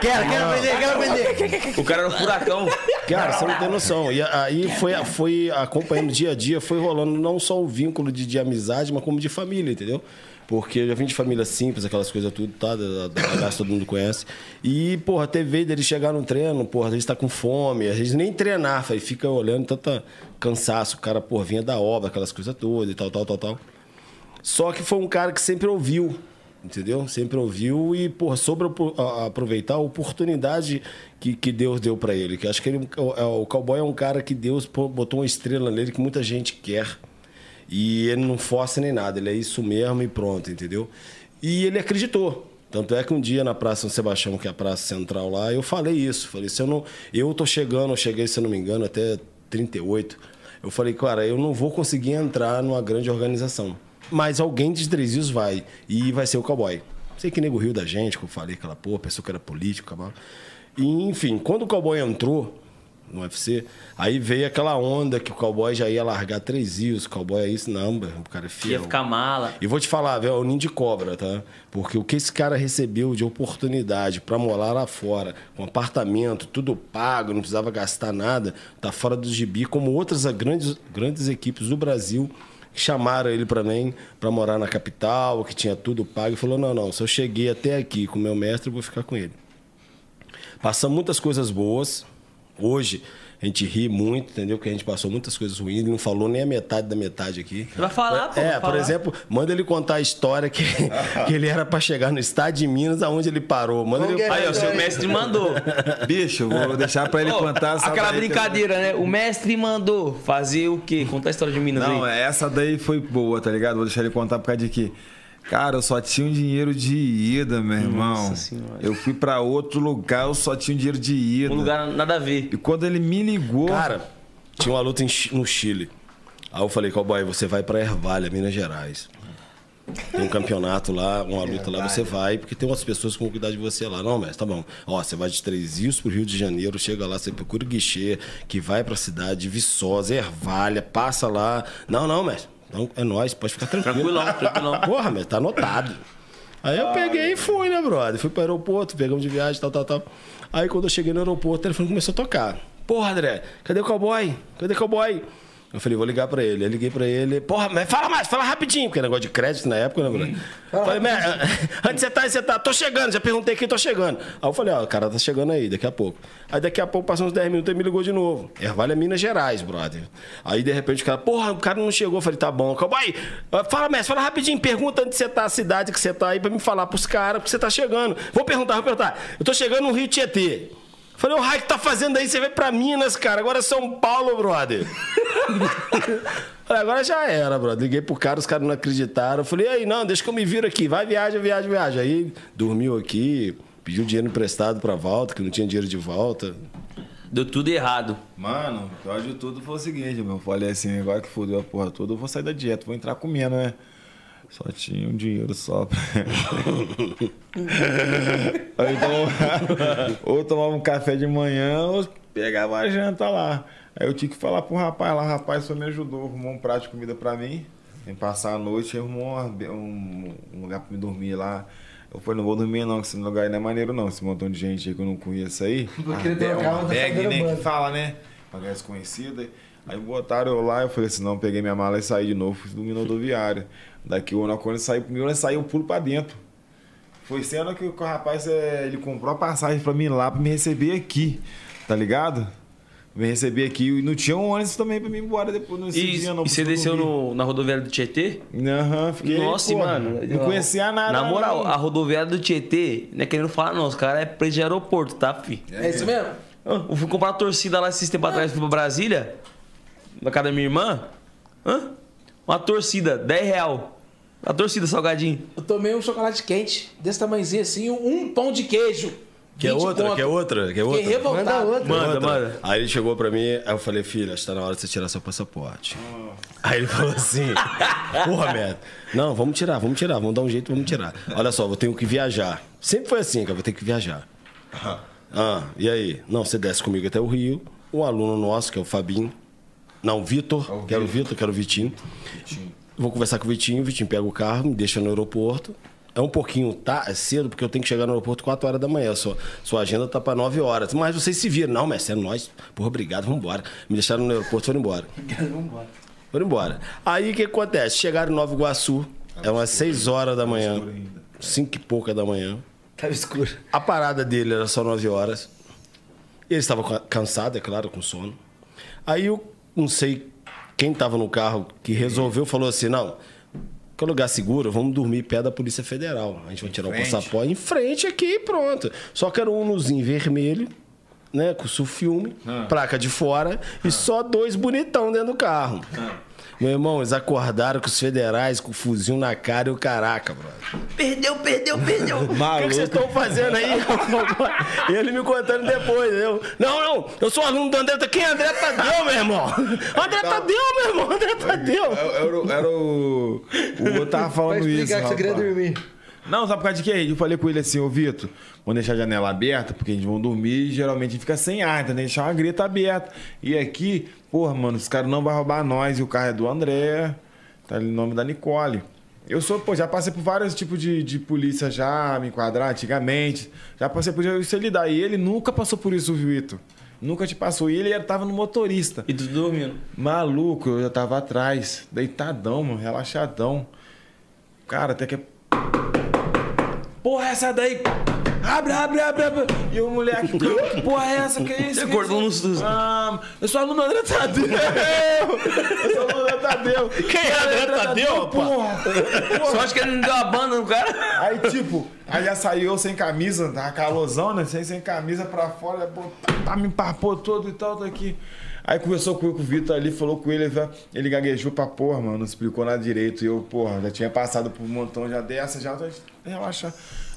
Quero, quero aprender, quero aprender. O cara era um furacão. Cara, você não tem noção. E aí foi, foi acompanhando dia a dia, foi rolando não só o vínculo de, de amizade, mas como de família, entendeu? Porque eu já vim de família simples, aquelas coisas tudo, tá? Da, da bagaça todo mundo conhece. E, porra, vez dele chegar no treino, porra, às vezes tá com fome, às vezes nem treinar, aí fica olhando tanta cansaço, o cara, porra, vinha da obra, aquelas coisas todas e tal, tal, tal, tal. Só que foi um cara que sempre ouviu, entendeu? Sempre ouviu e, porra, sobre aproveitar a oportunidade que, que Deus deu pra ele. Que acho que ele, o, o cowboy é um cara que Deus botou uma estrela nele que muita gente quer. E ele não força nem nada, ele é isso mesmo e pronto, entendeu? E ele acreditou. Tanto é que um dia na Praça São Sebastião, que é a praça central lá, eu falei isso. Falei, se eu não. Eu tô chegando, eu cheguei, se eu não me engano, até 38. Eu falei, cara, eu não vou conseguir entrar numa grande organização. Mas alguém de Três Rios vai. E vai ser o cowboy. Sei que nego riu da gente, que eu falei aquela porra, pensou que era político, acabou. E, enfim, quando o cowboy entrou no UFC, aí veio aquela onda que o cowboy já ia largar três rios, o cowboy é isso, não, o cara é fiel. Ia ficar mala. E vou te falar, velho, é o ninho de cobra, tá? Porque o que esse cara recebeu de oportunidade pra morar lá fora, com apartamento, tudo pago, não precisava gastar nada, tá fora do gibi, como outras grandes, grandes equipes do Brasil chamaram ele pra mim, pra morar na capital, que tinha tudo pago. E falou: não, não, se eu cheguei até aqui com o meu mestre, eu vou ficar com ele. Passamos muitas coisas boas. Hoje a gente ri muito, entendeu? Porque a gente passou muitas coisas ruins. Ele não falou nem a metade da metade aqui. Vai falar, pô, É, por falar. exemplo, manda ele contar a história que, que ele era pra chegar no estado de Minas, aonde ele parou. Manda ele... que é? Aí, ó, seu mestre mandou. Bicho, vou deixar pra ele Ô, contar. essa aquela brincadeira, né? O mestre mandou fazer o quê? Conta a história de Minas Não, aí. essa daí foi boa, tá ligado? Vou deixar ele contar por causa de que. Cara, eu só tinha um dinheiro de ida, meu irmão. Senhora. Eu fui pra outro lugar, eu só tinha um dinheiro de ida. Um lugar nada a ver. E quando ele me ligou. Cara, tinha uma luta no Chile. Aí eu falei, cowboy, você vai pra Ervalha, Minas Gerais. Tem um campeonato lá, uma luta lá, você vai, porque tem umas pessoas que vão cuidar de você lá. Não, mestre, tá bom. Ó, você vai de Três Rios pro Rio de Janeiro, chega lá, você procura o guichê, que vai pra cidade de Viçosa, Ervalha, passa lá. Não, não, mestre. Não, é nóis, pode ficar tranquilo. Tranquilão, tranquilão. Porra, mestre, tá anotado. Aí eu peguei e fui, né, brother? Fui pro aeroporto, pegamos de viagem, tal, tal, tal. Aí quando eu cheguei no aeroporto, o telefone começou a tocar. Porra, André, cadê o cowboy? Cadê o cowboy? Eu falei, vou ligar pra ele. Aí liguei pra ele. Porra, mas fala mais, fala rapidinho, porque é negócio de crédito na época, né, brother? Falei, "Mas, onde você tá? Você tá? Tô chegando, já perguntei quem tô chegando. Aí eu falei, ó, o cara tá chegando aí, daqui a pouco. Aí daqui a pouco, passou uns 10 minutos, ele me ligou de novo. Ervalha, Minas Gerais, brother. Aí, de repente, o cara, porra, o cara não chegou. Eu falei, tá bom, cowboy, fala, mestre, fala rapidinho, pergunta onde você tá, a cidade que você tá aí, pra me falar pros caras, porque você tá chegando. Vou perguntar, vou perguntar. Eu tô chegando no Rio Tietê. Falei, o raio que tá fazendo aí? Você vai pra Minas, cara. Agora é São Paulo, brother. Falei, agora já era, brother. Liguei pro cara, os caras não acreditaram. Falei, aí, não, deixa que eu me viro aqui. Vai, viaja, viaja, viaja. Aí dormiu aqui, pediu dinheiro emprestado pra volta, que não tinha dinheiro de volta. Deu tudo errado. Mano, o pior de tudo foi o seguinte, meu. Eu falei assim, agora que fodeu a porra toda, eu vou sair da dieta, vou entrar comendo, né? Só tinha um dinheiro só pra. Aí tomava, ou tomava um café de manhã ou pegava a janta lá. Aí eu tinha que falar pro rapaz lá, rapaz só me ajudou, arrumou um prato de comida pra mim. Em passar a noite, arrumou um, um lugar pra me dormir lá. Eu falei, não vou dormir não, que esse lugar aí não é maneiro não. Esse montão de gente aí que eu não conheço aí. Porque ele Ah, é uma bag, né? Que banda. fala, né? Pra ganhar desconhecida. Aí botaram eu lá, eu falei assim, não, peguei minha mala e saí de novo, fui dormir na rodoviária. Daqui o quando saiu comigo, ele saiu, pulo pra dentro. Foi sendo que o rapaz, é, ele comprou a passagem pra mim lá, pra me receber aqui, tá ligado? Me receber aqui e não tinha um ônibus também pra mim ir embora depois nesse E, dia, não. e você desceu no- na rodoviária do Tietê? Aham, fiquei. Nossa, pô, mano. Não conhecia nada. Na moral, não. a rodoviária do Tietê, não é querendo falar, não. Os caras é preso de aeroporto, tá, fi? É isso mesmo? Eu fui comprar uma torcida lá esses tempos atrás, fui pra Brasília, na casa da minha irmã. Hã? Uma torcida, 10 real. A torcida, salgadinho. Eu tomei um chocolate quente, desse tamanhozinho assim, um pão de queijo. Quer 20 outra? conto. Quer outra? Quer Fiquei outra? revoltado. Manda outra. Manda, Outra. manda. Aí ele chegou pra mim, aí eu falei, filho, acho que tá na hora de você tirar seu passaporte. Aí ele falou assim, porra, merda. Não, vamos tirar, vamos tirar, vamos dar um jeito, vamos tirar. Olha só, vou ter que viajar. Sempre foi assim, cara, vou ter que viajar. Ah, e aí? Não, você desce comigo até o Rio. Um aluno nosso, que é o Fabinho. Não, o Vitor, que era o Vitor, que era o Vitinho. Vou conversar com o Vitinho, o Vitinho pega o carro, me deixa no aeroporto. É um pouquinho tá, é cedo, porque eu tenho que chegar no aeroporto 4 horas da manhã. Sua, sua agenda tá pra 9 horas. Mas vocês se viram. Não, mestre, é nós. Porra, obrigado, vamos embora. Me deixaram no aeroporto e foram embora. Foram embora. Aí o que acontece? Chegaram em Nova Iguaçu, é umas 6 horas da manhã, 5 e pouca da manhã. Tava escuro. A parada dele era só 9 horas. Ele estava ca- cansado, é claro, com sono. Aí eu não sei quem estava no carro que resolveu, falou assim: não, que é lugar seguro, vamos dormir perto da Polícia Federal. A gente vai tirar o passaporte em frente aqui e pronto. Só que era um unozinho vermelho, né? Com sulfilme, placa de fora e só dois bonitão dentro do carro. Meu irmão, eles acordaram com os federais com o fuzil na cara e o caraca, brother. Perdeu, perdeu, perdeu. O que, que vocês estão fazendo aí? Ele me contando depois. Eu, não, não, eu sou aluno do André. Quem é André Tadeu, meu irmão? André Tadeu, meu irmão, André Tadeu. Era, era, era o. O outro tava falando isso. explicar que você queria dormir. Não, sabe por causa de quê? Eu falei com ele assim, ô Vitor, vamos deixar a janela aberta, porque a gente vai dormir e geralmente a gente fica sem ar, então tem que deixar uma greta aberta. E aqui, porra, mano, os caras não vão roubar nós e o carro é do André, tá ali o nome da Nicole. Eu sou, pô, já passei por vários tipos de, de polícia já, me enquadrar antigamente. Já passei por isso ele lidar. E ele nunca passou por isso, o Vitor. Nunca te passou. E ele tava no motorista. E tu dormindo. Maluco, eu já tava atrás, deitadão, mano, relaxadão. Cara, até que. Porra, essa daí! Abre, abre, abre, abre! E o moleque, que porra é essa? Que é isso? Você Que acordou isso? no susto. Ah, eu sou aluno André Tadeu! Eu sou aluno André Tadeu! Quem é André Tadeu, porra? Só acho que ele não deu a banda no cara. Aí, tipo, aí já saiu eu sem camisa, tava calorzão, né? Sem, sem camisa pra fora, pô, tá, tá, me empapou todo e tal, tá aqui. Aí conversou com, o Vitor ali, falou com ele, ele gaguejou pra porra, mano, não explicou nada direito. E eu, porra, já tinha passado por um montão já dessa, já relaxa.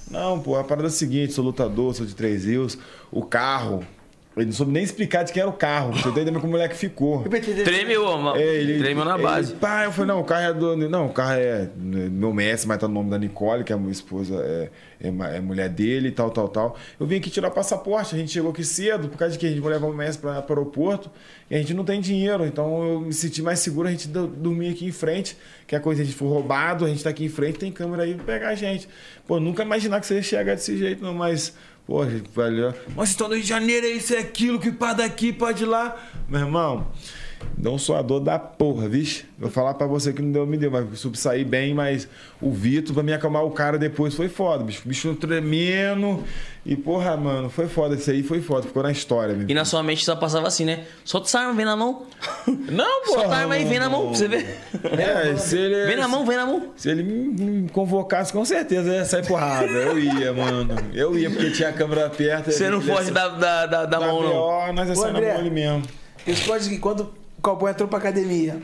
Não, pô, a parada é a seguinte, sou lutador, sou de três rios, o carro. Ele não soube nem explicar de quem era o carro. Você entendeu como o moleque ficou. Tremeu, mano. É, ele, Tremeu na ele, base. Pá, eu falei, não, o carro é do. Não, o carro é meu mestre, mas tá no nome da Nicole, que é a minha esposa, é, é, é mulher dele e tal, tal, tal. Eu vim aqui tirar passaporte, a gente chegou aqui cedo, por causa de que a gente vai levar o mestre para o aeroporto e a gente não tem dinheiro. Então eu me senti mais seguro a gente do- dormir aqui em frente, que a coisa a gente for roubado, a gente tá aqui em frente, tem câmera aí pra pegar a gente. Pô, nunca imaginar que você ia chegar desse jeito, não, mas. Gente, valeu. Mas vocês estão no Rio de Janeiro, é isso, é aquilo, que pá daqui, pá de lá. Meu irmão, não sou a dor da porra, vixe. Vou falar pra você que não deu, me deu, mas subsaí bem, mas o Vitor, pra me acalmar o cara depois, foi foda, bicho. Bicho tremendo. E, porra, mano, foi foda. Isso aí foi foda, ficou na história, meu. E na sua mente só passava assim, né? Solta essa arma, vem na mão. Não, pô. Solta a arma aí, vem na mão, pra você ver. É, se ele. Vem na mão, vem na mão. Se ele me convocasse, com certeza ia sair porrada. Eu ia, mano. Eu ia, porque tinha a câmera perto. Você não foge da, da, da, da da mão, não. BO, nós ia sair na mão ali mesmo. Responde que quando o cowboy entrou pra academia,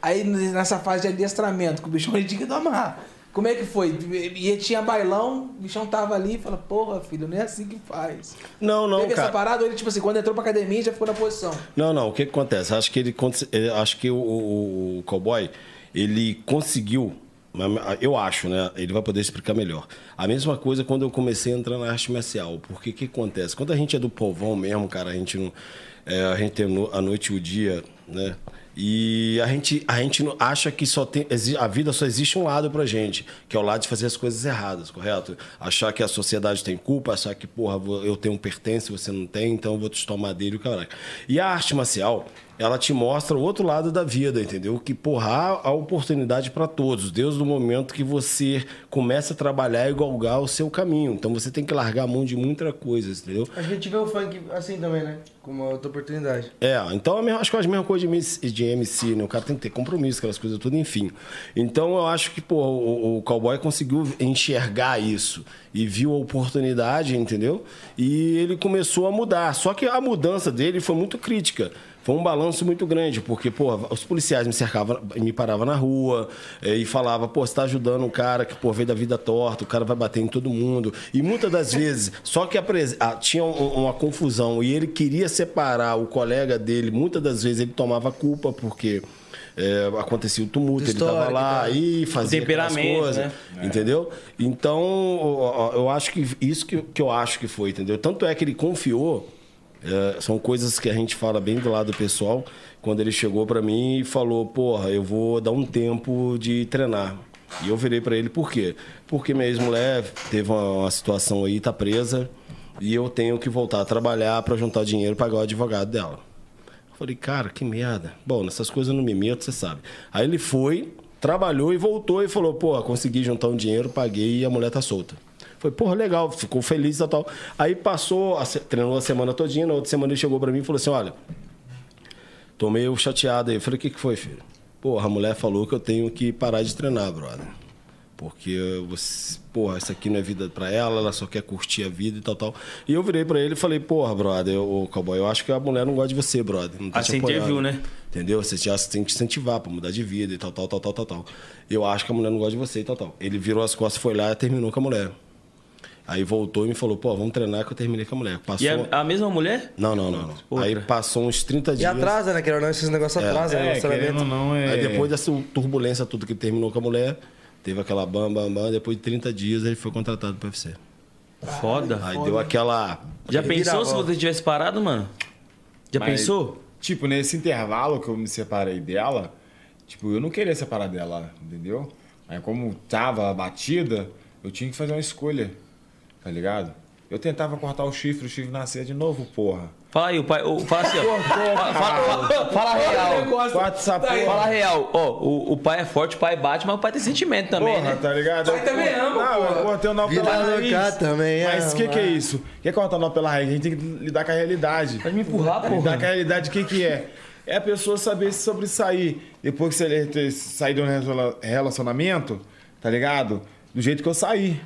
aí nessa fase de adestramento, que o bichão ele tinha que domar. Como é que foi? E tinha bailão, o bichão tava ali e fala, porra, filho, não é assim que faz. Não, não, Teve essa cara. parada, ou ele, tipo assim, quando entrou pra academia, já ficou na posição. Não, não. O que, que acontece? Acho que ele, acho que o, o, o cowboy ele conseguiu. Eu acho, né? Ele vai poder explicar melhor. A mesma coisa quando eu comecei a entrar na arte marcial. Porque o que acontece? Quando a gente é do povão mesmo, cara, a gente não. É, a gente tem a noite e o dia, né? E a gente, a gente acha que só tem. A vida só existe um lado pra gente, que é o lado de fazer as coisas erradas, correto? Achar que a sociedade tem culpa, achar que, porra, eu tenho um pertence, você não tem, então eu vou te tomar dele, o caralho. E a arte marcial, ela te mostra o outro lado da vida, entendeu? Que, porra, a oportunidade para todos, desde o momento que você começa a trabalhar e galgar o seu caminho. Então você tem que largar a mão de muita coisa, entendeu? A gente vê o funk assim também, né? Como uma outra oportunidade. É, então a mesma- acho que é a mesma coisa de MC, de MC, né? O cara tem que ter compromisso, aquelas coisas tudo, enfim. Então eu acho que, pô, o, o cowboy conseguiu enxergar isso e viu a oportunidade, entendeu? E ele começou a mudar. Só que a mudança dele foi muito crítica. Foi um balanço muito grande, porque, pô, os policiais me cercavam, me paravam na rua eh, e falava, pô, você tá ajudando um cara que, pô, veio da vida torta, o cara vai bater em todo mundo. E muitas das vezes, só que a pres- ah, tinha um- uma confusão e ele queria separar o colega dele, muitas das vezes ele tomava culpa porque eh, acontecia o tumulto, ele tava História, lá que e fazia temperamento, coisas, né? entendeu? Então, eu acho que isso que, que eu acho que foi, entendeu? Tanto é que ele confiou é, são coisas que a gente fala bem do lado pessoal. Quando ele chegou pra mim e falou: Porra, eu vou dar um tempo de treinar. E eu virei pra ele: Por quê? Porque minha ex-mulher teve uma, uma situação aí, tá presa. E eu tenho que voltar a trabalhar pra juntar dinheiro e pagar o advogado dela. Eu falei: Cara, que merda. Bom, nessas coisas eu não me meto, você sabe. Aí ele foi, trabalhou e voltou e falou: Pô, consegui juntar um dinheiro, paguei e a mulher tá solta. Foi, porra, legal, ficou feliz e tal. Aí passou, a treinou a semana todinha, na outra semana ele chegou pra mim e falou assim: olha, tô meio chateado aí. Eu falei, o que, que foi, filho? Porra, a mulher falou que eu tenho que parar de treinar, brother. Porque você, porra, isso aqui não é vida pra ela, ela só quer curtir a vida e tal, tal. E eu virei pra ele e falei, porra, brother, ô cowboy, eu acho que a mulher não gosta de você, brother. Não tá Ah, te apoiando. né? Entendeu? Você já tem que incentivar pra mudar de vida e tal, tal, tal, tal, tal, tal. Eu acho que a mulher não gosta de você e tal, tal. Ele virou as costas, foi lá e terminou com a mulher. Aí voltou e me falou, pô, vamos treinar que eu terminei com a mulher. Passou. E a, a mesma mulher? Não, não, não. não. Outra. Aí passou uns 30 E dias. atrasa, né? Que não, esses negócios atrasam, né? É, querendo Relacionamento. ou não, é... Aí depois dessa turbulência tudo que terminou com a mulher, teve aquela bam, bam, bam. Depois de 30 dias ele foi contratado pro UFC. Foda. Aí deu aquela. Já pensou se você tivesse parado, mano? Já Mas, pensou? Tipo, nesse intervalo que eu me separei dela, tipo, eu não queria separar dela, entendeu? Aí como tava a batida, eu tinha que fazer uma escolha, tá ligado? Eu tentava cortar o chifre, o chifre nascia de novo, porra. Fala aí, o pai. o- fala assim, ó. Fala, fala- fala- fala real. Porra. Fala real. Ó, o, o pai é forte, o pai bate, mas o pai tem sentimento também, Porra, né? tá ligado? Pai também ama, Não, porra. eu cortei o nó pela raiz. também Mas o que que é isso? O que é cortar o nó pela raiz? A gente tem que lidar com a realidade. Pode me empurrar, Lidar com a porra. realidade, o que que é? É a pessoa saber se sobressair. Depois que você ter saído de um rela- relacionamento, tá ligado? Do jeito que eu saí.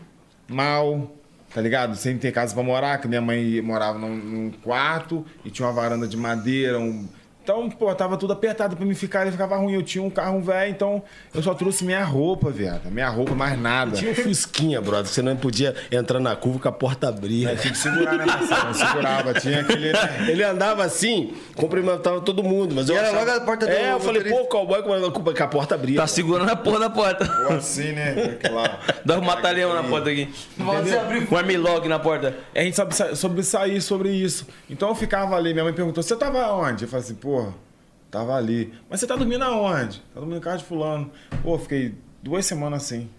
Mal, tá ligado? Sem ter casa pra morar, que minha mãe morava num, num quarto e tinha uma varanda de madeira, um... Então, pô, tava tudo apertado pra me ficar, e ficava ruim. Eu tinha um carro velho, então eu só trouxe minha roupa, viado. Minha roupa, mais nada. Tinha um Fusquinha, brother. Você não podia entrar na curva com a porta abrir. Tinha que segurar, né? Não segurava. Tinha aquele. Ele andava assim, cumprimentava todo mundo, mas eu era achava- logo a porta do É, eu falei, pô, cowboy com com a porta abria. Tá segurando a porra da porta. Ou assim, né? Dá um mata-leão na porta aqui. Um armilog na porta. A gente sabe sa- sobressair sobre isso. Então eu ficava ali, minha mãe perguntou: você tava onde? Eu falei assim, porra, tava ali. Mas você tá dormindo aonde? Tá dormindo em casa de fulano. Pô, fiquei duas semanas assim.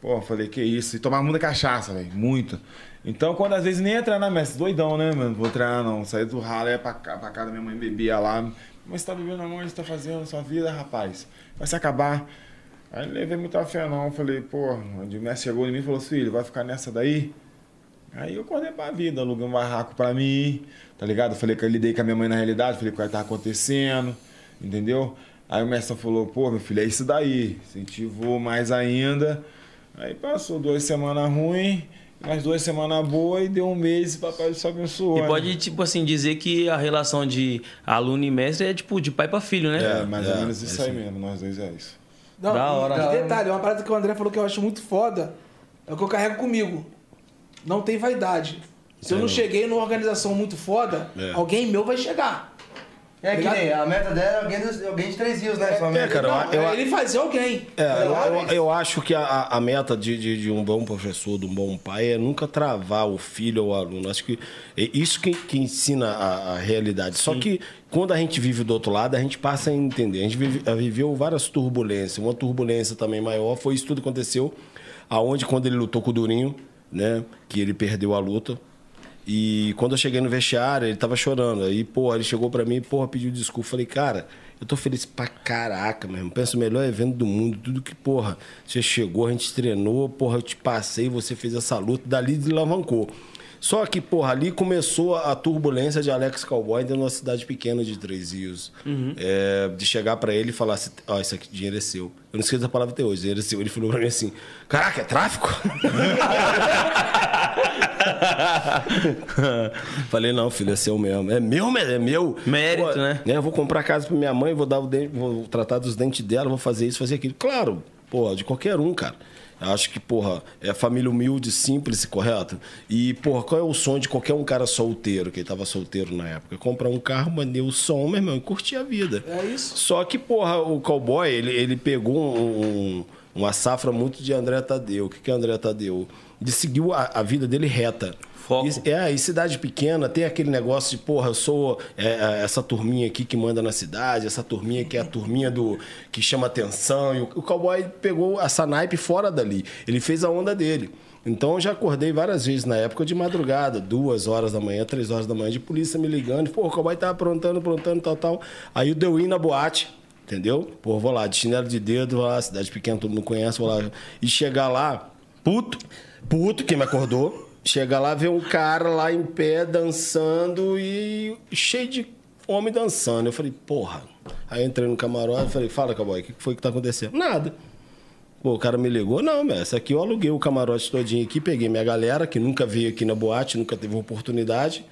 Pô, falei, que isso? E tomar muita cachaça, velho. Muita. Então, quando às vezes nem ia treinar, mestre, doidão, né, mano? Vou treinar não. Saí do ralo, ia pra, cá, pra casa da minha mãe, bebia lá. Mas você tá bebendo aonde? Você tá fazendo sua vida, rapaz? Vai se acabar. Aí não levei muita fé, não. Falei, pô, o mestre chegou em mim e falou, filho, vai ficar nessa daí? Aí eu acordei pra vida, aluguei um barraco pra mim, tá ligado? Falei que eu lidei com a minha mãe na realidade, falei o que tava acontecendo, entendeu? Aí o mestre falou, pô, meu filho, é isso daí. Incentivou mais ainda. Aí passou duas semanas ruins, mais duas semanas boas e deu um mês e papai só abençoou. E né? pode, tipo assim, dizer que a relação de aluno e mestre é tipo de pai pra filho, né? É, mais ou É, menos isso é aí mesmo, nós dois é isso. Não, Da e- hora. E detalhe, uma parada que o André falou que eu acho muito foda é o que eu carrego comigo. Não tem vaidade. Se eu não cheguei numa organização muito foda, É. alguém meu vai chegar. É que nem a meta dela é alguém, dos- alguém de três rios, né? Sua meta. cara, eu- Não, eu- é ele fazer alguém. É, eu, eu- eu acho que a, a meta de, de, de um bom professor, de um bom pai, é nunca travar o filho ou o aluno. Acho que é isso que, que ensina a, a realidade. Só que quando a gente vive do outro lado, a gente passa a entender. A gente vive- a viveu várias turbulências. Uma turbulência também maior foi isso tudo que aconteceu, aonde quando ele lutou com o Durinho, né, que ele perdeu a luta. E quando eu cheguei no vestiário, ele tava chorando. Aí, pô, ele chegou pra mim e, porra, pediu desculpa. Falei, cara, eu tô feliz pra caraca, mesmo. Pensa o melhor evento do mundo. Tudo que, porra, você chegou, a gente treinou, porra, eu te passei, você fez essa luta, dali deslavancou. Só que, porra, ali começou a turbulência de Alex Cowboy dentro de uma cidade pequena de Três Rios. É, de chegar pra ele e falar assim, ó, esse aqui dinheiro é seu. Eu não esqueço a palavra até hoje, dinheiro é seu. Ele falou pra mim assim, caraca, é tráfico? Falei, não, filho, é seu mesmo. É meu, é meu. Mérito, né? Eu vou comprar casa pra minha mãe, vou dar o dente, vou tratar dos dentes dela, vou fazer isso, fazer aquilo. Claro, porra, de qualquer um, cara. Acho que, porra, é família humilde, simples, correto? E, porra, qual é o sonho de qualquer um cara solteiro, que ele tava solteiro na época? Comprar um carro, manter o som, meu irmão, e curtir a vida. É isso. Só que, porra, o cowboy, ele, ele pegou um- um- uma safra muito de André Tadeu. O que, que é André Tadeu? Ele seguiu a, a vida dele reta. Foco. E- é, e cidade pequena tem aquele negócio de, porra, eu sou é, é, essa turminha aqui que manda na cidade, essa turminha que é a turminha do que chama atenção. E o, o cowboy pegou essa naipe fora dali. Ele fez a onda dele. Então eu já acordei várias vezes na época de madrugada, duas horas da manhã, três horas da manhã, de polícia me ligando. Pô, o cowboy tá aprontando, aprontando, tal, tal. Aí o in na boate. Entendeu? Pô, vou lá, de chinelo de dedo, vou lá, cidade pequena, todo mundo conhece, vou lá. E chegar lá, puto, puto, quem me acordou. Chegar lá, ver um cara lá em pé dançando e cheio de homem dançando. Eu falei, porra. Aí entrei no camarote falei, fala, cowboy, o que foi que tá acontecendo? Nada. Pô, o cara me ligou, não, meu, essa aqui eu aluguei o camarote todinho aqui, peguei minha galera, que nunca veio aqui na boate, nunca teve oportunidade,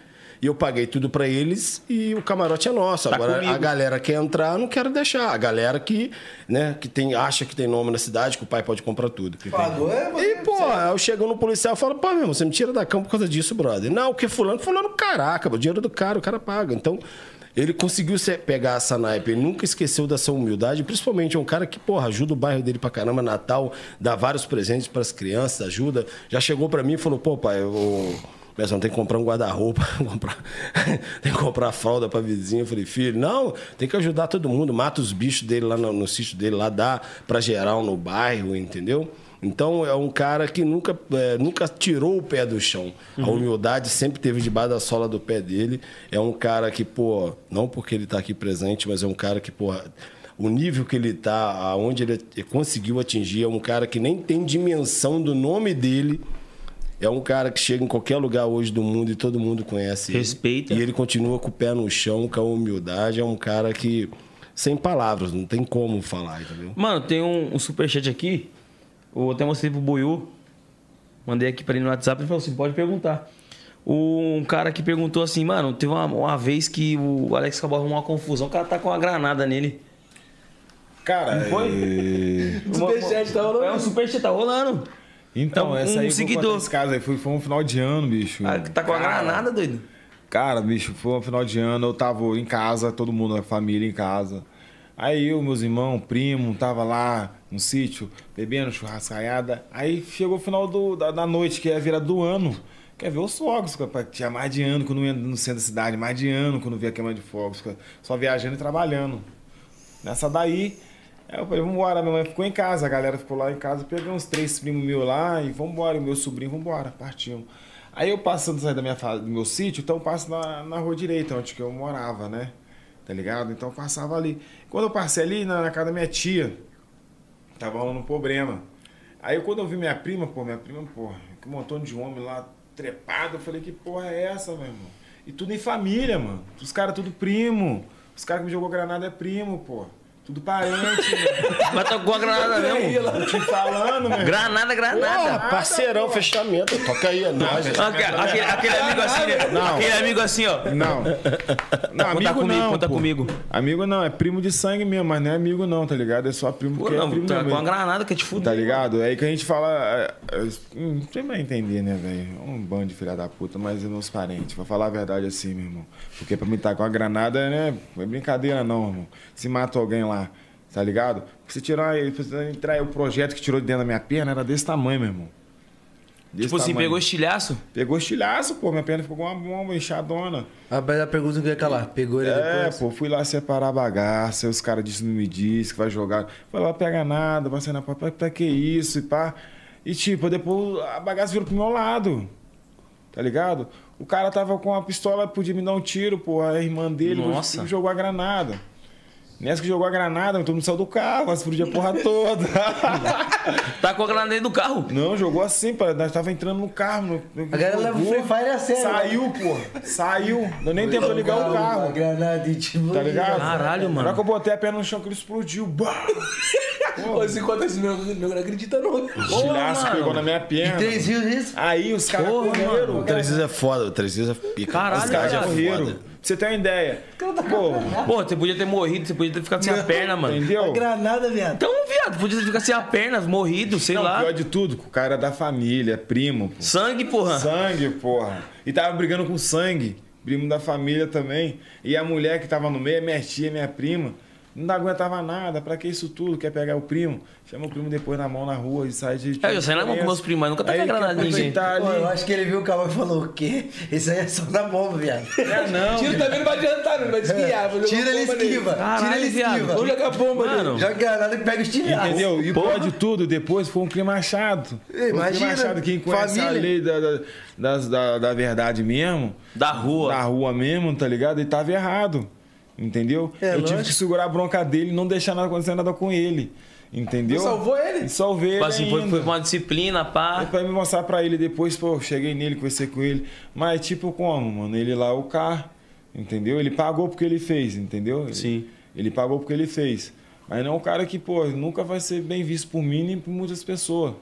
e eu paguei tudo pra eles e o camarote é nosso. Agora, comigo. a galera quer entrar, eu não quero deixar. A galera que, né, que tem, acha que tem nome na cidade, que o pai pode comprar tudo. Pagou, é, E, pô, eu chego no policial e falo, pô, meu, irmão, você me tira da cama por causa disso, brother. Não, porque fulano, fulano, caraca, o dinheiro do cara, o cara paga. Então, ele conseguiu se- pegar essa naipe, ele nunca esqueceu dessa humildade, principalmente é um cara que, porra, ajuda o bairro dele pra caramba, Natal, dá vários presentes pras crianças, ajuda. Já chegou pra mim e falou, pô, pai, eu... Mas não tem que comprar um guarda-roupa, tem que comprar fralda pra vizinha. Eu falei, filho, não, tem que ajudar todo mundo. Mata os bichos dele lá no, no sítio dele, lá dá pra geral no bairro, entendeu? Então é um cara que nunca, é, nunca tirou o pé do chão. A humildade sempre teve debaixo da sola do pé dele. É um cara que, pô, não porque ele está aqui presente, mas é um cara que, pô, o nível que ele está, aonde ele conseguiu atingir, é um cara que nem tem dimensão do nome dele. É um cara que chega em qualquer lugar hoje do mundo e todo mundo conhece. ele. Respeita. E ele continua com o pé no chão, com a humildade. É um cara que, sem palavras, não tem como falar, entendeu? Mano, tem um, um superchat aqui. Eu até mostrei pro Buiu. Mandei aqui pra ele no WhatsApp. Ele falou assim: pode perguntar. Um cara que perguntou assim, mano, teve uma, uma vez que o Alex acabou arrumando uma confusão. O cara tá com uma granada nele. Cara, foi? é- O superchat tá rolando. É um superchat, tá rolando. Então, É um- essa um aí seguidor. seguidor. esse caso aí foi, foi um final de ano, bicho. Ah, Tá com a granada, doido. Cara, bicho, foi um final de ano, eu tava em casa, todo mundo, a família em casa. Aí eu, meus irmãos, primo, tava lá no sítio, bebendo churrascaiada. Aí chegou o final do- da, da noite, que é a virada do ano. Quer ver os fogos, cara, tinha mais de ano que eu não ia no centro da cidade, mais de ano que eu não via queima de fogos, cara, só viajando e trabalhando. Nessa daí, aí eu falei, vambora, minha mãe ficou em casa, a galera ficou lá em casa, peguei uns três primos meus lá e vambora, e meu sobrinho, vambora, partimos. Aí eu passando sair da minha do meu sítio, então eu passo na, na rua direita, onde que eu morava, né? Tá ligado? Então eu passava ali. Quando eu passei ali na, na casa da minha tia, tava rolando um problema. Aí quando eu vi minha prima, pô, minha prima, pô, que um montão de homem lá trepado, eu falei, que porra é essa, meu irmão? E tudo em família, mano. Os caras tudo primo. Os caras que me jogou granada é primo, pô. Tudo parente, mano. Mas tá com a granada mesmo. Tô te falando, meu. Granada, granada. Porra, parceirão, fechamento. Toca aí, é nóis. Aquele, aquele- aquele amigo assim, né? Não. Aquele amigo assim, ó. Não. Não, amigo comigo, não, conta pô. comigo. Amigo não, é primo de sangue mesmo, mas não é amigo não, tá ligado? É só primo Pô, porque é não, primo tá mesmo. com a granada que te Tá fudeu. ligado? É aí que a gente fala. é, é, hum, Você vai entender, né, velho? É Um bando de filha da puta, mas é meus parentes. Vou falar a verdade assim, meu irmão. Porque pra mim tá com a granada, né? Não é brincadeira, não, irmão. Se mata alguém lá, tá ligado? Você tirar, entrar o projeto que tirou de dentro da minha perna era desse tamanho, meu irmão. Desse Tipo assim, tamanho. pegou estilhaço? Pegou estilhaço, pô. Minha perna ficou com uma, uma inchadona. A pergunta que eu ia calar. Pegou ele É, depois? pô, fui lá separar a bagaça, aí os caras disseram, não me disse que vai jogar. Falei, lá, pega nada, vai sair na porta, pra, pra que isso e pá. E tipo, depois a bagaça virou pro meu lado, tá ligado? O cara tava com a pistola, podia me dar um tiro, pô, a irmã dele Nossa. jogou a granada. Nessa que jogou a granada, todo mundo saiu do carro, explodiu a porra toda. Tá com a granada dentro do carro. Não, jogou assim, pá, nós tava entrando no carro. No, no- A galera leva o Free Fire a sério, né? Saiu, pô, saiu. Não nem tempo de ligar o A carro. granada e tipo... Tá ligado? Caralho, Na hora mano. que eu botei a perna no chão, que ele explodiu. Pô, se conta isso, meu, meu não acredita não. O mano. pegou na minha perna. Três rios isso? Aí os caras correram. O 3 é foda, o 3 é pica. Caralho, Os caras cara. é Correram. Você ter uma ideia. Pô, Pô, você podia ter morrido, você podia ter ficado sem a perna, mano. entendeu? Granada, viado. Então, viado, podia ter ficado sem a perna, morrido, sei Não, lá. pior de tudo, o cara é da família, é primo. Pô. Sangue, porra. Sangue, porra. E tava brigando com sangue. Primo da família também. E a mulher que tava no meio, é minha tia, minha prima. Não aguentava nada. Pra que isso tudo? Quer pegar o primo? Chama o primo depois na mão na rua e sai de. É, eu saí na mão com meus primos, mas nunca quer granada em ninguém. aproveitar Pô, eu ali. acho que ele viu o cavalo e falou, o quê? Isso aí é só na bomba, viado. É, não. Tiro também não vai adiantar, não vai desviar. Tira ele esquiva. Tira Caralho, ele viado. esquiva. Vou jogar bomba Mano. Joga granada e pega os tilhaços. Entendeu? E o Porra. pior de tudo, depois foi um crime achado. Foi um Imagina, crime achado. Quem conhece a família. lei da, da, das- da, da verdade mesmo, Da rua. da rua mesmo, tá ligado? Ele tava errado. Entendeu? É, eu tive lógico. que segurar a bronca dele e não deixar nada acontecer nada com ele. Entendeu? Tu salvou ele? E salvei ele Tipo assim, foi, ainda. foi uma disciplina, É pá. pra me mostrar pra ele depois, pô, eu cheguei nele, conversei com ele. Mas tipo como, mano? Ele lá, o carro, entendeu? Ele pagou porque ele fez, entendeu? Ele- Sim. Ele pagou porque ele fez. Mas não é um cara que, pô, nunca vai ser bem visto por mim nem por muitas pessoas.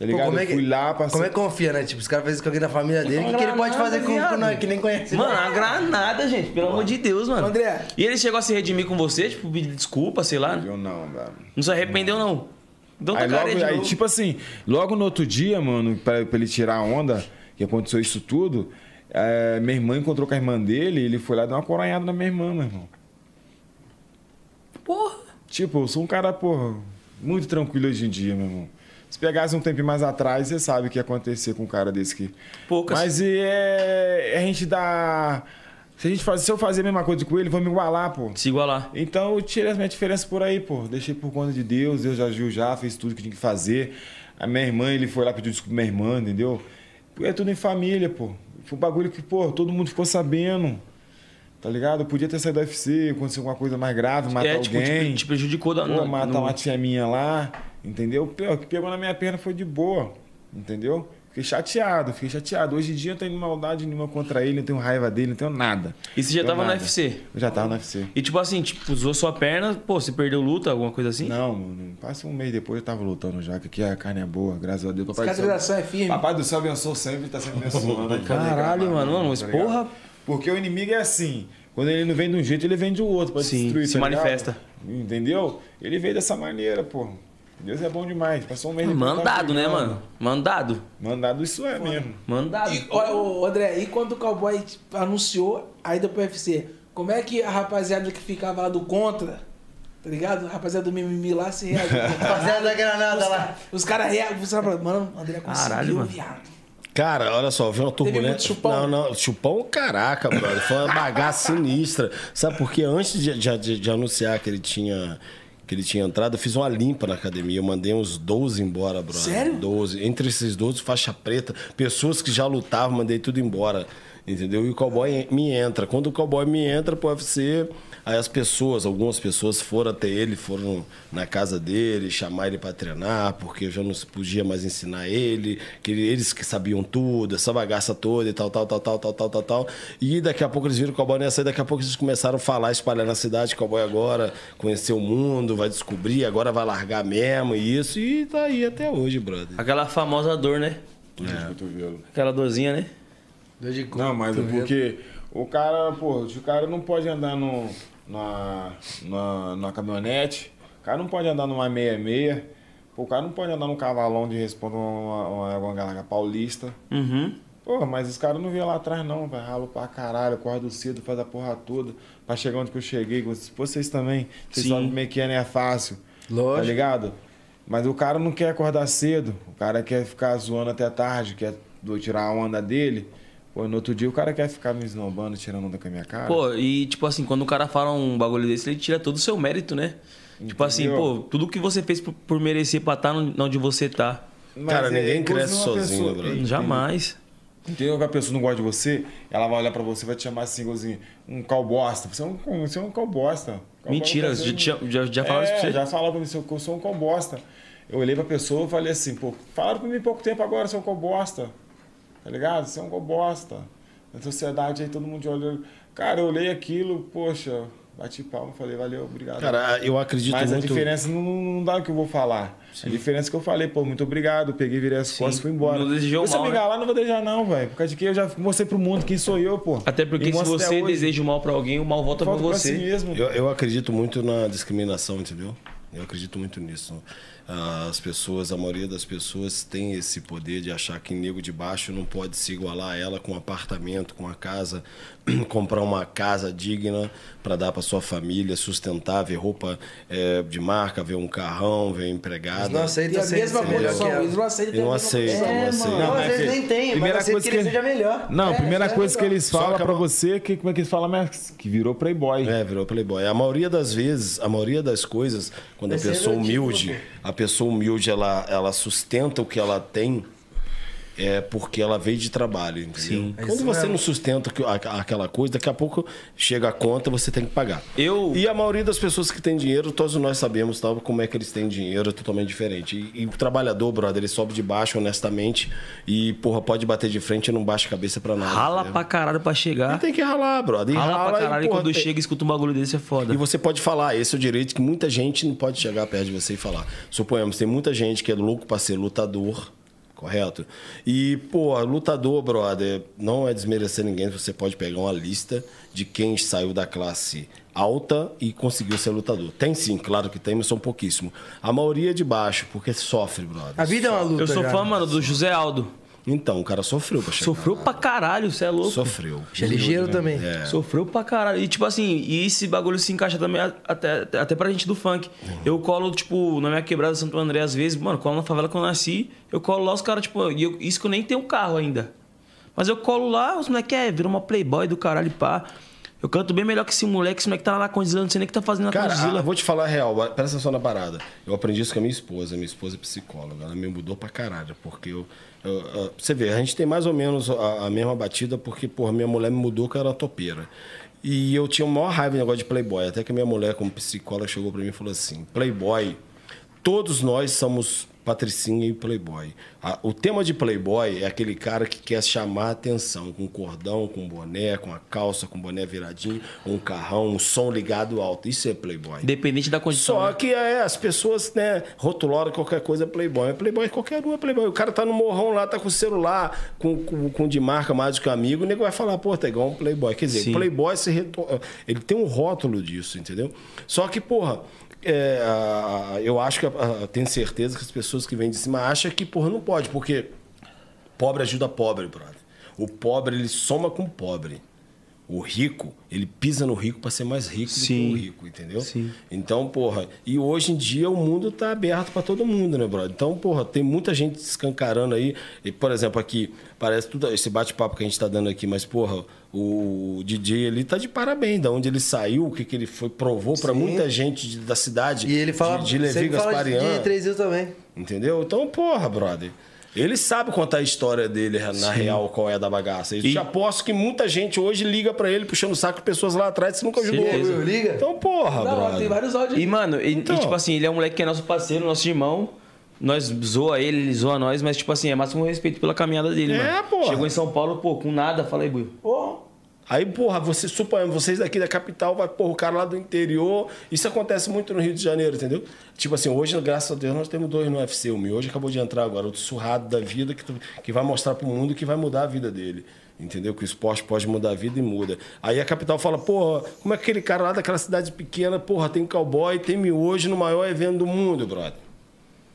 Tá Pô, ligado? como é eu que, fui lá, passei... como é que confia, né? Tipo, os caras fazem isso com alguém da família dele. O que, que ele pode fazer com, com nós que nem conhece? Mano, a granada, gente, pelo amor de Deus, mano. André. E ele chegou a se redimir com você, tipo, pedir desculpa, sei lá. Eu não, velho. Não se arrependeu, não. Então tá Aí, logo, de aí, novo. tipo assim, logo no outro dia, mano, pra, pra ele tirar a onda, que aconteceu isso tudo, é, minha irmã encontrou com a irmã dele e ele foi lá dar uma coronhada na minha irmã, meu irmão. Porra. Tipo, eu sou um cara, porra, muito tranquilo hoje em dia, meu irmão. Se pegasse um tempo mais atrás, você sabe o que ia acontecer com um cara desse aqui. Poucas. Mas é, a gente dá. Se, a gente faz, se eu fazer a mesma coisa com ele, vão me igualar, pô. Se igualar. Então eu tirei as minhas diferenças por aí, pô. Deixei por conta de Deus, Deus já agiu já, fez tudo que tinha que fazer. A minha irmã, ele foi lá pedir desculpa pra minha irmã, entendeu? Porque é tudo em família, pô. Foi um bagulho que, pô, todo mundo ficou sabendo. Tá ligado? Eu podia ter saído do UFC, aconteceu alguma coisa mais grave, matar é, tipo, alguém. te, te prejudicou da, Pô, matar no- uma tia minha lá, entendeu? O que pegou na minha perna foi de boa, entendeu? Fiquei chateado, fiquei chateado. Hoje em dia eu não tenho maldade nenhuma contra ele, não tenho raiva dele, não tenho nada. E você já tava no nada. UFC? Eu já tava no UFC. E tipo assim, tipo, usou sua perna, pô, você perdeu luta, alguma coisa assim? Não, mano, passa um mês depois eu tava lutando já, que aqui a carne é boa, graças a Deus. Papai do céu, Cicatrização é firme. Papai do céu abençoou sempre, tá sempre abençoando. Caralho, mano, mano, mas Tá ligado? porra. Porque o inimigo é assim. Quando ele não vem de um jeito, ele vem de outro pra Sim, destruir. se tá ligado? manifesta. Entendeu? Ele veio dessa maneira, pô. Deus é bom demais. Passou um mês Mandado, né, mano? Mandado. Mandado isso é mesmo. Mandado. E, olha, ô, André, e quando o cowboy anunciou a ida pro UFC, como é que a rapaziada que ficava lá do contra, tá ligado? A rapaziada do mimimi lá se reagiu. Fazendo a granada lá. Os caras reagem, os caras mano, o André conseguiu, Caralho, mano. viado. Cara, olha só, viu uma turbulência. chupão? Não, não, chupão, caraca, brother. Foi uma bagaça sinistra. Sabe por quê? Antes de, de- de anunciar que ele tinha. Que ele tinha entrado, eu fiz uma limpa na academia. Eu mandei uns 12 embora, brother. Sério? 12. Entre esses 12, faixa preta, pessoas que já lutavam, mandei tudo embora. Entendeu? E o cowboy me entra. Quando o cowboy me entra pro UFC, aí as pessoas, algumas pessoas foram até ele, foram na casa dele, chamar ele para treinar, porque eu já não podia mais ensinar ele, que ele- eles que sabiam tudo, essa bagaça toda e tal, tal, tal, tal, tal, tal, tal, tal. E daqui a pouco eles viram que o cowboy não ia sair, daqui a pouco eles começaram a falar, espalhar na cidade, que o cowboy agora conheceu o mundo, vai descobrir, agora vai largar mesmo e isso, e tá aí até hoje, brother. Aquela famosa dor, né? É. Aquela dorzinha, né? Dor de cu. Não, mas é porque o cara, pô, o cara não pode andar no, na, na, na caminhonete, o cara não pode andar numa 66, pô, o cara não pode andar num cavalão de responda uma, uma, uma galera paulista. Uhum. Pô, mas os caras não vêm lá atrás não, vai ralo pra caralho, acordo cedo, faz a porra toda, pra chegar onde que eu cheguei, vocês também, vocês Sim. sabem como é que é, não é fácil. Lógico. Tá ligado? Mas o cara não quer acordar cedo, o cara quer ficar zoando até tarde, quer tirar a onda dele. Pô, no outro dia o cara quer ficar me esnobando, tirando onda com a minha cara. Pô, e tipo assim, quando o cara fala um bagulho desse, ele tira todo o seu mérito, né? Tipo assim, Entendeu? pô, tudo que você fez por, por merecer pra estar onde você tá. Mas Cara, é ninguém cresce sozinho, pessoa- brother. Entendeu? Jamais. Entendeu? Que a pessoa não gosta de você, ela vai olhar pra você e vai te chamar assim, igualzinho, um calbosta. Você é um, você é um calbosta. Calbosta Mentira, você já, não- já, já falaram isso é, pra você? já falaram pra mim, eu sou um calbosta. Eu olhei pra pessoa e falei assim, pô, falaram pra mim pouco tempo agora, você é um calbosta. Tá ligado? Você é um calbosta. Na sociedade aí todo mundo olha. Cara, eu olhei aquilo, poxa, bati palma, falei, valeu, obrigado. Cara, eu acredito Mas a muito. diferença não, não dá o que eu vou falar. A diferença é que eu falei, pô, muito obrigado, peguei, virei as Sim. costas e fui embora. Não desejou Se eu mal, me né? lá, não vou desejar não, velho. Por causa de que eu já mostrei pro mundo quem sou eu, pô. Até porque E se você deseja o mal pra alguém, o mal volta pra Volto pra si você. mesmo. Eu, eu acredito muito na discriminação, entendeu? Eu acredito muito nisso. As pessoas, a maioria das pessoas tem esse poder de achar que nego de baixo não pode se igualar a ela com um apartamento, com uma casa, comprar uma casa digna para dar para sua família, sustentar, ver roupa eh, de marca, ver um carrão, ver empregada. Não E aceita a ser mesma condição, eles não aceitam. Eu não a condição. não É, aceito. mano. Não, Não, às mas vezes é- nem tem, mas primeira aceita coisa que ele que- seja melhor. Não, a É, primeira é coisa que eles falam a ma- você, que, como é que eles falam? Que virou playboy. É, virou playboy. A maioria das vezes, a maioria das coisas, quando a é pessoa tipo, humilde, a pessoa humilde, ela, ela sustenta o que ela tem é porque ela veio de trabalho, entendeu? Sim. É Quando isso você mesmo. não sustenta aquela coisa, daqui a pouco chega a conta, você tem que pagar. Eu- E a maioria das pessoas que tem dinheiro, todos nós sabemos tal, como é que eles têm dinheiro, é totalmente diferente. E, e o trabalhador, brother, ele sobe de baixo honestamente e, porra, pode bater de frente e não baixa a cabeça pra nada. Rala entendeu? pra caralho pra chegar. E tem que ralar, brother. E Rala rala pra caralho e porra, quando tem- chega e escuta um bagulho desse é foda. e você pode falar, esse é o direito que muita gente não pode chegar perto de você e falar. Suponhamos, tem muita gente que é louco pra ser lutador, correto? E, pô, lutador, brother, não é desmerecer ninguém, você pode pegar uma lista de quem saiu da classe alta e conseguiu ser lutador. Tem sim, claro que tem, mas são pouquíssimos. A maioria é de baixo, porque sofre, brother. A vida é uma luta. Eu sou fã, mano, do José Aldo. Então, o cara sofreu pra chegar. Sofreu pra caralho, você é louco. Sofreu. É ligeiro também. É. Sofreu pra caralho. E tipo assim, e esse bagulho se encaixa também até, até pra gente do funk. Eu colo, tipo, na minha quebrada Santo André, às vezes, mano, colo na favela que eu nasci, eu colo lá os caras, tipo, e eu- isso que eu nem tenho carro ainda. Mas eu colo lá, os moleques é, virou uma playboy do caralho, pá. Eu canto bem melhor que esse moleque, esse moleque tá lá na Condzilla, não sei nem o que tá fazendo na Cara, Condzilla. ah, vou te falar a real, presta atenção na parada. Eu aprendi isso com a minha esposa. Minha esposa é psicóloga. Ela me mudou pra caralho. Porque eu. Você vê, a gente tem mais ou menos a, a mesma batida, porque, porra, minha mulher me mudou que era topeira. E eu tinha o maior raiva do negócio de Playboy. Até que minha mulher, como psicóloga, chegou pra mim e falou assim: Playboy, todos nós somos patricinha e playboy. A- o tema de playboy é aquele cara que quer chamar a atenção com cordão, com boné, com a calça, com boné viradinho, um carrão, um som ligado alto. Isso é playboy. Independente da condição. Só né? que é, as pessoas, né, rotularam qualquer coisa é playboy. Playboy, qualquer um é playboy. O cara tá no morrão lá, tá com o celular, com, com, com de marca mais do que amigo, o nego vai falar, pô, tá igual um playboy. Quer dizer, Sim. playboy, se reto- ele tem um rótulo disso, entendeu? Só que, porra, é, eu acho que, tenho certeza que as pessoas que vêm de cima acham que, porra, não pode, porque pobre ajuda pobre, brother. O pobre, ele soma com o pobre. O rico, ele pisa no rico para ser mais rico do que Sim. o rico, entendeu? Sim. Então, porra, e hoje em dia o mundo tá aberto para todo mundo, né, brother? Então, porra, tem muita gente escancarando aí. E, por exemplo, aqui, parece tudo esse bate-papo que a gente tá dando aqui, mas, porra, o DJ ali tá de parabéns, da onde ele saiu, o que, que ele foi, provou para Sim. muita gente de- da cidade. E ele fala, de, de Levi de, Gasparian. de Três Rios também. Entendeu? Então, porra, brother. Ele sabe contar a história dele na real, qual é da bagaça. Eu E- te aposto que muita gente hoje liga pra ele puxando o saco de pessoas lá atrás que nunca ajudou. Certeza. Liga? Então, porra, Não, brother. tem vários áudios. E, mano, e, e, Então. tipo assim, ele é um moleque que é nosso parceiro, nosso irmão. Nós zoa ele, ele zoa nós, mas, tipo assim, é máximo respeito pela caminhada dele, É, mano. porra. Chegou em São Paulo, pô, com nada, fala aí, Buio. Porra. Aí, porra, você, suponhamos, vocês daqui da capital, vai, porra, o cara lá do interior. Isso acontece muito no Rio de Janeiro, entendeu? Tipo assim, hoje, graças a Deus, nós temos dois no UFC. O meu hoje acabou de entrar agora, outro surrado da vida, que, tu- que vai mostrar pro mundo que vai mudar a vida dele. Entendeu? Que o esporte pode mudar a vida e muda. Aí a capital fala, porra, como é que aquele cara lá daquela cidade pequena, porra, tem cowboy, tem miojo no maior evento do mundo, brother.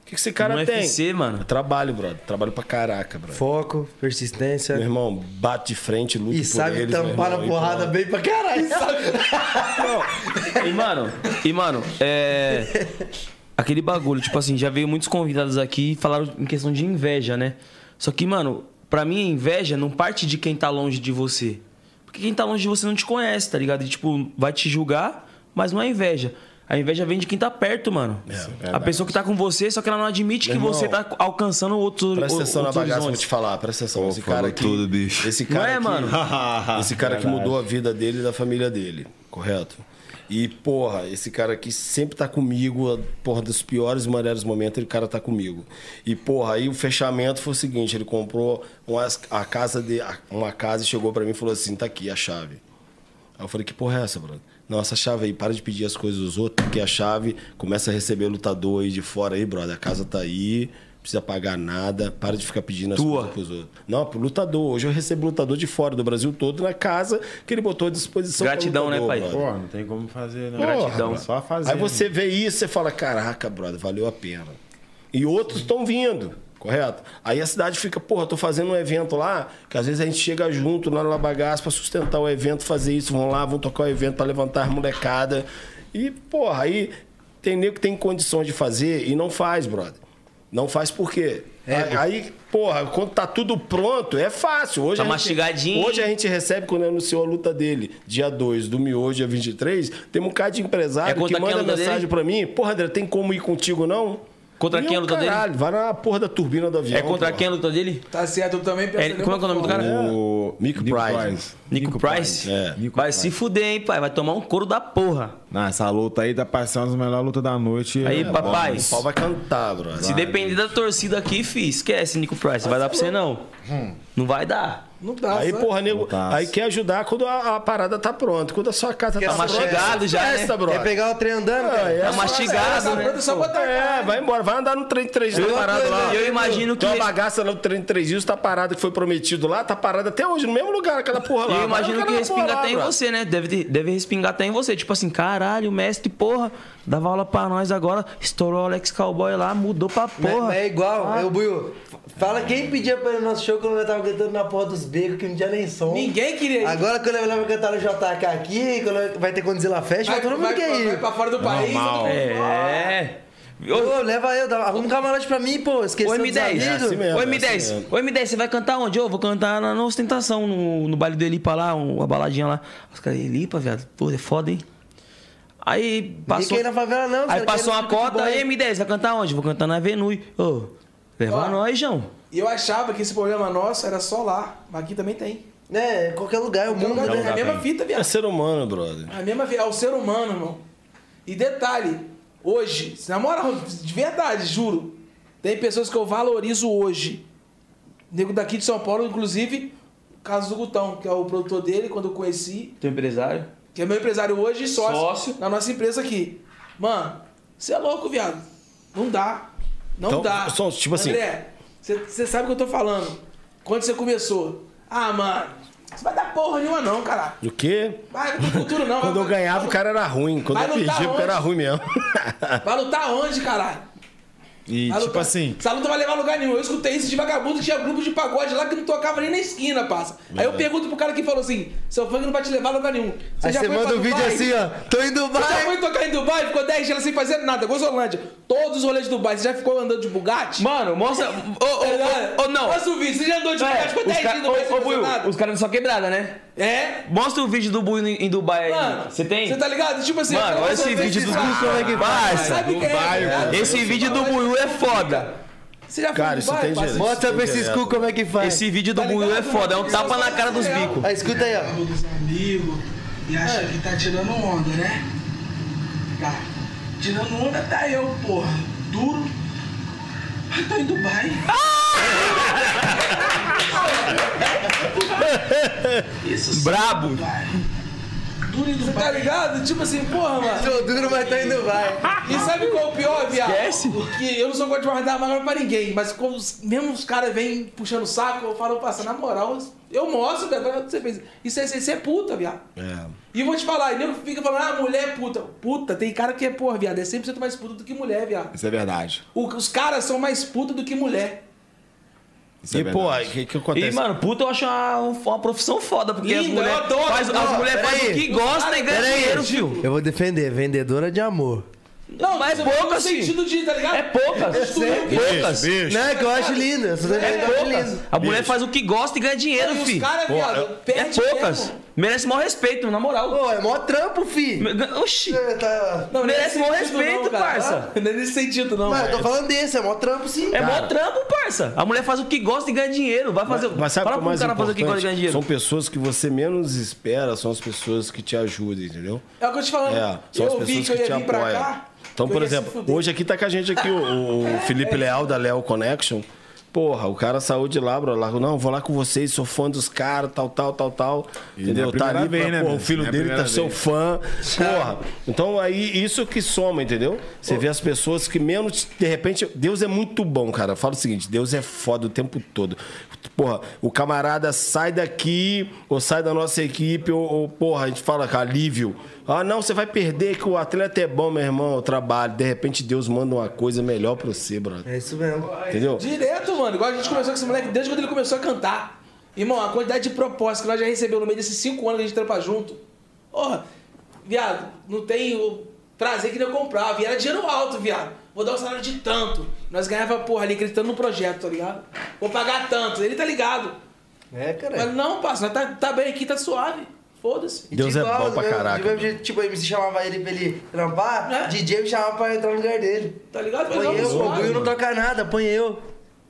O que, que esse cara No tem? UFC, mano. É trabalho, brother. Trabalho pra caraca, brother. Foco, persistência. Meu irmão, bate de frente, luta E por sabe eles, tampar e porrada porra. bem pra caralho. E, mano, e, mano, é. Aquele bagulho, tipo assim, já veio muitos convidados aqui e falaram em questão de inveja, né? Só que, mano, pra mim a inveja não parte de quem tá longe de você. Porque quem tá longe de você não te conhece, tá ligado? E, tipo, vai te julgar, mas não é inveja. A inveja vem de quem tá perto, mano. a pessoa que tá com você, só que ela não admite que Meu você irmão, tá alcançando outros Presta atenção na outros bagaça, vou horizontes. te falar, presta atenção. Pô, esse cara aqui. tudo, bicho. Esse cara Não é, aqui, mano? Esse cara que mudou a vida dele e da família dele, correto? E, porra, esse cara aqui sempre tá comigo, porra, dos piores e melhores momentos, ele cara tá comigo. E, porra, aí o fechamento foi o seguinte, ele comprou uma, a casa de, uma casa e chegou pra mim e falou assim, tá aqui a chave. Aí eu falei, que porra é essa, brother? Não, essa chave aí, para de pedir as coisas dos outros, porque a chave começa a receber lutador aí de fora aí, brother. A casa tá aí, não precisa pagar nada, para de ficar pedindo as Tua. coisas pros outros. Não, pro lutador. Hoje eu recebo lutador de fora do Brasil todo na casa que ele botou à disposição. Gratidão, né, lutador, pai? brother. Pô, não tem como fazer, né? Gratidão. Porra, Só fazer. Aí você vê isso, você fala, caraca, brother, valeu a pena. E outros estão vindo, correto? Aí a cidade fica, porra, tô fazendo um evento lá, que às vezes a gente chega junto lá na bagaça pra sustentar o evento, fazer isso, vão lá, vão tocar o evento pra levantar as molecada. E, porra, aí tem nego que tem condições de fazer e não faz, brother. Não faz por quê? aí, aí, porra, quando tá tudo pronto, é fácil. Hoje Tá a gente- mastigadinho. Hoje a gente recebe, quando anunciou a luta dele, dia 2 do miojo, dia 23, tem um cara de empresário É que a manda mensagem pra mim. Porra, André, tem como ir contigo, não? Contra E quem eu, a luta dele? caralho, Vai na porra da turbina do avião. É contra porra. quem a luta dele? Tá certo, eu também penso É, como é que é o nome do cara? O Nico Price. Nico Price? É. Nico Vai Price. se fuder, hein, pai? Vai tomar um couro da porra. Não, essa luta aí tá passando as melhores lutas da noite. Aí, É, papai. O pau vai cantar, brother. Se depender da torcida aqui, fi, esquece, Nico Price. Vai dar pra você, não. Não vai dar. Não dá, Aí, só- porra, nego, aí quer ajudar quando a, a parada tá pronta. Quando a sua casa Quer tá tá pronta. mastigado já, né? festa, Quer brother. pegar o trem andando, Ah, cara? é Tá só- mastigado, Essa né? planta só botar É, vai embora, vai andar no trem de três dias Eu- parado lá. eu imagino que- Tem uma bagaça lá no trem de três dias, tá parado, que foi prometido lá, tá parado até hoje, no mesmo lugar, aquela porra lá. Eu imagino que respinga até em você, né? Deve, deve respingar até em você. Tipo assim, caralho, o mestre, porra, dava aula pra nós agora, estourou o Alex Cowboy lá, mudou pra Mas- porra. Mas é igual, é o Buiu. Fala quem pedia pra ir no nosso show quando eu tava cantando na porra dos becos, que não tinha nem som. Ninguém queria ir. Agora quando eu levo cantar no JK aqui, quando vai ter Godzilla Fest, vai, vai, todo mundo vai, quer vai ir. pra fora do país. Normal. todo mundo- É. Ô, leva eu, dá- arruma um camarote pra mim, pô. Esqueceu Ô, dos M10. amigos. É assim mesmo. Ô, é M10. assim mesmo. Ô, M10, você vai cantar onde? Ô, vou cantar na, na ostentação, no, no baile do Elipa lá, uma baladinha lá. Os caras, Elipa, viado. Pô, é foda, hein? Aí passou. Ninguém na favela, não. Aí passou uma cota, aí M10, vai cantar onde? Vou cantar na Avenue. Ô, leva Ó. nós, João. E eu achava que esse problema nosso era só lá, mas aqui também tem. É, qualquer lugar, o Qualquer mundo, lugar né? É a mesma fita, É viado. ser humano, brother. É a mesma fita. É o ser humano, irmão. E detalhe, hoje, na moral, de verdade, juro, tem pessoas que eu valorizo hoje. Nego daqui de São Paulo, inclusive, o caso do Gutão, que é o produtor dele, quando eu conheci, Teu empresário? que é meu empresário hoje e sócio, Sócio. na nossa empresa aqui. Mano, você é louco, viado. Não dá. Não Então, dá. tipo assim- André, você sabe o que eu tô falando. Quando você começou. Ah, mano, você vai dar porra nenhuma não, caralho. O quê? Vai pro futuro não. Quando eu vai, ganhava, o cara era ruim. Quando Vai eu perdia, o cara era ruim mesmo. Vai lutar onde, caralho? E Vai tipo lutar- assim, Essa luta não vai levar a lugar nenhum. Eu escutei isso de vagabundo que tinha grupo de pagode lá que não tocava nem na esquina, passa. Aí eu pergunto pro cara que falou assim: seu funk não vai te levar a lugar nenhum. Aí já você foi manda um vídeo Dubai? assim, ó. Tô em Você já Dubai. foi tocar em Dubai, ficou 10 dias sem fazer nada, Gozolândia. Todos os rolês de Dubai, você já ficou andando de Bugatti? Mano, mostra. Ô, ô, ô, ô, não. Mostra o vídeo, você já andou de É, Bugatti, ficou os 10 ca- dias Dubai ô, fazer nada. Os caras só quebrada, né? É? Mostra o vídeo do Buiu em Dubai aí. Mano, Você tem? Você tá ligado? Tipo assim, Mano, olha esse vídeo como é que é? Ligado? Esse vídeo do Buiu é foda. Você já Cara, isso tem direito. Mostra pra esses cu como é que faz. Esse vídeo do Tá Buiu é foda. É um tapa na cara dos é bicos. Aí, escuta aí, ó. dos amigos e acha que tá tirando onda, né? Tá. Tirando onda tá eu, porra. Duro. Eu tô em Dubai. Isso sim, Brabo. Duro Você tá ligado? Tipo assim, porra, mano. Tô duro, mas tô em Dubai. E sabe qual é o pior, viado? Esquece. Que eu não sou gosto de guardar mágoa pra ninguém, mas quando os, mesmo os caras vêm puxando o saco, eu falo, passa, na moral, eu mostro, velho, pra você fez. Isso é, isso é puta, viado. É. E vou te falar, e nego fica falando, ah, mulher é puta. Puta, tem cara que é, porra, viado, é 100% mais puta do que mulher, viado. isso é verdade. O- os caras são mais puta do que mulher. Isso é E, pô, o que, que E, acontece? mano, puta, eu acho uma, uma profissão foda, porque as Linda, mulheres faz, as mulheres fazem o Peraí. que gosta e ganha Peraí. dinheiro, filho. Eu vou defender, vendedora de amor. Não, Mas é no poucas, sentido de, tá ligado? É poucas. Destruir. poucas. bicho. Não, é que eu acho tô É poucas. A mulher faz o que gosta e ganha dinheiro, E os filho. caras, viado, eu- É poucas. Merece maior respeito, na moral. Pô, é mó trampo, fi. Oxi. Você tá- Não, Merece nesse maior respeito, não, cara. parça. Não é nesse sentido, não. Mas eu tô falando desse, é mó trampo sim. É cara. mó trampo, parça. A mulher faz o que gosta e ganha dinheiro. Vai fazer. Mas sabe o Fala que é pro mais cara fazer o que gosta e ganha dinheiro. São pessoas que você menos espera, são as pessoas que te ajudam, entendeu? É o que eu te falando. É, são as eu vi pessoas que eu que te apoiam. Então, que por exemplo, hoje aqui tá com a gente aqui o, o Felipe Leal da Léo Connection. Porra, o cara saiu de lá, bro. Lá, não, vou lá com vocês, sou fã dos caras, tal, tal, tal, tal. E entendeu? é Tá ali, vez, né, porra, o filho é dele tá primeira seu vez. fã. Porra. Então aí, isso que soma, entendeu? Você vê as pessoas que menos, de repente, Deus é muito bom, cara. Fala o seguinte, Deus é foda o tempo todo. Porra, o camarada sai daqui, ou sai da nossa equipe, ou, ou, porra, a gente fala com alívio. Ah, não, você vai perder, que o atleta é bom, meu irmão, eu trabalho. De repente Deus manda uma coisa melhor pra você, brother. É isso mesmo. Entendeu? Direto, mano. Igual a gente começou com esse moleque desde quando ele começou a cantar. Irmão, a quantidade de propostas que nós já recebeu no meio desses cinco anos que a gente trampa junto. Porra, viado, não tem o prazer que nem eu comprava. E era dinheiro alto, viado. Vou dar um salário de tanto. Nós ganhava, porra, ali acreditando no projeto, tá ligado? Vou pagar tanto. Ele tá ligado. É, cara. Mas não, parça, nós tá, tá bem aqui, tá suave. Foda-se. Deus é igual, bom pra eu- caraca. jeito, tipo, a MC chamava ele pra ele trampar, É. DJ me chamava pra entrar no lugar dele. Tá ligado? Põe não, eu, o. Buiu não toca nada, põe eu.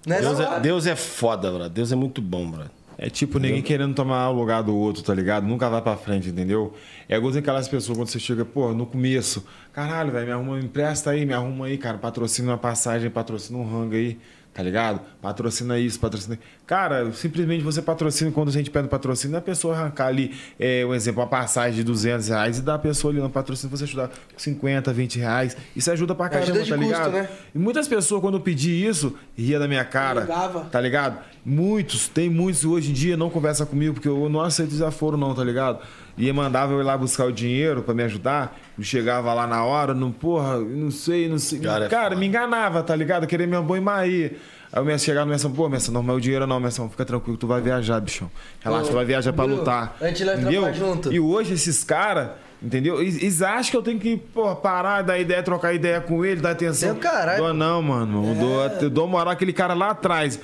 Né? Deus não? é, Deus é foda, brother. Deus é muito bom, brother. É tipo ninguém querendo tomar o lugar do outro, tá ligado? Nunca vai pra frente, entendeu? É igual aquelas pessoas quando você chega, pô, no começo, caralho, velho, me arruma, me empresta aí, me arruma aí, cara, patrocina uma passagem, patrocina um rango aí, tá ligado? Patrocina isso, patrocina. Cara, simplesmente você patrocina, quando a gente pede patrocínio, a pessoa arrancar ali, é, um exemplo, uma passagem de 200 reais e dá a pessoa ali no patrocínio, você ajudar com 50, 20 reais. Isso ajuda pra caramba, Ajuda tá custo, ligado? né? E muitas pessoas, quando eu pedi isso, ria da minha cara. Negava. Tá ligado? Muitos, tem muitos hoje em dia não conversa comigo porque eu não aceito desaforo não, tá ligado? E mandava eu ir lá buscar o dinheiro pra me ajudar, eu chegava lá na hora, não, porra, não sei, não sei. Cara, Cara, é me enganava, tá ligado? Queria minha boa aí. Aí eu me chegava no Messão, pô, Messão, não, mas o dinheiro não, Messão, fica tranquilo, tu vai viajar, bichão. Relaxa, tu vai viajar pra Bruno, lutar. a gente vai entendeu? junto. E hoje esses caras Entendeu? E- Eles acham que eu tenho que pô, parar, dar ideia, trocar ideia com ele, dar atenção. Seu caralho. Dou não, mano. Eu dou, dou moral aquele cara lá atrás.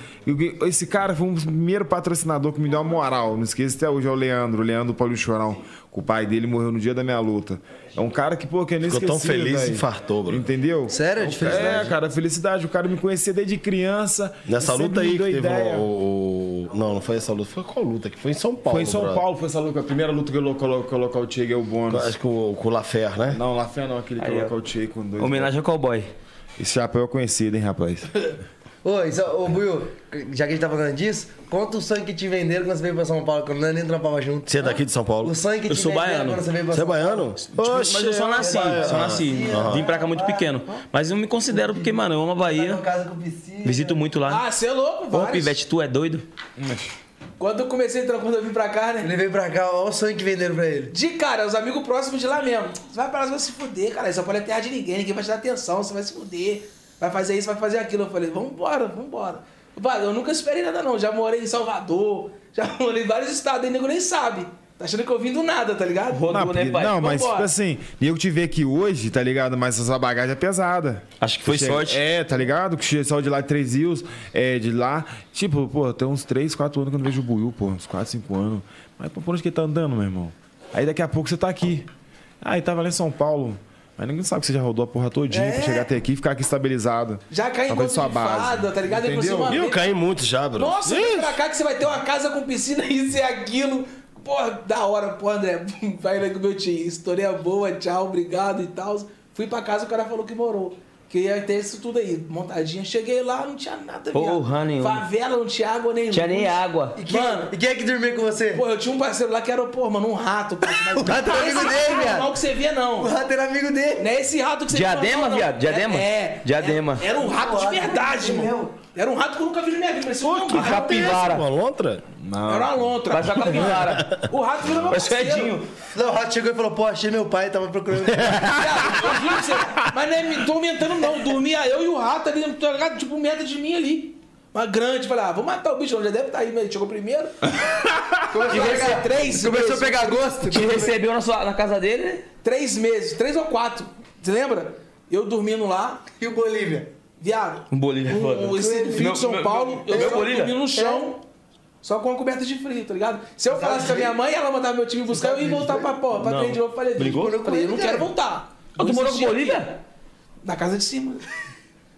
Esse cara foi um dos primeiros patrocinadores que me deu uma moral. Não esqueça até hoje, é o Leandro. O Leandro Paulo Chorão. O pai dele morreu no dia da minha luta. É um cara que, pô, que eu nem Ficou tão esqueci, feliz e infartou, bro. Entendeu? Sério? De É, felicidade? cara, felicidade. O cara me conhecia desde criança. Nessa luta aí que teve o, o- Não, não foi essa luta. Foi qual luta? Que foi em São Paulo. Foi em São brother. Paulo, foi essa luta. A primeira luta que eu colo- colocar o o bônus. Acho que o, com o Lafer, né? Não, lá foi não, aquele que Aí, o Che com dois. Homenagem ao cowboy. Esse chapéu é conhecido, hein, rapaz? Ô, isso, ô Buiu, já que a gente tá falando disso, conta o sonho que te venderam quando você veio pra São Paulo, quando nós nem trampava junto. Você é daqui de São Paulo? O sonho que Eu te sou venderam baiano. quando você veio pra Você é São Paulo. baiano? Mas eu só nasci, só nasci. Vim pra cá muito pequeno. Mas eu me considero porque, mano, eu amo a Tá Bahia. numa casa com piscina. Visito muito lá. Ah, você é louco, Ô, vários. Pivete, tu é doido? Quando eu comecei, então, quando eu vim pra cá, né? Ele veio pra cá, olha o sonho que venderam pra ele. De cara, os amigos próximos de lá mesmo. Você vai pra lá, você vai se fuder, cara. Só pode é terra de ninguém, ninguém vai te dar atenção, você vai se fuder. Vai fazer isso, vai fazer aquilo. Eu falei, vambora, vambora. Eu nunca esperei nada, não. Já morei em Salvador, já morei em vários estados, aí nego nem sabe. Tá achando que eu vim do nada, tá ligado? Rodou, Não, né, pai? não, mas tipo assim, eu te ver aqui hoje, tá ligado? Mas essa bagagem é pesada. Acho que foi Chega- sorte. É, tá ligado? Que saiu de lá de Três Rios, é, de lá. Tipo, pô, tem uns 3, 4 anos que eu não vejo o Buiu, pô. Uns 4, 5 anos. Mas pô, por onde que ele tá andando, meu irmão? Aí daqui a pouco você tá aqui. Ah, ele tava lá em São Paulo. Mas ninguém sabe que você já rodou a porra todinha É. pra chegar até aqui e ficar aqui estabilizado. Já cai em sua de base. fada, tá ligado? Entendeu? E eu vem- caí muito já, bro. Nossa, vem pra cá que você vai ter uma casa com piscina, isso e aquilo. Porra, da hora, pô, André. Vai lá com o meu tio. História boa, tchau, obrigado e tal. Fui pra casa, o cara falou que morou. Que ia ter isso tudo aí, montadinha. Cheguei lá, não tinha nada, Porra nenhuma. Favela, não tinha água nenhuma. Tinha nem água. E quem, Mano. e quem é que dormiu com você? Pô, eu tinha um parceiro lá que era, pô, mano, um rato. parceiro, mas- O rato era amigo dele, viado. normal que você via, não. O rato era amigo dele. Não é esse rato que você Diadema, viu, não, não. viado? Diadema? É. Diadema. Era, era um rato de verdade, É mano. Era um rato que eu nunca vi na minha vida. Parecia um que rato. capivara. Uma lontra? Não. Era uma lontra. Vai só capivara. O rato virou meu parceiro. Edinho. Não, o rato chegou e falou, pô, achei meu pai, tava procurando. Viado, eu juro pra você. Mas não é, me- tô aumentando não. Dormia eu e o rato ali, tá? Tipo, metro de mim ali. Uma grande. Falei, ah, vou matar o bicho. Já deve estar aí, mas ele chegou primeiro. Começou a pegar, três começou a pegar gosto. Te recebeu na, sua, na casa dele, né? Três meses. Três ou quatro. Você lembra? Eu dormindo lá. E o Bolívia? Viado. Um é foda. Um, esse frio Meu- de São meu- Paulo, meu eu dormi no chão. Só com uma coberta de frio, tá ligado? Se eu falasse com a minha mãe, ela mandava meu time buscar, eu ia voltar pra, pô, pra Não. trem de novo. Falei, Brigou? Falei, eu ele, não quero voltar. Ah, tu morou com. Bolívia? Na casa de cima.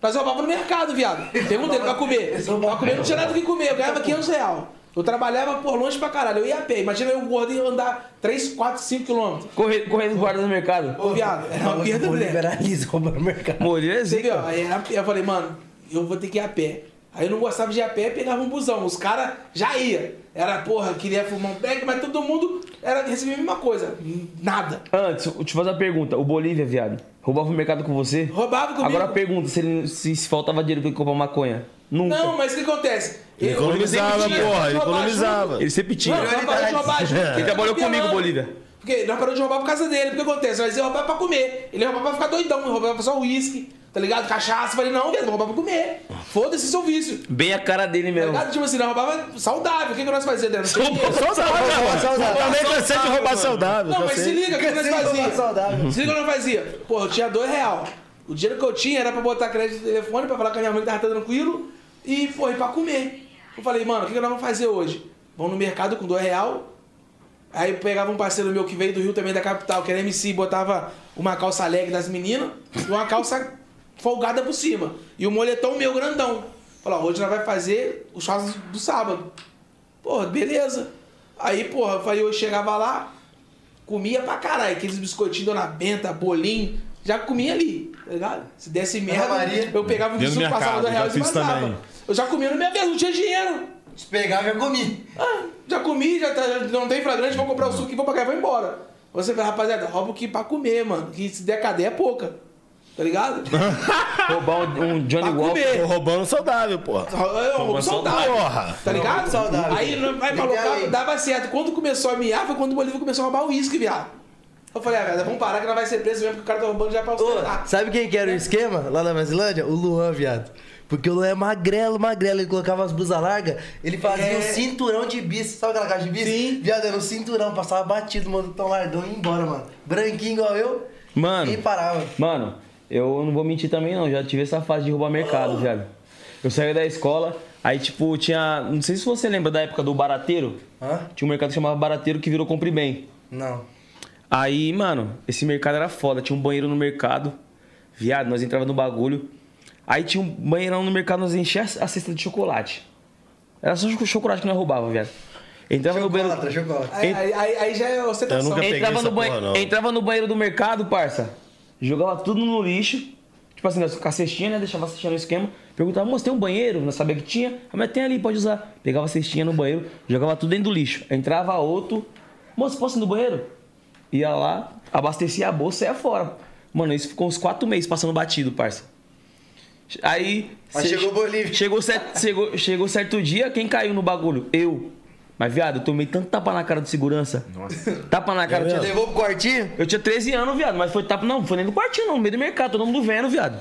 Nós roubava no mercado, viado. Perguntei pra comer. Pra comer não tinha nada o que comer. Eu ganhava 500 reais. Eu trabalhava por longe pra caralho. Eu ia a pé. Imagina eu gordo e andar 3, 4, 5 quilômetros. Corre, correndo guarda no mercado. Ô, viado, era uma O perda, mulher. roubando no mercado. Bolívia é zica. Aí pé. eu falei, mano, eu vou ter que ir a pé. Aí eu não gostava de ir a pé, pegava um busão. Os caras já ia. Era, porra, queria fumar um pack, mas todo mundo era, recebia a mesma coisa. Nada. Antes, eu te fazer uma pergunta. O Bolívia, viado, roubava o mercado com você? Roubava comigo. Agora pergunta se, ele, se, se faltava dinheiro pra ele comprar maconha. Nunca. Não, mas o que acontece? Ele economizava, porra, ele economizava. Ele sempre tinha. Não, nós paramos de roubar junto. Ele trabalhou comigo, Bolívia. Porque nós paramos de roubar por causa dele. Porque acontece? Nós ia roubar pra comer. Ele ia roubar pra ficar doidão. Ele roubava só uísque, tá ligado? Cachaça. Falei, não, velho, roubar pra comer. Foda-se seu vício. Bem a cara dele Tá mesmo. ligado? Tipo assim, nós roubava saudável. O que, que nós fazíamos? Não tinha dinheiro. Saudável. Também cansei de roubar saudável. Não, mas se liga, o que, que nós fazíamos? saudável. Se liga o que nós fazíamos. Pô, eu tinha dois real. O dinheiro que eu tinha era pra botar crédito no telefone, pra falar com a minha mãe que tava tranquilo. E, pô, e pra comer. Eu falei, mano, o que, nós vamos fazer hoje? Vamos no mercado com dois real. Aí eu pegava um parceiro meu que veio do Rio também, da capital, que era MC, botava uma calça alegre das meninas e uma calça folgada por cima. E o moletom meu grandão. Falei, ó, hoje nós vai fazer o churrasco do sábado. Porra, beleza. Aí, porra, eu falei, eu chegava lá, comia pra caralho. Aqueles biscoitinhos Dona Benta, bolinho, já comia ali, tá ligado? Se desse merda, Maria. eu pegava um do suco, passava dois reais já e fiz vazava. também. Eu já comia no minha mesa, não tinha dinheiro. Se pegar, já comi. Ah, já comi, já tá- não tem flagrante, vou comprar o suco e vou pagar e vou embora. Você fala, rapaziada, rouba o que pra comer, mano. Que se der cadeia é pouca. Tá ligado? Roubar um, um Johnny Walker. Tô roubando saudável, porra. É um roubo saudável. Porra. Tá ligado? saudável. Aí vai pra Literalmente. local, dava certo. Quando começou a miar, foi quando o Bolívia começou a roubar o uísque, viado. Eu falei, ah, velho, vamos parar que não vai ser preso mesmo, porque o cara tá roubando já pra ostentar. sabe quem que era o esquema lá na Brasilândia? O Luan, viado. Porque o Luan é magrelo, magrelo. Ele colocava as blusas largas, ele fazia É. um cinturão de bis. Sabe aquela caixa de bis? Sim. Viado, era um cinturão, passava batido, mano, tão lardão e ia embora, mano. Branquinho igual eu. Mano. E parava. Mano, eu não vou mentir também não, já tive essa fase de roubar mercado, viado. Eu saí da escola, aí tipo, tinha. Não sei se você lembra da época do barateiro. Hã? Tinha um mercado que chamava Barateiro que virou Compre Bem. Não. Aí, mano, esse mercado era foda. Tinha um banheiro no mercado. Viado, nós entrava no bagulho. Aí tinha um banheirão no mercado, nós enchia a cesta de chocolate. Era só cho- chocolate que nós roubava, viado. Entrava no banheiro. Chocolate, chocolate. Aí, aí, aí, aí já é ostentação. Eu nunca Entrava essa no, banhe- porra, não. entrava no banheiro do mercado, parça. Jogava tudo no lixo. Tipo assim, nós com a cestinha, né? Deixava a cestinha no esquema. Perguntava, moço, tem um banheiro? Nós sabia que tinha. Ah, mas tem ali, pode usar. Pegava a cestinha no banheiro, jogava tudo dentro do lixo. Entrava outro. Moço, posso ir no banheiro? Ia lá, abastecia a bolsa e ia fora. Mano, isso ficou uns quatro meses passando batido, parça. Aí. Mas cê- chegou o Bolívia. Chegou certo, chegou, chegou certo dia, quem caiu no bagulho? Eu. Mas, viado, eu tomei tanto tapa na cara de segurança. Tapa na cara. Mesmo? Levou pro quartinho? eu tinha 13 anos, viado, mas foi tapa. Não, foi nem no quartinho, não, no meio do mercado, todo mundo vendo, viado.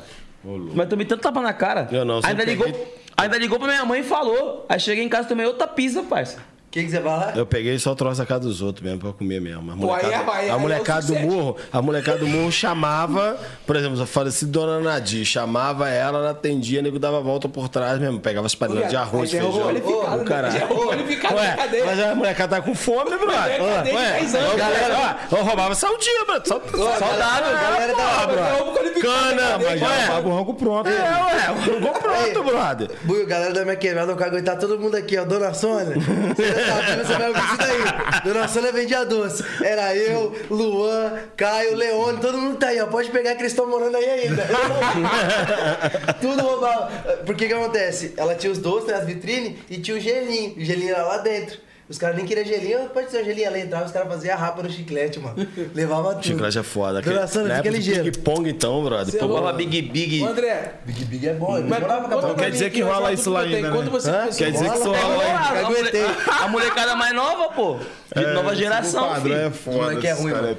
Mas tomei tanto tapa na cara. Eu não, ainda ligou, peguei- ainda ligou pra minha mãe e falou. Aí cheguei em casa tomei outra pizza, parça. O que, que você fala? Eu peguei só trouxe a casa dos outros mesmo pra comer mesmo. A Pô, aí molecada, é- aí- a molecada é o do morro, a molecada do morro chamava, por exemplo, eu falei assim, dona Nadir, chamava ela, ela atendia, nego dava a volta por trás mesmo, pegava as panelas de arroz, é feijão. o né? caralho. É Ué, mas a molecada tá com fome, brother. é de Ué, 10 anos, ó, galera. ó, Eu roubava saldinha, brother. Sal, saudável, galera da- porra, brother. Cana, mas já. Paga o rango pronto. É, ué, o rango pronto, brother. Buio, galera da minha quebrada, eu quero aguentar todo mundo aqui, ó. Dona Sônia, já sabe, você vai ouvir isso daí. Dona Sônia vendia doce. Era eu, Luan, Caio, Leone, todo mundo tá aí, ó. Pode pegar que eles estão morando aí ainda. Tudo roubava. Porque que acontece? Ela tinha os doces, né, as vitrines, e tinha o gelinho. O gelinho era lá dentro. Os caras nem queriam gelinho, pode ser um gelinho. Ela entrava, os caras faziam a rapa no chiclete, mano. Levava tudo. Chiclete é foda. Dona Sônia, Na fica ligeiro. ping-pong, então, brother. É pô, louco. Tomava Big Big. Ô, André, Big Big é bom, mas pra pra quer dizer que rola isso lá ainda, né? Quer dizer que Rola, só rola. rola a, aguentei. a molecada mais nova, pô. De nova geração, filho. é foda. moleque é esse ruim, cara é.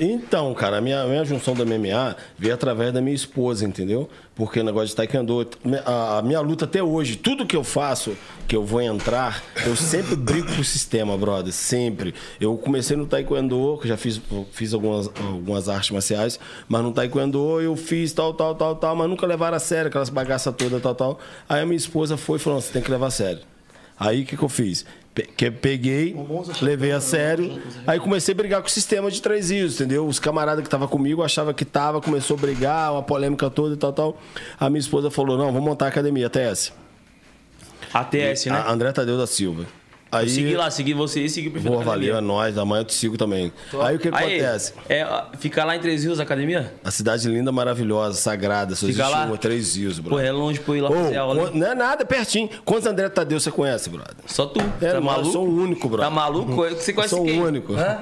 Então, cara, a minha, a minha junção da MMA veio através da minha esposa, entendeu? Porque o negócio de taekwondo, a, minha luta até hoje, tudo que eu faço, que eu vou entrar, eu sempre brigo com o sistema, brother, sempre. Eu comecei no taekwondo, que já fiz, fiz algumas, algumas artes marciais, mas no taekwondo eu fiz tal, tal, tal, tal, mas nunca levaram a sério, aquelas bagaças todas, tal, tal. Aí a minha esposa foi e falou, você tem que levar a sério. Aí o que, que eu fiz? Que peguei, levei a sério, aí comecei a brigar com o sistema de três rios, entendeu? Os camaradas que estavam comigo achavam que tava, começou a brigar, uma polêmica toda e tal, tal. A minha esposa falou: não, vamos montar a academia, TS. ATS, né? A André Tadeu da Silva. Aí, Eu segui lá, segui você e segui o perfil Boa, valeu, é nóis. Amanhã eu te sigo também. Aí o que, que Aí, acontece? é, fica lá em Três Rios, a academia? A cidade linda, maravilhosa, sagrada, só Fica existe lá? uma, três rios, Pô, brother. é longe pra eu ir lá Ô, fazer aula. não é nada, é pertinho. Quantos André Tadeu você conhece, brother? Só tu. É, tá maluco? eu sou o único, brother. Tá maluco? Você conhece sou o único. Hã?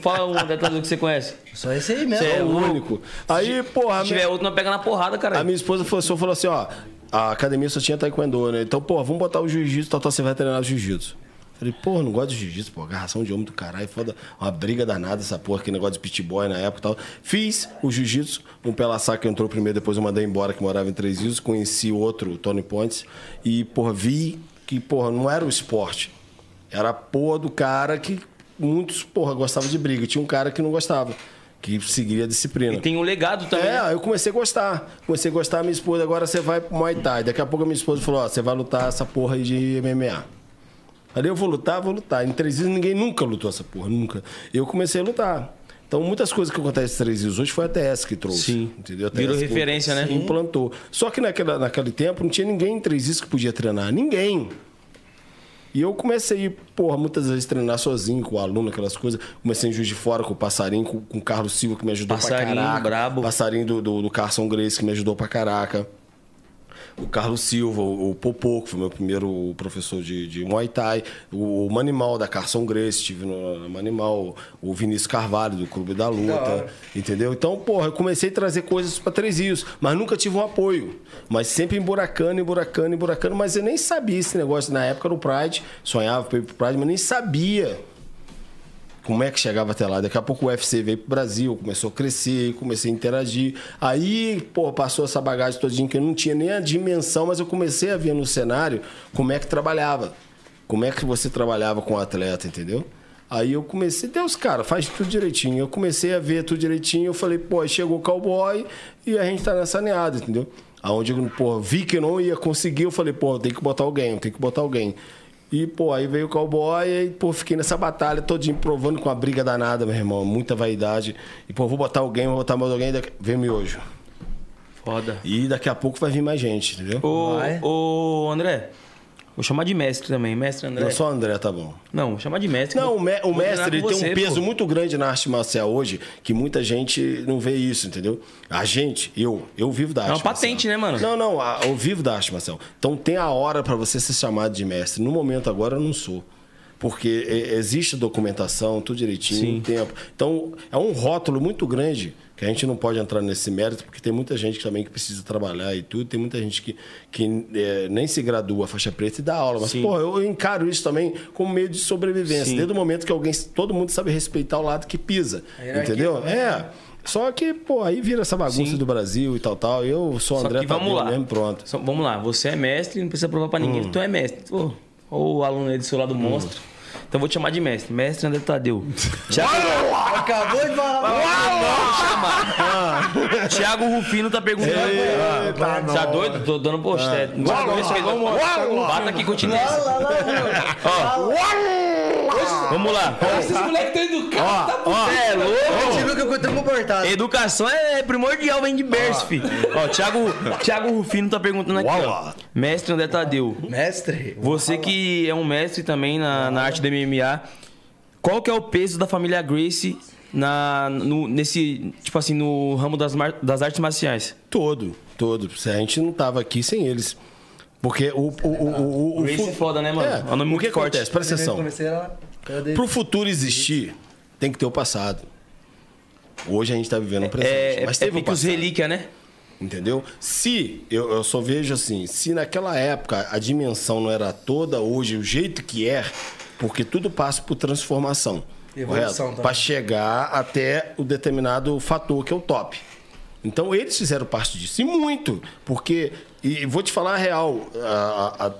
Fala um detalhe que você conhece. Só esse aí mesmo. Cê é É o único. Aí, porra, Se tiver outro, não pega na porrada, cara. A minha esposa falou, só falou assim, ó, a academia só tinha taekwondo, né? Então, pô, vamos botar o jiu-jitsu, tal, tal, você vai treinar jiu-jitsu. Falei, porra, não gosto de jiu-jitsu, pô, agarração de homem do caralho, foda, uma briga danada essa porra, que negócio de pit boy na época e tal. Fiz o jiu-jitsu, um pela saca entrou primeiro, depois eu mandei embora, que morava em Três Rios, conheci outro, o Tony Pontes, e, porra, vi que, porra, não era o esporte, era a porra do cara que muitos, porra, gostavam de briga, tinha um cara que não gostava, que seguia a disciplina. E tem um legado também. É, né? eu comecei a gostar. Comecei a gostar, minha esposa, agora você vai pro Muay Thai. Daqui a pouco a minha esposa falou, ó, você vai lutar essa porra aí de MMA. Aí eu vou lutar, vou lutar. Em três dias ninguém nunca lutou essa porra, nunca. Eu comecei a lutar. Então, muitas coisas que acontecem em três dias hoje foi a TS que trouxe. Sim. Entendeu? A Virou TS que referência, né? Implantou. Só que naquela, naquele tempo não tinha ninguém em três dias que podia treinar. Ninguém. E eu comecei, porra, muitas vezes treinar sozinho, com o aluno, aquelas coisas. Comecei em Juiz de Fora com o Passarinho, com, com o Carlos Silva, que me ajudou Passarinho, pra caraca. brabo. Passarinho do, do, do Carson Grace, que me ajudou pra caraca. O Carlos Silva, o o Popô, que foi meu primeiro professor de, de Muay Thai. O, o Manimal, da Carson Grace, estive no, Manimal. O Vinícius Carvalho, do Clube da Luta. entendeu? Então, porra, eu comecei a trazer coisas pra Três Rios, mas nunca tive um apoio. Mas sempre emburacando, emburacando, emburacando. Mas eu nem sabia esse negócio. Na época, no Pride, sonhava pra ir pro Pride, mas nem sabia como é que chegava até lá. Daqui a pouco o UFC veio pro Brasil, começou a crescer, comecei a interagir. Aí, pô, passou essa bagagem todinha que eu não tinha nem a dimensão, mas eu comecei a ver no cenário como é que trabalhava. Como é que você trabalhava com o atleta, entendeu? Aí eu comecei, Deus, cara, faz tudo direitinho. Eu comecei a ver tudo direitinho, eu falei, pô, chegou o cowboy e a gente tá nessa neada, entendeu? Aonde eu, pô, vi que eu não ia conseguir, eu falei, pô, tem que botar alguém, tem que botar alguém. E, pô, aí veio o cowboy e, pô, fiquei nessa batalha todinho, provando com a briga danada, meu irmão. Muita vaidade. E, pô, vou botar alguém, vou botar mais alguém, daqui... vem miojo. Foda. E daqui a pouco vai vir mais gente, entendeu? Ô, ô, André, vou chamar de mestre também. Mestre André. Não só André, tá bom. Não, vou chamar de mestre. Não, o, me- o mestre ele com tem um você, peso pô. muito grande na arte marcial hoje, que muita gente não vê isso, entendeu? A gente, eu, eu vivo da É arte uma patente, marcial. né, mano? Não, não, a- eu vivo da arte marcial. Então tem a hora pra você ser chamado de mestre. No momento agora eu não sou. Porque e- existe documentação, tudo direitinho, tempo. Então, é um rótulo muito grande que a gente não pode entrar nesse mérito, porque tem muita gente também que precisa trabalhar e tudo, tem muita gente que, que eh, nem se gradua faixa preta e dá aula. Mas, Sim. pô, eu encaro isso também como meio de sobrevivência. Sim. Desde o momento que alguém, todo mundo sabe respeitar o lado que pisa. Entendeu? também, É. Só que, pô, aí vira essa bagunça Sim. do Brasil e tal, tal. Eu sou Só André que vamos lá. mesmo, pronto. Só- vamos lá, você é mestre, não precisa provar pra ninguém Hum. que tu é mestre. Ô, Ou o aluno aí do seu lado monstro. Então eu vou te chamar de mestre. Mestre André Tadeu. Thiago, Acabou de falar. Thiago Rufino tá perguntando. Eita, tá doido? Tô dando posté. Bata aqui, continua. Vamos lá. Esses moleques estão educados, tá é louco? Você viu que eu tão comportado. Educação é primordial, vem de berço, filho. Ó, Thiago, Thiago Rufino tá perguntando aqui, ó. Mestre André Tadeu. Mestre. Você que é um mestre também na, na arte do MMA, qual que é o peso da família Gracie na, no, nesse, tipo assim, no ramo das, mar- das artes marciais? Todo, todo. A gente não tava aqui sem eles. Porque o. o, o, o, o Gracie é foda, né, mano? É, É um nome o que forte. acontece? Presta atenção. Pro futuro existir, tem que ter o passado. Hoje a gente tá vivendo o presente. É, mas é teve o pique os relíquia, né? Entendeu? Se, eu, eu só vejo assim, se naquela época a dimensão não era toda, hoje o jeito que é, porque tudo passa por transformação. Evolução. Para chegar até o determinado fator que é o top. Então eles fizeram parte disso. E muito. Porque, e vou te falar a real, a- a-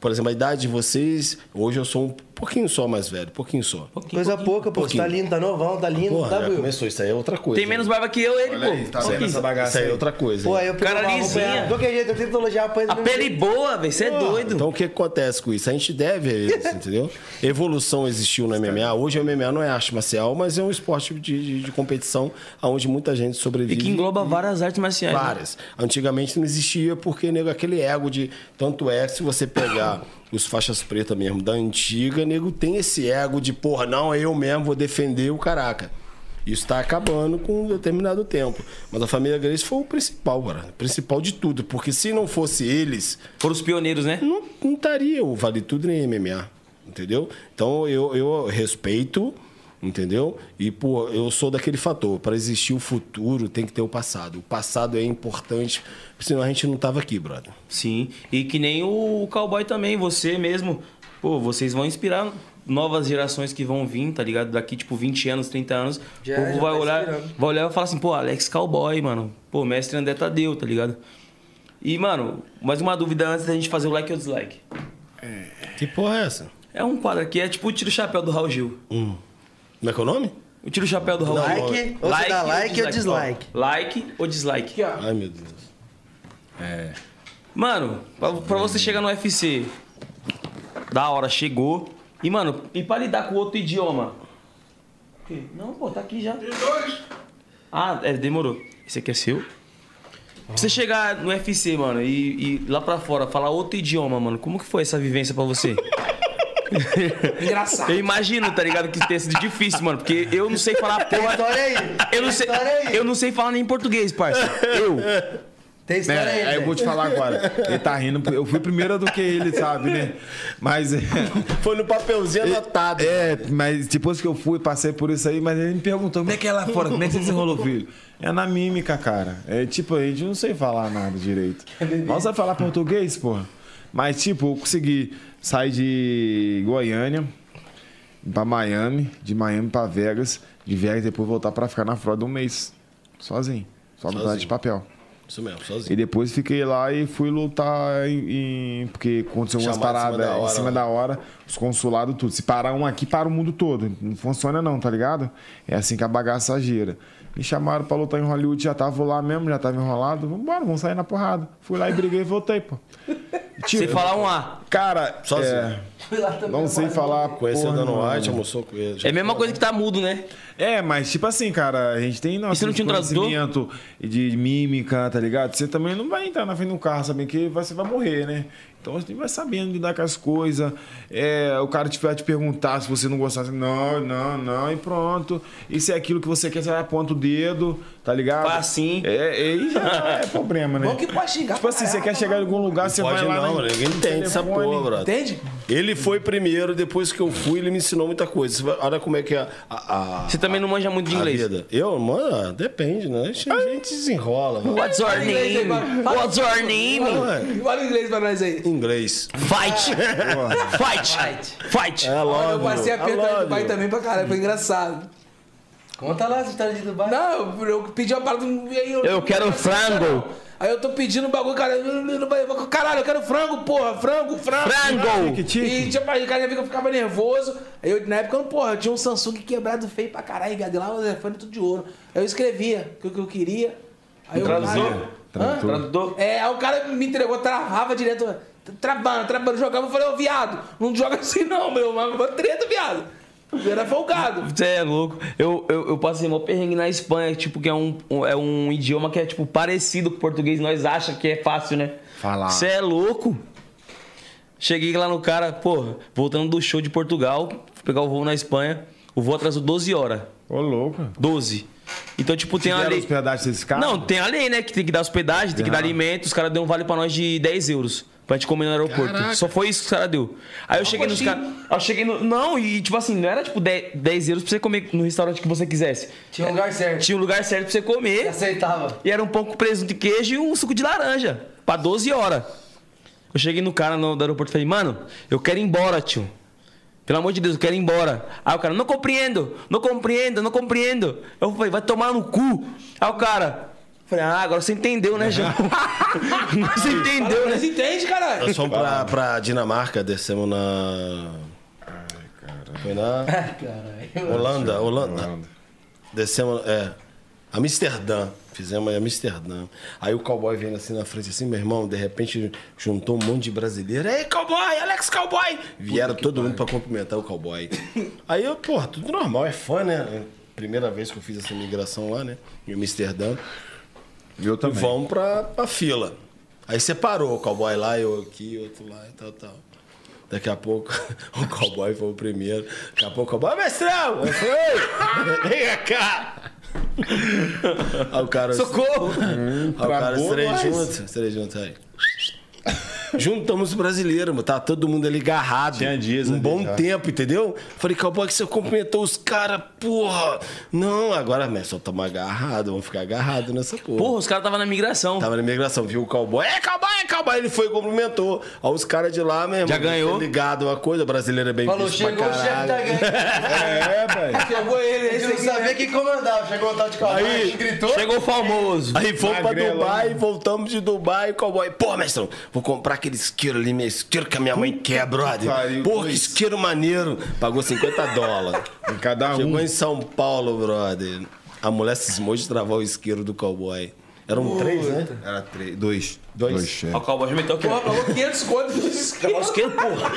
por exemplo, a idade de vocês, hoje eu sou um pouquinho só mais velho, pouquinho só. Coisa pouca, pô. Você tá lindo, tá novão, tá lindo, Porra, tá, já começou, isso aí é outra coisa. Tem menos barba que eu, ele, Olha pô. aí, tá vendo essa bagaça Isso aí é outra coisa. Pô, aí eu Cara lisinha. De qualquer jeito, eu tento elogiar apanha A pele boa, velho. Você é doido. Então o que acontece com isso? A gente deve a eles, entendeu? Evolução existiu no MMA. Hoje o MMA não é arte marcial, mas é um esporte de, de- de competição onde muita gente E sobrevive. que engloba várias artes marciais. né? Várias. Antigamente não existia porque nego aquele ego de. Tanto é que se você pegar os faixas pretas mesmo da antiga, nego tem esse ego de, porra, não, eu mesmo vou defender o caraca. Isso está acabando com um determinado tempo. Mas a família Grace foi o principal, cara. O principal de tudo. Porque se não fosse eles, Foram os pioneiros, né? não, não estaria o Vale Tudo nem MMA, entendeu? Então eu, eu respeito, entendeu? E, pô, eu sou daquele fator. Para existir o futuro, tem que ter o passado. O passado é importante, senão a gente não tava aqui, brother. Sim. E que nem o cowboy também, você mesmo. Pô, vocês vão inspirar novas gerações que vão vir, tá ligado? Daqui, tipo, 20 anos, 30 anos. Já- o povo vai tá olhar, inspirando. vai olhar e falar assim, pô, Alex Cowboy, mano. Pô, mestre André Tadeu, tá ligado? E, mano, mais uma dúvida antes da gente fazer o like ou dislike. Que porra é essa? É um quadro aqui, é tipo o tiro chapéu do Raul Gil. Como é que é o nome? O tiro chapéu do Raul Like, ou você dá like ou dislike? Ó, like ou dislike. Ai, meu Deus. Mano, pra, pra você chegar no UFC, da hora, chegou. E, mano, e pra lidar com outro idioma? O quê? Não, pô, tá aqui já. Ah, é, demorou. Esse aqui é seu? Pra você chegar no UFC, mano, e, e lá pra fora falar outro idioma, mano, como que foi essa vivência pra você? Engraçado. Eu imagino, tá ligado, que tenha sido difícil, mano, porque eu não sei falar Tem porra. história aí. Eu não Tem sei, aí. eu não sei falar nem português, parça. Eu. Tem história aí. É, aí eu vou te falar agora. Ele tá rindo, eu fui primeiro do que ele, sabe, né? Mas. é, Foi no papelzinho anotado. É, mas depois que eu fui, passei por isso aí, mas ele me perguntou, como é que é lá fora? Como é que você desenrolou, filho? É na mímica, cara. É tipo, a gente não sei falar nada direito. Nós vai falar português, porra. Mas, tipo, eu consegui sair de Goiânia. pra Miami, de Miami pra Vegas, de Vegas depois voltar pra ficar na Flórida um mês. Sozinho. Só no de papel. Isso mesmo, E sozinho. depois fiquei lá e fui lutar em. em- porque aconteceu umas Chamado em cima paradas da em hora, cima né? da hora, os consulados, tudo. Se parar um aqui, para o mundo todo. Não funciona, não, tá ligado? É assim que a bagaça gira. Me chamaram pra lutar em Hollywood, já tava lá mesmo, já tava enrolado. Vambora, vamos sair na porrada. Fui lá e briguei e voltei, pô. Sem falar um A. Cara, Sozinho. é, não sei falar. Conheci o não. White, almoçou com ele. É a mesma coisa que tá mudo, né? É, mas tipo assim, cara, a gente tem nosso você não tinha um conhecimento de mímica, tá ligado? Você também não vai entrar na frente do carro sabendo que você vai morrer, né? Então você vai sabendo lidar com as coisas. É, o cara te vai te perguntar se você não gostasse. Não, não, não, e pronto. E se é aquilo que você quer, você aponta o dedo, tá ligado? Faz assim. É, é, aí já é problema, né? Bom que pode xingar Tipo assim, você quer chegar em algum lugar, você Pode vai lá. não. Ninguém entende essa porra, brother. Entende? Ele foi primeiro, depois que eu fui, ele me ensinou muita coisa. Olha como é que é a. a Você também não manja muito de inglês. vida. Eu, mano, depende, né? A gente desenrola, mano. What's your name? What's your name? Fala inglês pra nós aí. Inglês. Fight! Fight! Fight! É Eu logo. passei a perda do Dubai também pra caralho, foi engraçado. Conta lá essa história de Dubai. Não, eu, eu pedi uma parada. e aí Eu quero frango. Aí eu tô pedindo um bagulho, cara. Caralho, eu quero frango, porra. Frango, frango. Frango! E tipo, aí o cara que eu ficava nervoso. Aí eu, na época, eu, porra, eu tinha um Samsung quebrado feio pra caralho, de lá o telefone tudo de ouro. Aí eu escrevia o que eu queria. Aí eu, Tradutor? Tradutor? É, aí o cara me entregou, travava direto. Travando, travando, jogava. Eu falei, ô viado, não joga assim não, meu. Uma treta, viado. Eu era folgado. Você é louco. Eu, eu, eu passei mó perrengue na Espanha, tipo, que é um, é um idioma que é, tipo, parecido com o português. Nós acha que é fácil, né? Falar. Você é louco. Cheguei lá no cara, pô, voltando do show de Portugal, fui pegar o voo na Espanha. O voo atrasou 12 horas. Ô, louco. 12. Então, tipo, tem a lei. hospedagem desse cara? Não, tem a lei, né? Que tem que dar hospedagem, tem que dar alimento. Os caras deu um vale pra nós de 10 euros. Pra gente comer no aeroporto. Caraca. Só foi isso que os caras deu. Aí eu cheguei nos caras. Eu cheguei no. Não, e tipo assim, não era tipo 10, 10 euros pra você comer no restaurante que você quisesse. Tinha um lugar certo. Tinha um lugar certo pra você comer. Aceitava. E era um pão com presunto e queijo e um suco de laranja. Pra 12 horas. Eu cheguei no cara no, do aeroporto e falei, mano, eu quero ir embora, tio. Pelo amor de Deus, eu quero ir embora. Aí o cara, não compreendo, não compreendo, não compreendo. Eu falei, vai tomar no cu. Aí o cara, falei, ah, agora você entendeu, né, João? você entendeu, né? Mas entende, caralho. Nós fomos pra, pra Dinamarca, descemos na. Foi na. Caralho. Holanda, Holanda. Descemos, é. Amsterdã. Fizemos em Amsterdã. Aí o cowboy vem assim na frente, assim, meu irmão, de repente juntou um monte de brasileiro. Ei, cowboy, Alex Cowboy! Vieram todo mundo pra cumprimentar o cowboy. Aí eu, porra, tudo normal, é fã, né? Primeira vez que eu fiz essa migração lá, né? Em Amsterdã. Eu E também. vamos pra, pra fila. Aí separou o cowboy lá, eu aqui, outro lá e tal, tal. Daqui a pouco o cowboy foi o primeiro. Daqui a pouco o cowboy, mestrão! Eu falei, "Ei, vem cá! Aí o cara. Socorro! Aí o cara, juntos, os três juntos aí. Juntamos os brasileiros, mano. Tá todo mundo ali agarrado. Tinha dias Um ali bom já. tempo, entendeu? Falei, cowboy, que você cumprimentou os caras, porra. Não, agora, mestre, só estamos agarrados, vamos ficar agarrados nessa porra. Porra, os caras tava na migração. Tava na imigração, viu o cowboy. É, cowboy, é cowboy. Ele foi e cumprimentou. Aí os caras de lá mesmo. Já ganhou? Ligado uma coisa, brasileiro é bem Falou, chegou o chefe da gangue. É, velho. Chegou ele, Ele não sabia né? quem comandava. Chegou o tal de cowboy, Aí, gritou. Chegou o famoso. Aí fomos pra Dubai, voltamos de Dubai, cowboy. Pô, mestrão, vou comprar aquele isqueiro ali, meu isqueiro que a minha mãe quer, brother. pariu, Pô, que dois. isqueiro maneiro. Pagou 50 dólares. Em cada Chegou um. em São Paulo, brother. A mulher cismou de travar o isqueiro do cowboy. Eram três, né? Era três. Dois. Dois. é. Ó, O cowboy já meteu aqui. Porra, pagou 500 conto por isso. Negócio que, porra.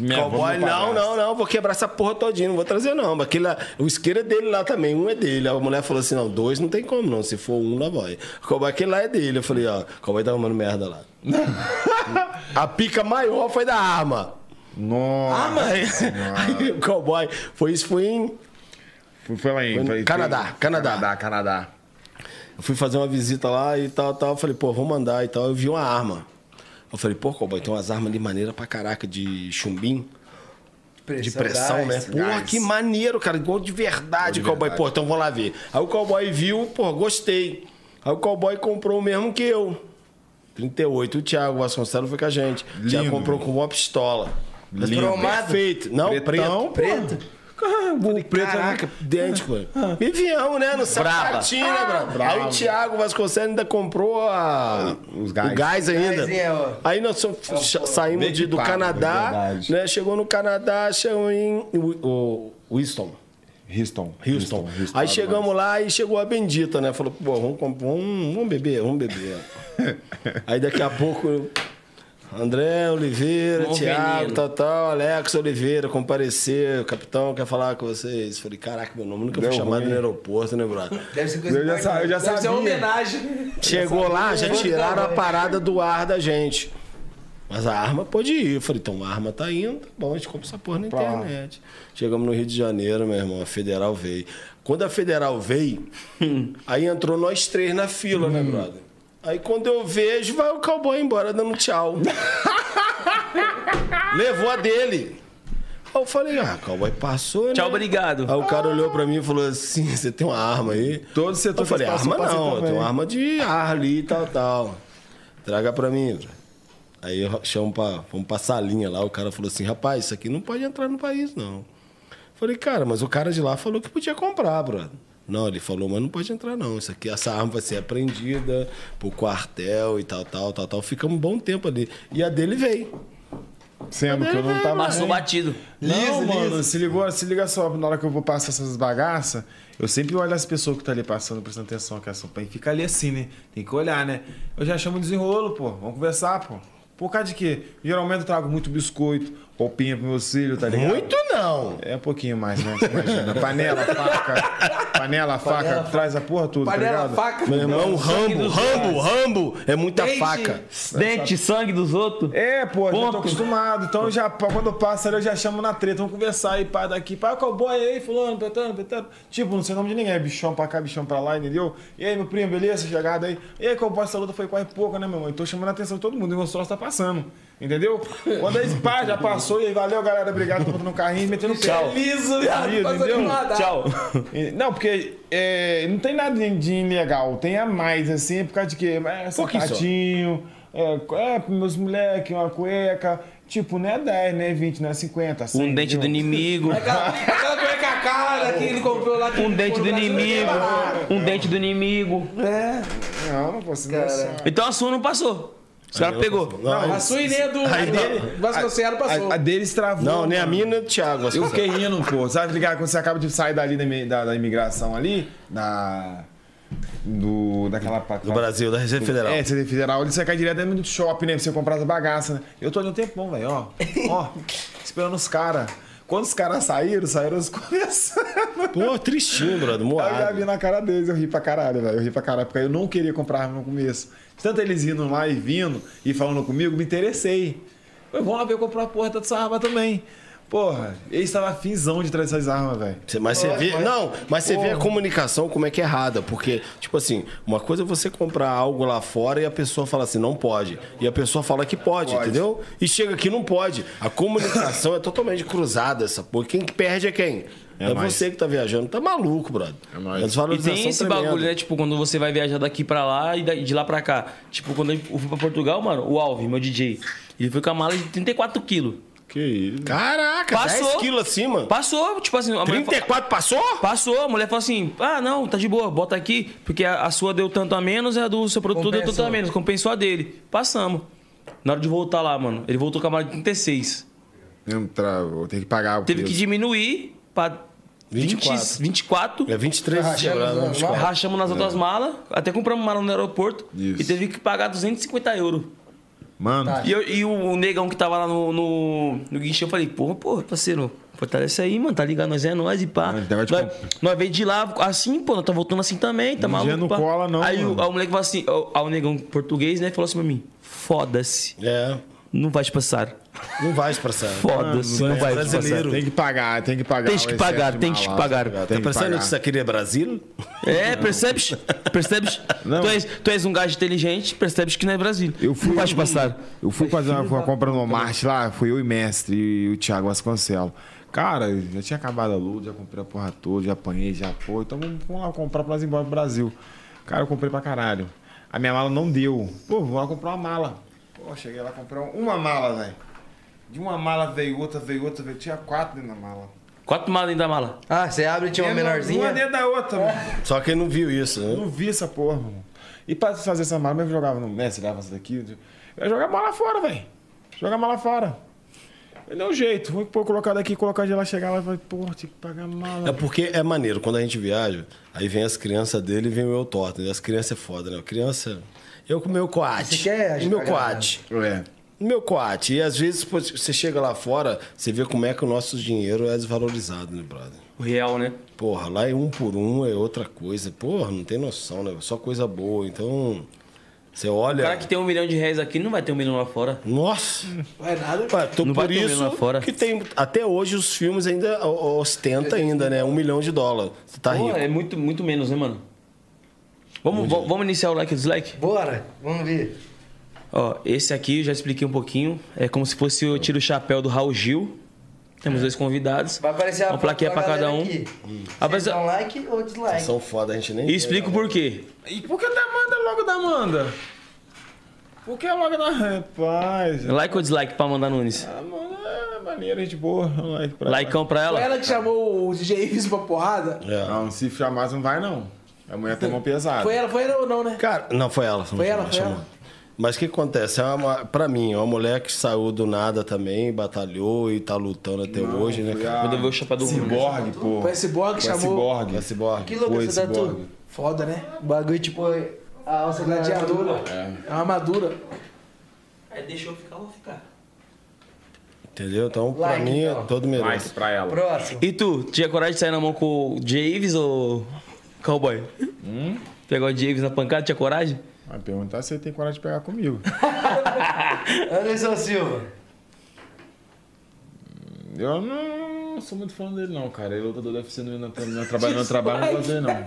Minha Cowboy, não, não, não, vou quebrar essa porra todinha, não vou trazer não. Aquele lá, o isqueiro é dele lá também, um é dele. A mulher falou assim, não, dois não tem como não, se for um, lá vai. O cowboy, aquele lá é dele. Eu falei, ó, o cowboy tá arrumando merda lá. A pica maior foi da arma. Nossa. Aí o cowboy, foi isso, foi em... Foi, foi lá em... Foi foi- Canadá, foi- Canadá. Canadá, Canadá. Eu fui fazer uma visita lá e tal, tal. Eu falei, pô, vou mandar e tal. Eu vi uma arma. Eu falei, pô, cowboy, tem umas armas de maneira pra caraca de chumbim. de pressão, né? Pô, gás. que maneiro, cara. Igual de verdade, Igual de cowboy. verdade. Pô, então vou lá ver. Aí o cowboy viu, pô, gostei. Aí o cowboy comprou o mesmo que eu. 38. O Thiago Vasconcelos foi com a gente. O Thiago Lindo. comprou com uma pistola. Cromado? Perfeito. Não, Pretão, preto. Preto? Falei, caraca, idêntico, mano. E viemos, né? No sapatinho, né, brother? Aí o Thiago Vasconcelos ainda comprou a... Os gás. o gás ainda. Ó. Aí nós somos- saímos Bem de- do Canadá, verdade. né? Chegou no Canadá, chegou em o, o, Winston. Houston. Houston. Aí chegamos lá e chegou a bendita, né? Falou, pô, vamos, vamos, vamos beber, vamos beber. Aí daqui a pouco, André Oliveira, Um Thiago, tal, tal, Alex Oliveira, comparecer, o capitão quer falar com vocês. Falei, caraca, meu nome nunca foi chamado ruim. no aeroporto, né, brother? Deve ser coisa Eu já, sa- eu já Deve ser uma sabia. homenagem. Chegou lá, já tiraram a parada do ar da gente. Mas a arma pode ir. Eu falei, então a arma tá indo, tá bom, a gente compra essa porra na internet. Chegamos no Rio de Janeiro, meu irmão, a federal veio. Quando a federal veio, aí entrou nós três na fila, né, brother? Aí quando eu vejo, vai o cowboy embora dando tchau. Levou a dele. Aí eu falei, ah, o cowboy passou, né? Tchau, obrigado. Aí o cara olhou pra mim e falou assim: você tem uma arma aí? Todo setor Eu falei, arma não, eu tenho uma arma de ar ali e tal, tal. Traga pra mim. Aí eu chamo pra, vamos pra salinha lá, o cara falou assim, rapaz, isso aqui não pode entrar no país, não. Falei, cara, mas o cara de lá falou que podia comprar, brother. Não, ele falou, mas não pode entrar não. Isso aqui, essa arma vai ser apreendida pro quartel e tal, tal, tal, tal. Ficamos um bom tempo ali. E a dele veio. Sendo que eu não tava. Passou batido. Não, mano, se ligou, se liga só, na hora que eu vou passar essas bagaças, eu sempre olho as pessoas que tá ali passando, prestando atenção, que é só pai fica ali assim, né? Tem que olhar, né? Eu já chamo de desenrolo, pô. Vamos conversar, pô. Por causa de quê? Geralmente eu trago muito biscoito, roupinha pro meu filho, tá ligado? Muito não. É um pouquinho mais, né? Você imagina. Panela, faca. Panela, faca, traz a porra tudo, tá Panela, ligado? faca. Meu irmão, Rambo, Rambo, Rambo, é muita Dente. faca. Dente, sangue dos outros. É, pô, já tô acostumado. Então, eu já, quando eu passo ali, eu já chamo na treta. Vamos conversar aí, pá, daqui. Pá, cowboy aí, fulano, petano, petano. Tipo, não sei o nome de ninguém. É bichão pra cá, bichão pra lá, entendeu? E aí, meu primo, beleza? Chegada aí. E aí, cowboy, essa luta foi quase pouca, né, meu irmão? Então, chamando a atenção de todo mundo. E o troço tá passando. Entendeu? Quando aí, pá, já passou. E aí, valeu, galera. Obrigado. Tô botando no carrinho, metendo o pé. Tchau. Liso, viado. Entendeu? Passou de nada. Tchau. Não, porque é, não tem nada de, de ilegal, tem a mais, assim, é por causa de quê? É sapatinho, é, é meus moleques, uma cueca, tipo, não é 10, não é 20, não é 50, 100, Um dente do entendeu? inimigo. Aquela, aquela cueca cara que ele comprou lá. que Um dente do inimigo. é. Um dente do inimigo. É. Não, não posso. Então a sua não passou. Os caras pegou. Não, A sua e nem a do Aí dele- Vasconcelos passou. A, a deles travou. não, nem a minha nem o Thiago. Eu fiquei rindo, pô. Sabe ligado? Quando você acaba de sair dali da, da, da imigração ali, da. Do, daquela Do Brasil, da Receita Federal. É, você federal, ele você cai direto dentro do shopping, né? Pra você comprar as bagaças, né? Eu tô ali um tempão, velho, ó. Ó, esperando os caras. Quando os caras saíram, saíram os conversando. Pô, tristinho, brother, Eu já moado. vi na cara deles, eu ri pra caralho, velho. Eu ri pra caralho, porque eu não queria comprar no começo. Tanto eles indo lá e vindo e falando comigo, me interessei. Eu vou lá ver eu comprar a porra dessa arma também. Porra, eles estavam afinzão de trazer essas armas, velho. Mas você vê. Não, mas você vê a comunicação como é que é errada. Porque, tipo assim, uma coisa é você comprar algo lá fora e a pessoa fala assim, não pode. E a pessoa fala que pode, Pode. entendeu? E chega aqui não pode. A comunicação é totalmente cruzada, essa porra. Quem que perde é quem? É, nós. você que tá viajando. Tá maluco, brother. É. A E tem esse tremenda. bagulho, né? Tipo, quando você vai viajar daqui pra lá e de lá pra cá. Tipo, quando eu fui pra Portugal, mano, o Alvin, meu DJ, ele foi com a mala de 34 quilos. Que isso. Caraca, Passou. 10 quilos acima. Passou, tipo assim, a mulher fa- 34 passou? Passou, a mulher falou assim: ah, não, tá de boa, bota aqui, porque a, a sua deu tanto a menos e a do seu produto deu tanto a menos, compensou a dele. Passamos. Na hora de voltar lá, mano, ele voltou com a mala de 36. Não, travou, tem que pagar o Teve que diminuir pra 20, 24. 24. É 23 Rachando chegou lá as no mãos. 24. Rachamos nas outras malas, até compramos mala no aeroporto Isso. e teve que pagar 250 euros. Mano, Tá. E, eu- e o negão que tava lá no, no, no guichê, eu falei, porra, porra, parceiro, fortalece aí, mano, tá ligado? Nós é nós e pá. Mano, de Nós, nós veio de lá assim, pô, nós tá voltando assim também, tá Um maluco? não pá. cola, não, Aí o, o moleque falou assim, aí o negão português, né, falou assim pra mim, foda-se, É, não vai te passar. Não vai expressar. Foda-se, não é vai te brasileiro. passar. tem que pagar, tem que pagar. Tem o que pagar, tem que pagar. Tem Tá que pensando que isso aqui é Brasil? É, percebes? Percebes? Não. Tu, és, tu és um gajo inteligente, percebes que não é Brasil. Eu fui, não passar. Eu fui fazer uma, uma compra no Walmart lá, fui eu e mestre e o Thiago Vasconcelos. Cara, já tinha acabado a luz, já comprei a porra toda, já apanhei, já foi. Então vamos, vamos lá comprar pra nós ir embora pro Brasil. Cara, eu comprei pra caralho. A minha mala não deu. Pô, vou lá comprar uma mala. Pô, cheguei lá, comprei uma mala, velho. De uma mala veio outra, veio outra, veio. Tinha quatro dentro da mala. Quatro malas dentro da mala. Ah, você abre e tinha uma Uma menorzinha? dentro da outra, mano. Só quem não viu isso, Eu né? não vi essa porra, mano. E pra fazer essa mala, eu jogava no Messi, leva essa daqui. Eu ia jogar a mala fora, velho. Jogar a mala fora. Ele deu um jeito. Vou pôr, colocar daqui, colocar de lá, chegar lá e falei, porra, tinha que pagar a mala. É porque é maneiro, quando a gente viaja, aí vem as crianças dele e vem o eu torto. E as crianças é foda, né? Criança. Eu com o meu coate. Você quer O meu coate. É. O meu coate. E às vezes pô, você chega lá fora, você vê como é que o nosso dinheiro é desvalorizado, né, brother? O real, né? Porra, lá é um por um, é outra coisa. Porra, não tem noção, né? Só coisa boa. Então, você O olha. cara que tem um milhão de reais aqui não vai ter um milhão lá fora. Nossa! Não é nada. Ué, tô Não vai por ter um isso milhão lá fora. que tem. Até hoje os filmes ainda o- ostenta ainda, né? Um milhão de dólar. Você tá Pô, rico. é muito, muito menos, né, mano? Vamos, vamos iniciar o like e dislike? Bora, vamos ver. Ó, esse aqui eu já expliquei um pouquinho. É como se fosse o tiro chapéu do Raul Gil. Temos dois convidados. Vai aparecer a Uma plaquinha pra cada um. Aqui. Vocês dão like ou dislike? São foda, a gente nem. E explico por quê. E por que da Amanda logo da Amanda? Por que logo da. Rapaz. Like ou dislike pra Amanda Nunes? A Amanda é maneira, gente boa. Um like pra Likeão pra Foi ela? ela que chamou o DJ Ives pra porrada? É. Não, se chamar, não vai, não. A mulher tem mão pesada. Foi ela, foi ela ou não, né? Cara, não, foi ela. Foi ela, foi ela. Mas o que acontece? É uma, pra mim, é uma mulher que saiu do nada também, batalhou e tá lutando até hoje, né? Foi cara? a Quando eu ver o chapéu do Ciborgue, pô. Foi a Ciborgue Foi chamou- Ciborgue. Vai Cyborg. Que louco Foi essa tatu? Ciborgue. Foda, né? O bagulho tipo a alça Gladiadora. É uma armadura. É, deixou ficar, vou ficar. Entendeu? Então, pra Like, mim, então. todo merece. Like pra ela. Próximo. E tu, tinha coragem de sair na mão com o Javes ou Cowboy? Pegar o Javes na pancada, tinha coragem? Vai perguntar se ele tem coragem de pegar comigo. Anderson Silva. Eu não sou muito fã dele, não, cara. Ele é lutador do UFC meu trabalho, no trabalho, não gosto dele, não.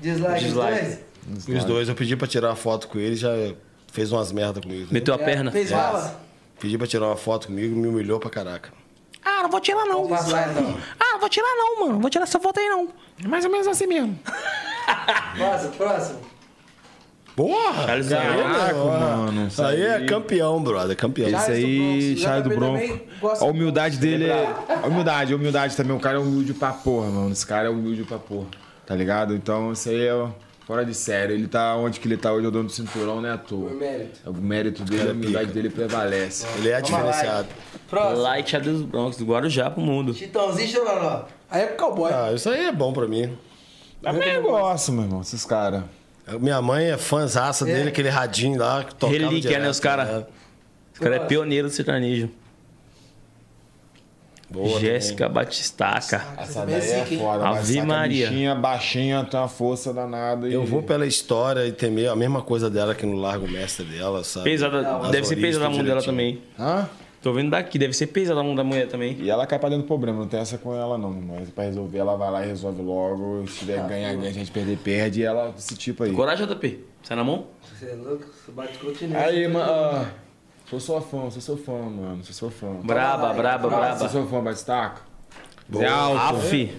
Dislike, Dislike. os dois? Os dois, eu pedi pra tirar uma foto com ele, já fez umas merda comigo. Meteu a perna? Fez bala? Pedi pra tirar uma foto comigo, me humilhou pra caraca. Ah, não vou tirar não. Vamos passar então. Ah, não vou tirar não, mano. Não vou tirar essa foto aí não. Mais ou menos assim mesmo. Próximo, próximo. Porra! Charles Caraca, mano. Isso aí é campeão, brother, campeão. Esse aí, Charles do Bronx. Charles do Eu Bronco. A humildade dele é. A humildade, a humildade também. O cara é humilde pra porra, mano. Esse cara é humilde pra porra. Tá ligado? Então, isso aí é fora de sério. Ele tá onde que ele tá hoje, o dono do cinturão, não é à toa. mérito. O mérito dele, a humildade dele prevalece. Ele é lá, diferenciado. Próximo. Light Charles dos Bronx, do Guarujá pro mundo. Chitãozinho Chororó. Aí é pro cowboy. Ah, isso aí é bom pra mim. Também gosto, meu irmão, esses caras. Minha mãe é fãzaça dele, aquele radinho lá que tocava Relíquia, direto, né, os cara? né? Esse cara é pioneiro do sertanejo. Boa Jéssica Batistaca. Essa é daí é hein? foda. Ave a Maria. bichinha, baixinha, tem uma força danada. e- Eu vou pela história e ter meio- a mesma coisa dela aqui no Largo Mestre dela, sabe? Pesada, As deve ser pesada a mão dela também. Hã? Tô vendo daqui, deve ser pesada a mão da mulher também. E ela cai pra dentro do problema, não tem essa com ela não, mas pra resolver ela vai lá e resolve logo. Se tiver ganha, ganha, a gente perder, perde, e ela esse tipo aí. Coragem, JP? Sai na mão? Você é louco? Você bate continente. Aí, mano, ah, sou sua fã, sou seu fã, mano, sou seu fã. Braba, braba, Sou braba. seu fã, Batistaca? Zé Aldo. Aff.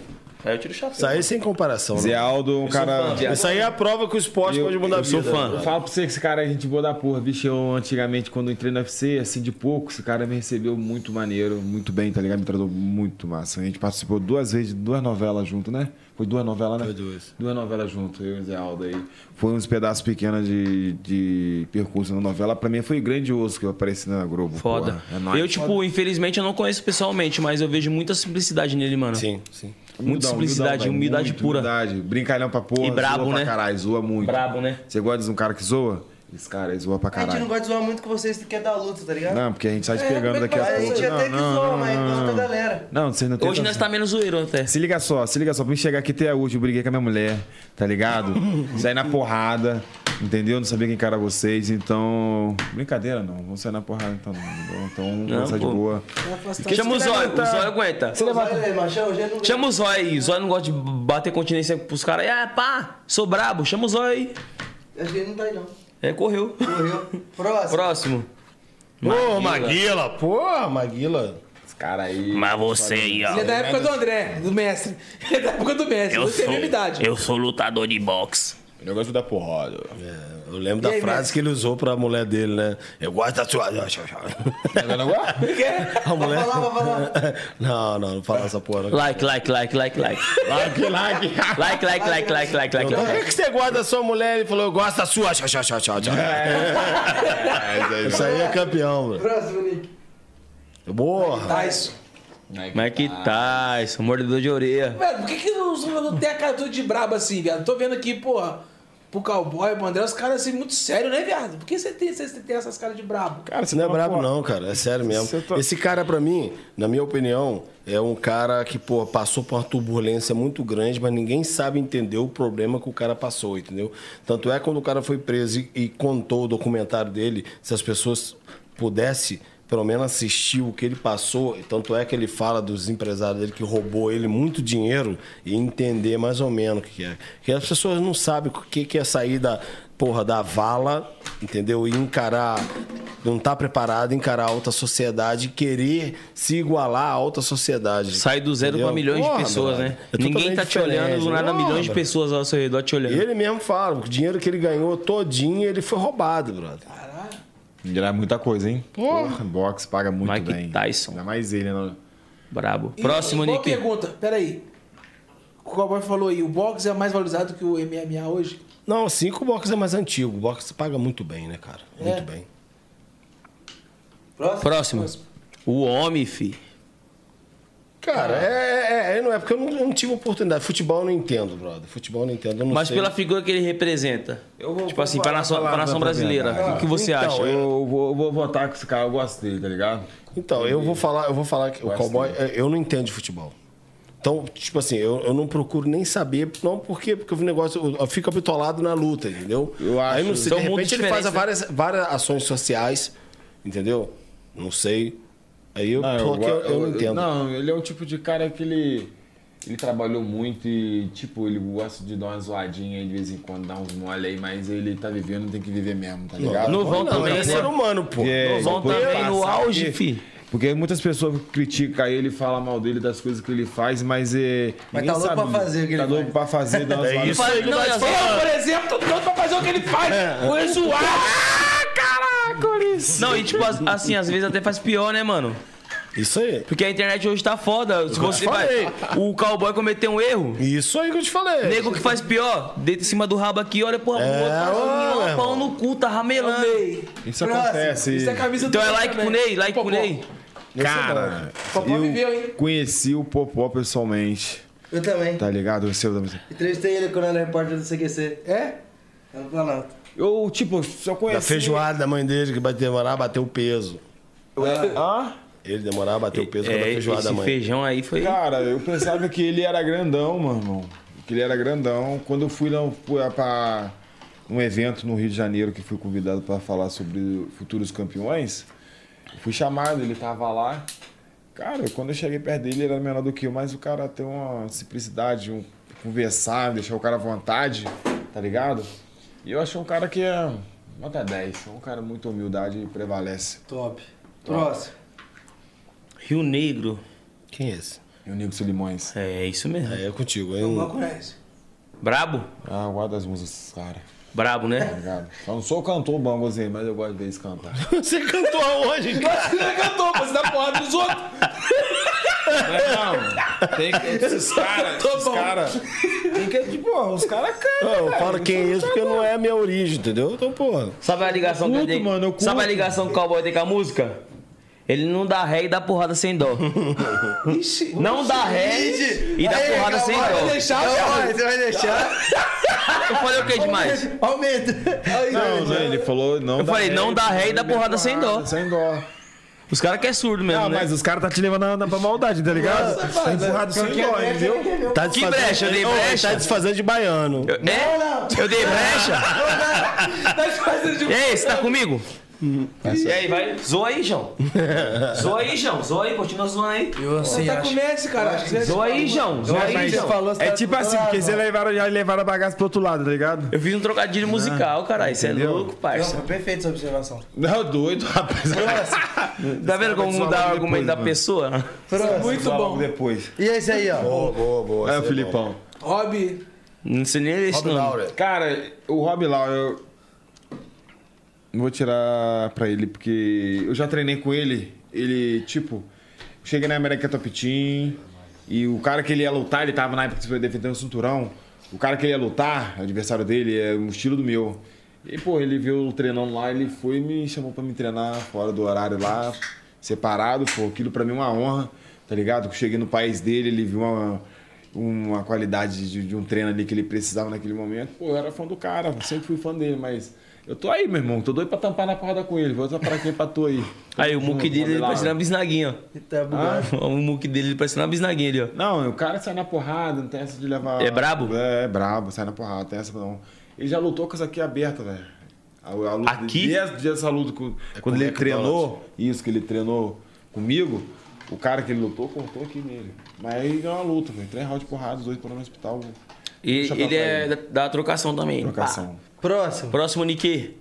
Aí eu tiro o chapéu. Isso aí sem comparação. Zé Né? Aldo, um cara... Isso aí é a prova que o esporte Eu- pode mudar eu a vida. sou fã. Eu falo pra você que esse cara é gente boa da porra, bicho. Eu antigamente, quando eu entrei no UFC, assim, de pouco, esse cara me recebeu muito maneiro, muito bem, tá ligado? Me tratou muito massa. A gente participou duas vezes de duas novelas junto, né? Foi duas novelas, né? Foi duas. Duas novelas junto, eu e o Zé Aldo aí. Foi uns pedaços pequenos de, de percurso na novela. Pra mim foi grandioso que eu apareci na Globo. Foda. porra. É nóis. eu, tipo, infelizmente eu não conheço pessoalmente, mas eu vejo muita simplicidade nele, mano. Sim, sim. Muita Humildão, simplicidade, velho, humildade muito pura. Humildade. Brincalhão pra porra. E brabo, zoa né? pra caralho, zoa muito. Brabo, né? Você gosta de um cara que zoa? Esse cara aí zoa pra A gente caralho. não gosta de zoar muito com vocês que quer dar luta, tá ligado? Não, porque a gente sai te É, pegando é daqui a vai? a pouco. gente não, até que não, zoa, não, mas não, não. da galera. Não, vocês não tem Hoje nós tá menos zoeiro até. Se liga só, se liga só. Pra mim chegar aqui até hoje, eu briguei com a minha mulher, tá ligado? Saí na porrada, entendeu? Não sabia quem que era vocês, então. Brincadeira, não. Vamos sair na porrada, então. não. Então, Não, vamos sair de pô. boa. Chama o Zóio, o Zóio aguenta. Você levanta. Não... Chama o Zóio aí. O Zóio não gosta de bater continência pros caras. É, pá, sou brabo. Chama o Zóio aí. Acho que ele não tá aí, não. É, correu. Morreu. Próximo. Próximo. Ô, Maguila, porra, Maguila. Esse cara aí. Mas você aí, ó. Ele é da época do André, do mestre. Ele é da época do mestre. Eu Não tem a sou, mesma idade. eu sou lutador de boxe. O negócio da porrada. Eu lembro E da aí, frase que ele usou pra mulher dele, né? Eu gosto da sua. A mulher. Vai falar, vai falar. Não, não, não fala essa porra. não. Like, like, like, like, like. Like, like. Like, like, like, like, like, like, Por que, você gosta da sua mulher? Ele falou, eu gosto da sua. Tchau, tchau, tchau, tchau, tchau. Isso aí é campeão, mano. Próximo, Nick. Boa. Tyson. Mike Tyson, mordedor de orelha. Velho, por que, que os não tem a cara tudo de brabo assim, viado? Tô vendo aqui, porra, pro cowboy, pro André, os caras assim, muito sério, né, viado? Por que você tem, você tem essas caras de brabo? Cara, Você não é tá brabo, não, cara. É sério mesmo. Tá- Esse cara, pra mim, na minha opinião, é um cara que, pô, passou por uma turbulência muito grande, mas ninguém sabe entender o problema que o cara passou, entendeu? Tanto é quando o cara foi preso e, e contou o documentário dele, se as pessoas pudessem. Pelo menos assistir o que ele passou, tanto é que ele fala dos empresários dele que roubou ele muito dinheiro e entender mais ou menos o que é. Porque as pessoas não sabem o que que é sair da, porra, da vala, entendeu? E encarar, não tá preparado, encarar a alta sociedade e querer se igualar à alta sociedade. Sai do zero pra milhões Porra, de pessoas, né? é Ninguém tá te olhando, do nada Porra, milhões de pessoas ao seu redor te E olhando. ele mesmo fala, o dinheiro que ele ganhou todinho, ele foi roubado, brother. Era muita coisa, hein? Porra, boxe paga muito Mike bem. Tyson. Ainda mais ele, né? Brabo. E- Próximo, e Nick. pergunta, peraí. O cowboy falou aí, o boxe é mais valorizado que o MMA hoje? Não, sim que o boxe é mais antigo. O boxe paga muito bem, né, cara? Muito É. bem. Próximo. Próximo. O homem, fi. Cara, é, é, é, não é porque eu não, eu não tive oportunidade. Futebol eu não entendo, brother. Futebol eu não entendo. Eu não Mas sei. pela figura que ele representa. Eu vou- tipo assim, pra falar- nação, pra nação brasileira. O que você Então, acha? Eu vou, vou votar com esse cara, eu gosto dele, tá ligado? Então, eu vou falar, eu vou falar que o cowboy, é, eu não entendo de futebol. Então, tipo assim, eu, eu não procuro nem saber, não porque, porque o negócio, eu, eu fico habitolado na luta, entendeu? Eu Aí acho- não sei, São de repente ele faz né? várias, várias ações sociais, entendeu? Não sei. Aí eu, Não, eu, go- eu não entendo. Não, ele é o tipo de cara que ele. Ele trabalhou muito e, tipo, ele gosta de dar uma zoadinha aí de vez em quando, dar uns mole aí, mas ele tá vivendo, tem que viver mesmo, tá ligado? No vão não, também, ele é ser humano, pô. É, Vão depois também no auge, porque- fi. Porque muitas pessoas criticam ele, falam mal dele das coisas que ele faz, mas é. Mas tá louco sabe. pra fazer o que ele Tá louco faz. pra fazer, dar umas É isso Não, eu-. Eu, por exemplo, tô pronto pra fazer o que ele faz. Vou ele zoar. Não, e tipo, as- assim, às vezes até faz pior, né, mano? Isso aí. Porque a internet hoje tá foda. Se você vai. O cowboy cometeu um erro. Isso aí que eu te falei. Nego que faz pior, deita em cima do rabo aqui, olha, porra, É, o outro tá pau no cu, tá ramelando. Isso Próximo. acontece. Isso é camisa Então do é like pro Ney, like pro. Ney. Cara, Popó eu viveu, hein? conheci o Popó pessoalmente, Eu também. tá ligado? Eu sei, eu também. Entrevistei ele quando era repórter do CQC. É? Tá no Planalto. Eu, tipo, só conheci. Da feijoada da mãe dele, que vai demorar a bater o peso. Hã? Ele demorar a bater o peso com a É, feijoada da esse mãe. feijão aí foi. Cara, eu pensava que ele era grandão, meu irmão. Que ele era grandão. Quando eu fui lá pra um evento no Rio de Janeiro, que fui convidado para falar sobre futuros campeões, eu fui chamado, ele tava lá. Cara, quando eu cheguei perto dele, ele era menor do que eu, mas o cara tem uma simplicidade, um conversar, deixar o cara à vontade, tá ligado? E eu achei um cara que é nota 10, é um cara muito humildade e prevalece. Top. Próximo. Rio Negro. Quem é esse? E o Nico Solimões. É isso mesmo. É, é contigo. Não Eu... conhece. Brabo? Ah, guarda as músicas desses caras. Brabo, né? Obrigado. Eu não sou cantor bom, Gozinho, mas eu gosto de ver eles cantar. Você cantou aonde, cara? Você cantou, você dá porrada dos outros. Não, tem que. Esses caras. Tô Esses caras. Tem que. Tipo, os caras cantam. Eu falo quem é isso porque não é a minha origem, entendeu? Então, porra. Sabe a ligação curto, que mano, eu curto. Sabe a ligação que o cowboy tem com a música? Ele não dá ré e dá porrada sem dó. Ixi. Não dá ré e dá Aí, porrada sem calma, dó. Vai deixar, Não, você vai deixar? Eu falei o que demais? Aumenta. Não, não, ele falou não. Eu falei, não dá ré e dá porrada sem dó. Sem dó. Os caras que é surdo mesmo, Ah, né? mas os caras tá te levando na, na, pra maldade, tá ligado? Tá empurrado sem dó, entendeu? Tá Que brecha, eu dei brecha? Tá desfazendo de baiano. Eu, é? Eu dei brecha? E aí, você tá comigo? E aí, vai. Zoa aí, João. Zoa aí, João. Zoa aí, continua zoando aí. Eu Você assim, tá acho. com Messi, cara. Zoa aí, João. Zoa aí, Você João. falou, você É tá tipo assim, porque você razão. levaram, já levaram a bagaça pro outro lado, tá ligado? Eu fiz um trocadilho musical, caralho. Você é louco, Não, parça. foi perfeita essa observação. Não, doido, rapaz. Tá vendo como Só mudar o argumento depois, da pessoa? Muito bom. depois. E esse aí, ó. Boa, boa, boa. É o Você Filipão. Rob. Não sei nem esse Rob nome. Laura. Cara, o Rob Lau, eu, Não vou tirar pra ele, porque eu já treinei com ele. Ele, tipo, cheguei na América Top Team e o cara que ele ia lutar, ele tava na época que foi defendendo o cinturão. O cara que ele ia lutar, o adversário dele, é um estilo do meu. E, pô, ele viu treinando lá, ele foi e me chamou pra me treinar fora do horário lá, separado. Pô, aquilo pra mim é uma honra, tá ligado? Eu cheguei no país dele, ele viu uma, uma qualidade de, de um treino ali que ele precisava naquele momento. Pô, eu era fã do cara, sempre fui fã dele, mas eu tô aí, meu irmão. Tô doido pra tampar na porrada com ele. Vou para quem pra tu aí. Aí o muque dele ele parecendo uma bisnaguinha, Tá bugado. ó. O muque dele ele parecendo uma bisnaguinha ali, ó. Não, o cara sai na porrada, não tem essa de levar. É brabo? É, é brabo, sai na porrada, tem essa não. Ele já lutou com essa aqui aberta, velho. A, a luta Aqui? Desde, desde essa luta, com- quando com ele treinou, isso que ele treinou comigo, o cara que ele lutou cortou aqui nele. Mas aí ganhou uma luta, velho. Três rounds de porrada, os dois foram no hospital. E Deixa pra ele é ele. da, da trocação também. Trocação. Pá. Próximo. Próximo, Nick.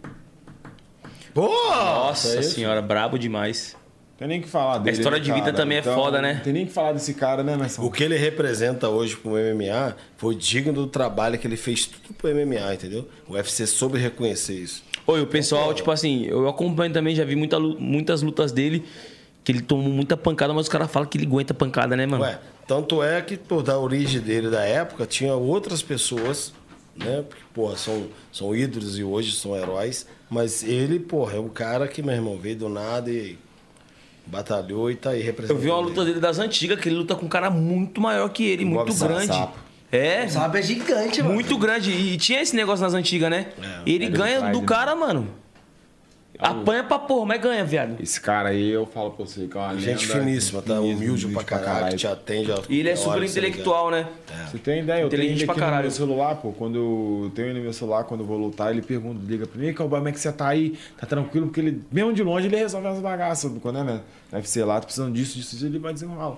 Pô! Nossa senhora, brabo demais. Tem nem o que falar dele. história né, de vida cara? também é foda, né? Não tem nem o que falar desse cara, né, Marcelo? O que ele representa hoje pro MMA foi digno do trabalho que ele fez tudo pro MMA, entendeu? O UFC soube reconhecer isso. Oi, o pessoal, tipo assim, eu acompanho também, já vi muita muitas lutas dele, que ele tomou muita pancada, mas os caras falam que ele aguenta pancada, né, mano? Ué, tanto é que, por da origem dele da época, tinha outras pessoas, né? Porque, porra, são, são ídolos e hoje são heróis. Mas ele, porra, é um cara que, meu irmão, veio do nada e batalhou e tá aí Eu representando. vi uma luta dele das antigas, que ele luta com um cara muito maior que ele, muito Bob Sapo. grande. Sapo. É, Sabe, é gigante, mano. muito grande. E tinha esse negócio nas antigas, né? E ele ganha do cara, mano. Apanha pra porra, mas ganha, viado. Esse cara aí, eu falo pra você que é uma Gente lenda. finíssima, tá? Humilde pra caralho, te atende. a E ele é super você intelectual, né? Você tem ideia? Eu tenho Inteligente ele pra aqui caralho. no meu celular, pô. Quando eu tenho ele no meu celular, quando eu vou lutar, ele pergunta, liga pra mim, cowboy, como é que você tá aí? Tá tranquilo? Porque ele, mesmo de longe, ele resolve as bagaças. Quando é, né? Ser lá, tô precisando disso, disso, disso, ele vai desenrolar.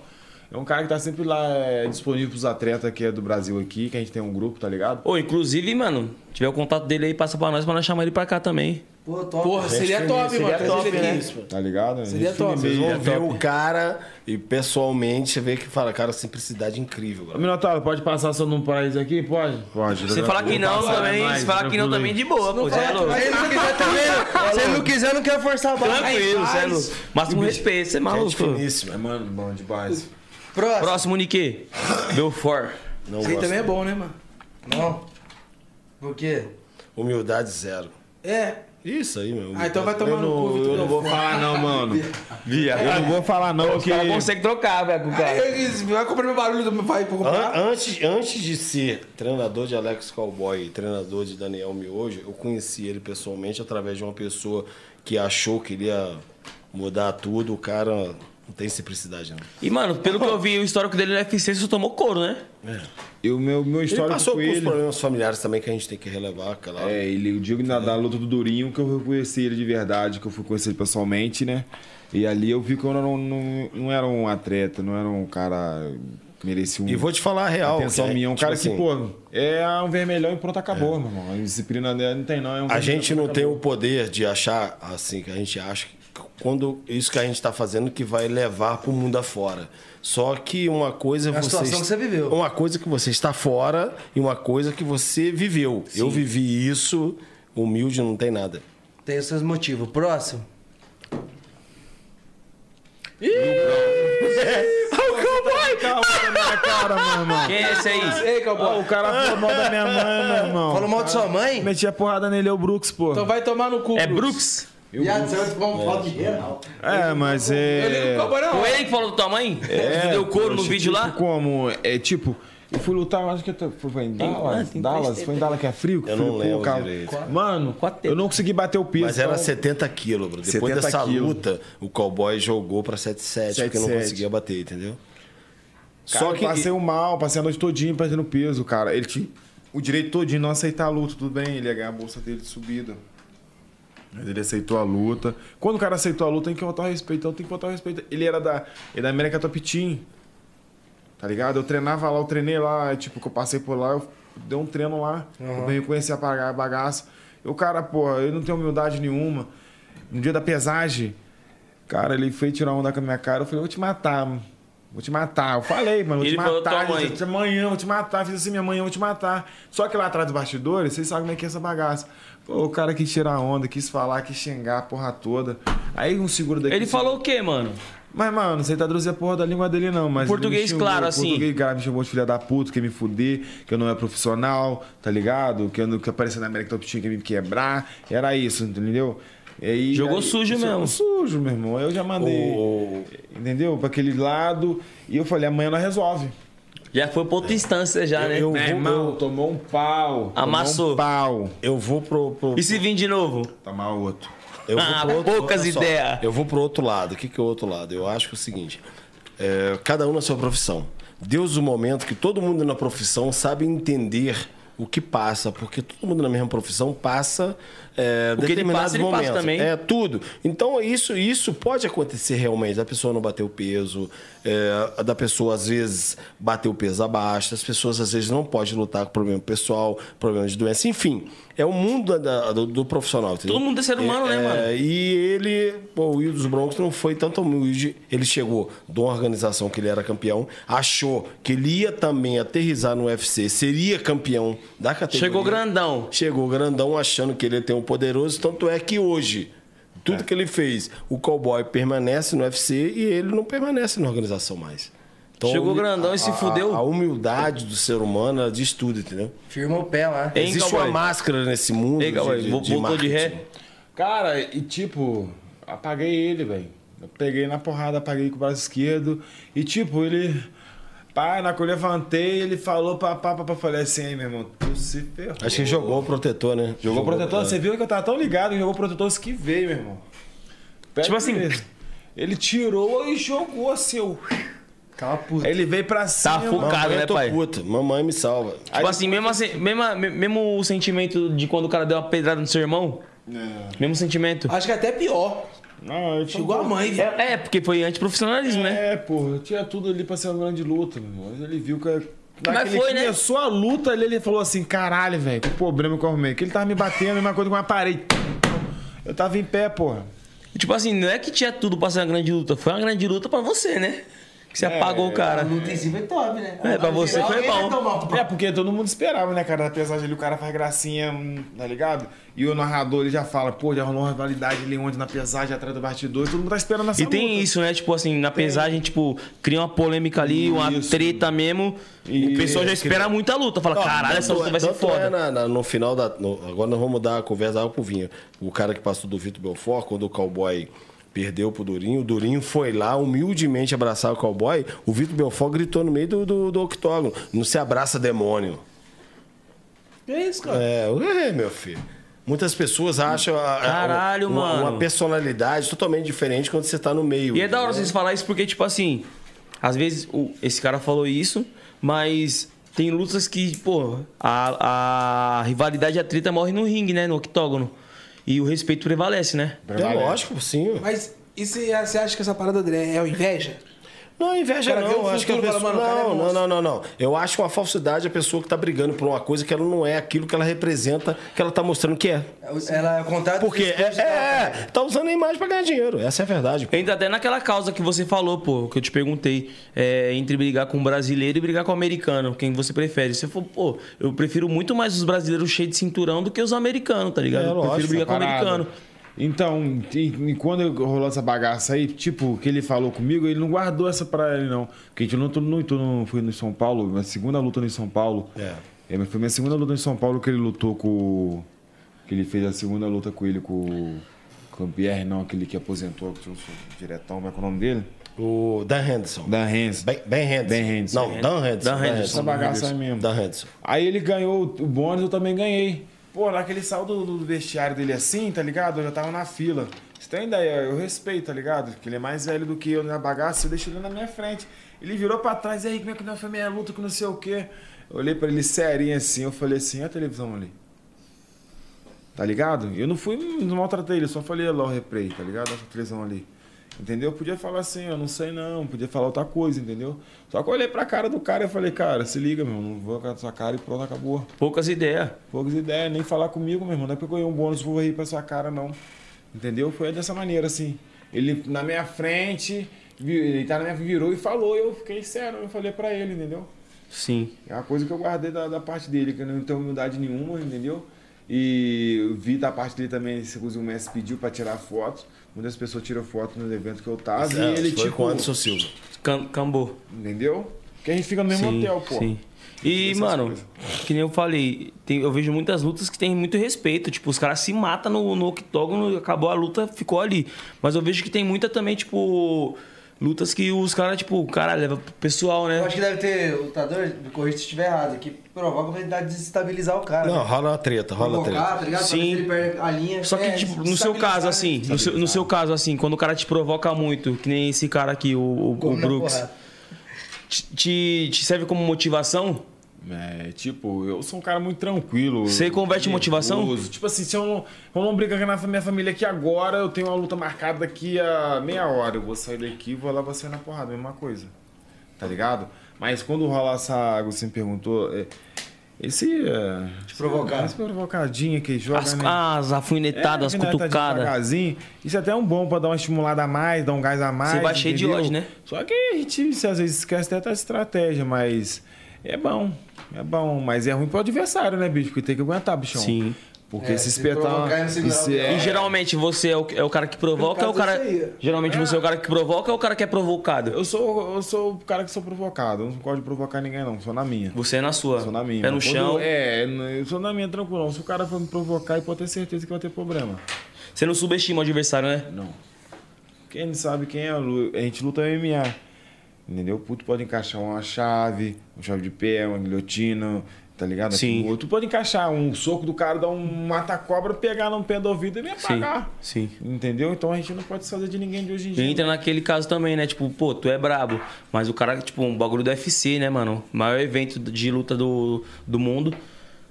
É um cara que tá sempre lá é, disponível pros atletas que é do Brasil aqui, que a gente tem um grupo, tá ligado? Ô, inclusive, mano, tiver o contato dele aí, passa pra nós, pra nós chamar ele pra cá também. Pô, top. Porra, seria top, Seria mano. trazer top, né? Tá ligado? Seria top. Vocês vão ver o cara e pessoalmente você vê que fala, cara, simplicidade incrível, Ô, cara. Minotauro, pode passar só num país aqui? Pode? Pode. Você falar que não também, se falar que não também de boa, pô. É. Se ele não quiser também, se ele não quiser, não quer forçar a barra. Tranquilo, é. Máximo respeito, você é Gente maluco. finíssima. É, mano, bom de base. Próximo. Próximo, Nick. Belfort. Não Esse aí também é bom, né, mano? Não. Por quê? Humildade zero. É. Isso aí, meu. Ah, então vai tomar Eu no cu, Vitor eu não vou falar não, mano. Eu não vou falar não, Os porque... caras conseguem trocar, velho, com o cara. Aí, Vai comprar meu barulho do meu pai pra comprar. An- Antes, antes de ser treinador de Alex Cowboy e treinador de Daniel Miojo, eu conheci ele pessoalmente através de uma pessoa que achou que ele ia mudar tudo. O cara não tem simplicidade, não. E, mano, pelo que eu vi, o histórico dele no UFC, você tomou couro, né? Eu, meu, meu Ele histórico passou com por uns ele... problemas familiares também que a gente tem que relevar, claro. É, ele, eu digo na, da luta do Durinho que eu conheci ele de verdade, que eu fui conhecer ele pessoalmente, né? E ali eu vi que eu não, não, não era um atleta, não era um cara que merecia um. E vou te falar a real. atenção que é, minha. Um tipo cara assim, que, pô, é um vermelhão e pronto, acabou, meu irmão. A disciplina dele não tem, não. É um A gente não tem o poder de achar assim, que a gente acha que quando isso que a gente está fazendo que vai levar para o mundo afora. Só que uma coisa é a você. situação que você viveu. Uma coisa que você está fora e uma coisa que você viveu. Eu vivi isso, humilde não tem nada. Tem os seus motivos. Próximo. Calma na minha cara, meu irmão. Quem é esse aí? Ei, cowboy. Ó, o cara falou mal da minha mãe, meu irmão. Falou mal de sua mãe? Meti a porrada nele, é o Brooks, pô. Então vai tomar no cu. É Brooks? Viado, você vai tomar um pau de geral. É, mas Eu ligo é. Foi ele que falou da tua mãe? É, Você deu couro no vídeo tipo lá? Como? É tipo, eu fui lutar, acho que eu- foi, foi em Tem- Dallas. tem Dallas? três Foi em Dallas que é frio? que Eu frio, não lembro cara. direito. Mano, Quatro eu não consegui bater o peso. Mas era então- 70 quilos, bro. Depois 70 dessa quilos. luta, o cowboy jogou para 77 porque não 77. conseguia bater, entendeu? Cara, Só que. eu passei o mal, passei a noite todinha perdendo peso, cara. Ele tinha o direito todinho de não aceitar a luta, tudo bem, ele ia ganhar a bolsa dele de subida. Mas ele aceitou a luta. Quando o cara aceitou a luta, tem que botar o respeito. Então tem que botar o respeito. Ele era da, ele é da América Top Team. Tá ligado? Eu treinava lá, eu treinei lá, tipo, que eu passei por lá, eu dei um treino lá. Eu bem conheci a baga- bagaça. E o cara, pô, ele não tem humildade nenhuma. No dia da pesagem, cara, ele foi tirar onda com a minha cara. Eu falei, eu vou te matar. mano. Vou te matar. Eu falei, mano, vou Ele te falou, matar. tua mãe. Amanhã, vou te matar. Fiz assim, minha mãe, eu vou te matar. Só que lá atrás dos bastidores, vocês sabem como é que é essa bagaça. Pô, o cara quis tirar onda, quis falar, quis xingar a porra toda. Aí um seguro daqui. Ele falou o quê, mano? Mas, mano, você traduzir a porra da língua dele, não. Mas Português xingou, claro, assim. Português claro, me chamou de filha da puta, quer me fuder, que eu não é profissional, tá ligado? Que eu não que aparecer na América Top Team, quer me quebrar. Era isso, entendeu? E aí, Jogou aí- sujo jogou mesmo. sujo, meu irmão. Eu já mandei, O- entendeu? Pra aquele lado. E eu falei, amanhã nós resolve. Já foi pra outra instância já, né? eu- Meu irmão, tomou um pau. Amassou. Tomou um pau. Eu vou pro. pro- E se vir de novo? Tomar outro. eu vou Ah, pro outro- poucas ideias. Eu vou pro outro lado. O que, que é o outro lado? Eu acho que é o seguinte: é, cada um na sua profissão. Deus o momento que todo mundo na profissão sabe entender o que passa, porque todo mundo na mesma profissão passa é, O que ele determinados passa, ele passa momentos. também. É tudo. Então isso isso pode acontecer realmente. Da pessoa não bater o peso, é, da pessoa às vezes bater o peso abaixo, as pessoas às vezes não podem lutar com problema pessoal, problema de doença, enfim. É o mundo da- do, do profissional. entendeu? Todo mundo é ser humano, né, É, mano? E ele, pô, o Will dos Broncos não foi tanto humilde. Ele chegou de uma organização que ele era campeão, achou que ele ia também aterrizar no UFC, seria campeão da categoria. Chegou grandão. Chegou grandão achando que ele ia ter um poderoso, tanto é que hoje, tudo que ele fez, o cowboy permanece no UFC e ele não permanece na organização mais. Então, Chegou grandão e se a- fudeu. A, humildade do ser humano ela diz tudo, entendeu? Firma o pé lá. Hein, Existe cowboy? uma máscara nesse mundo. Ei, cowboy, vo- voltou de ré? marketing. Cara, e tipo, apaguei ele, velho. Peguei na porrada, apaguei com o braço esquerdo. E tipo, ele. Pai, na que eu levantei, ele falou pra pá, pá, pá. Falei assim, aí, meu irmão, tu se ferrou. Acho que jogou o protetor, né? Jogou protetor, é. você viu que eu tava tão ligado que jogou protetor esquivei, meu irmão. Pega Tipo assim- mesmo. Ele tirou e jogou assim, eu. Aí ele veio pra cima. Tá focado, Mamãe, né, pai? puta. Mamãe me salva. Tipo assim, mesmo, assim mesmo, mesmo o sentimento de quando o cara deu uma pedrada no seu irmão? Mesmo sentimento. Acho que é até pior. Não, Chegou a mãe, viado. É, é, porque foi antiprofissionalismo, né? É, pô, eu tinha tudo ali pra ser uma grande luta, meu irmão. Mas Ele viu que. Na Mas que ele foi, né? começou a luta, ele, ele falou assim: caralho, velho, que problema que eu arrumei. Que ele tava me batendo, a mesma coisa com uma parede. Eu tava em pé, porra. Tipo assim, não é que tinha tudo pra ser uma grande luta, foi uma grande luta pra você, né? Que você apagou o A cara. luta em foi top, né? É, pra você foi bom. É, porque todo mundo esperava, né, cara? Da pesagem ali, o cara faz gracinha, hum, tá ligado? E o narrador, ele já fala, pô, já rolou uma rivalidade ali onde na pesagem, atrás do bastidor, todo mundo tá esperando essa E tem luta. isso, né? Tipo assim, na pesagem, tipo, cria uma polêmica ali, uma Isso. treta mesmo. E- o pessoal já espera muita luta. Fala, caralho, essa luta é- vai ser tanto foda. é na- na- no final da. no- agora nós vamos mudar a conversa pro vinho. O cara que passou do Vitor Belfort, quando o cowboy perdeu pro Durinho, o Durinho foi lá humildemente abraçar o cowboy. O Vitor Belfort gritou no meio do, do, do octógono: Não se abraça, demônio. Que isso, cara? É, é, meu filho. Muitas pessoas acham a- a- Caralho, uma, mano. uma personalidade totalmente diferente quando você tá no meio. E é da hora vocês falar isso porque, tipo assim, às vezes o- esse cara falou isso, mas tem lutas que, pô, a, a rivalidade e a treta morre no ringue, né? No octógono. E o respeito prevalece, né? É lógico, sim. Mas e você acha que essa parada dele é inveja? Não, inveja cara não. Acho que a pessoa... fala, é não, não, não, não, não. Eu acho uma falsidade a pessoa que tá brigando por uma coisa que ela não é aquilo que ela representa, que ela tá mostrando que é. Ela é o contrário do Porque é, é, faz. tá usando a imagem pra ganhar dinheiro. Essa é a verdade. pô. Entra até naquela causa que você falou, pô, que eu te perguntei, é, entre brigar com o brasileiro e brigar com o americano, quem você prefere? Você falou, pô, eu prefiro muito mais os brasileiros cheios de cinturão do que os americanos, tá ligado? É, eu lógico, prefiro brigar com o Parada. americano. Então, e, e quando rolou essa bagaça aí, tipo, que ele falou comigo, ele não guardou essa pra ele, não. Porque a gente no, lutou no, foi no São Paulo, minha segunda luta no São Paulo. É. É, foi minha segunda luta em São Paulo que ele lutou com. Que ele fez a segunda luta com ele com, o- com o Pierre, não, aquele que aposentou, que tinha um diretão, como é é o nome dele? O Dan Henderson. Dan Hens. Ben, ben Henderson. Ben Henderson. Não, Dan Henderson. Dan Henderson. Essa bagaça aí mesmo. Dan Henderson. Aí ele ganhou o bônus, eu também ganhei. Pô, lá que ele saiu do, do vestiário dele assim, tá ligado? Eu já tava na fila. Você tem ideia? Eu respeito, tá ligado? Porque ele é mais velho do que eu na bagaça, eu deixei ele na minha frente. Ele virou pra trás, e aí, como é que não foi minha luta com não sei o quê? Eu olhei pra ele serinho assim, eu falei assim, "Olha a televisão ali. Tá ligado? Eu não fui, não maltratei ele, só falei lá o replay, tá ligado? Essa televisão ali. Entendeu? Podia falar assim, eu não sei não, podia falar outra coisa, entendeu? Só que eu olhei pra cara do cara e falei, cara, se liga, meu, não vou com a sua cara e pronto, acabou. Poucas ideias. Poucas ideias, nem falar comigo, meu irmão. Não é porque eu ganhei um bônus, vou rir pra sua cara, não. Entendeu? Foi dessa maneira, assim. Ele na minha frente ele tá na minha virou e falou, eu fiquei sério, eu falei pra ele, entendeu? Sim. É uma coisa que eu guardei da, da parte dele, que eu não tenho humildade nenhuma, entendeu? E vi da parte dele também, se o Messi pediu pra tirar fotos. Muitas pessoas tiram foto no evento que eu tava. É, e ele, foi tipo, com o Anderson Silva. Cam- Cambô. entendeu? Porque a gente fica no mesmo Sim, hotel, pô. sim. E, mano, coisas. que nem eu falei, tem- eu vejo muitas lutas que tem muito respeito. Tipo, os caras se matam no, no octógono, acabou a luta, ficou ali. Mas eu vejo que tem muita também, tipo, lutas que os caras, tipo, cara, leva pro pessoal, Eu né? acho que deve ter lutador, me corrija se estiver errado, que provoca a possibilidade de desestabilizar o cara. Não, né? rola uma treta, rola Provocar, treta. tá ligado? Sim. ele perde a linha. Só que, É, tipo, no seu caso, assim, no seu, no seu caso, assim, quando o cara te provoca muito, que nem esse cara aqui, o, o, o Brooks, te- te serve como motivação? É, tipo, eu sou um cara muito tranquilo. Você converte em motivação? Tipo assim, se eu não, eu não brigar com a minha família aqui agora, eu tenho uma luta marcada daqui a meia hora. Eu vou sair daqui, vou lá, vou sair na porrada, mesma coisa. Tá ligado? Mas quando rola essa água, você me perguntou. é, esse. É, Te provocar. Esse provocadinha que joga. As, né? as alfinetadas, É, as alfinetadinha cutucadas. devagarzinho. Isso é até um bom pra dar uma estimulada a mais, dar um gás a mais. Você vai cheio de ódio, né? Só que a gente às vezes esquece até da estratégia, mas é bom. É bom, mas é ruim pro adversário, né, bicho? Porque tem que aguentar, bichão. Sim. Porque É, se se espetar. provocar e é- E geralmente você é o, é o cara que provoca ou é o cara. Geralmente você é o cara que provoca ou é o cara que é provocado? Eu sou, eu sou o cara que sou provocado. Eu não gosto de provocar ninguém, não. Sou na minha. Você é na sua. Sou na minha. Pé no chão. É, eu sou na minha tranquilão. Se o cara for me provocar, eu pode ter certeza que vai ter problema. Você não subestima o adversário, né? Não. Quem não sabe quem é, lu- a gente luta MMA. Entendeu? O puto pode encaixar uma chave, uma chave de pé, uma guilhotina, tá ligado? Sim. O outro pode encaixar um soco do cara, dar um mata-cobra, pegar no pé do ouvido e me Sim. apagar. Sim. Entendeu? Então a gente não pode se fazer de ninguém de hoje em E dia. entra naquele caso também, né? Tipo, pô, tu é brabo. Mas o cara, tipo, um bagulho do UFC, né, mano? O maior evento de luta do, do mundo.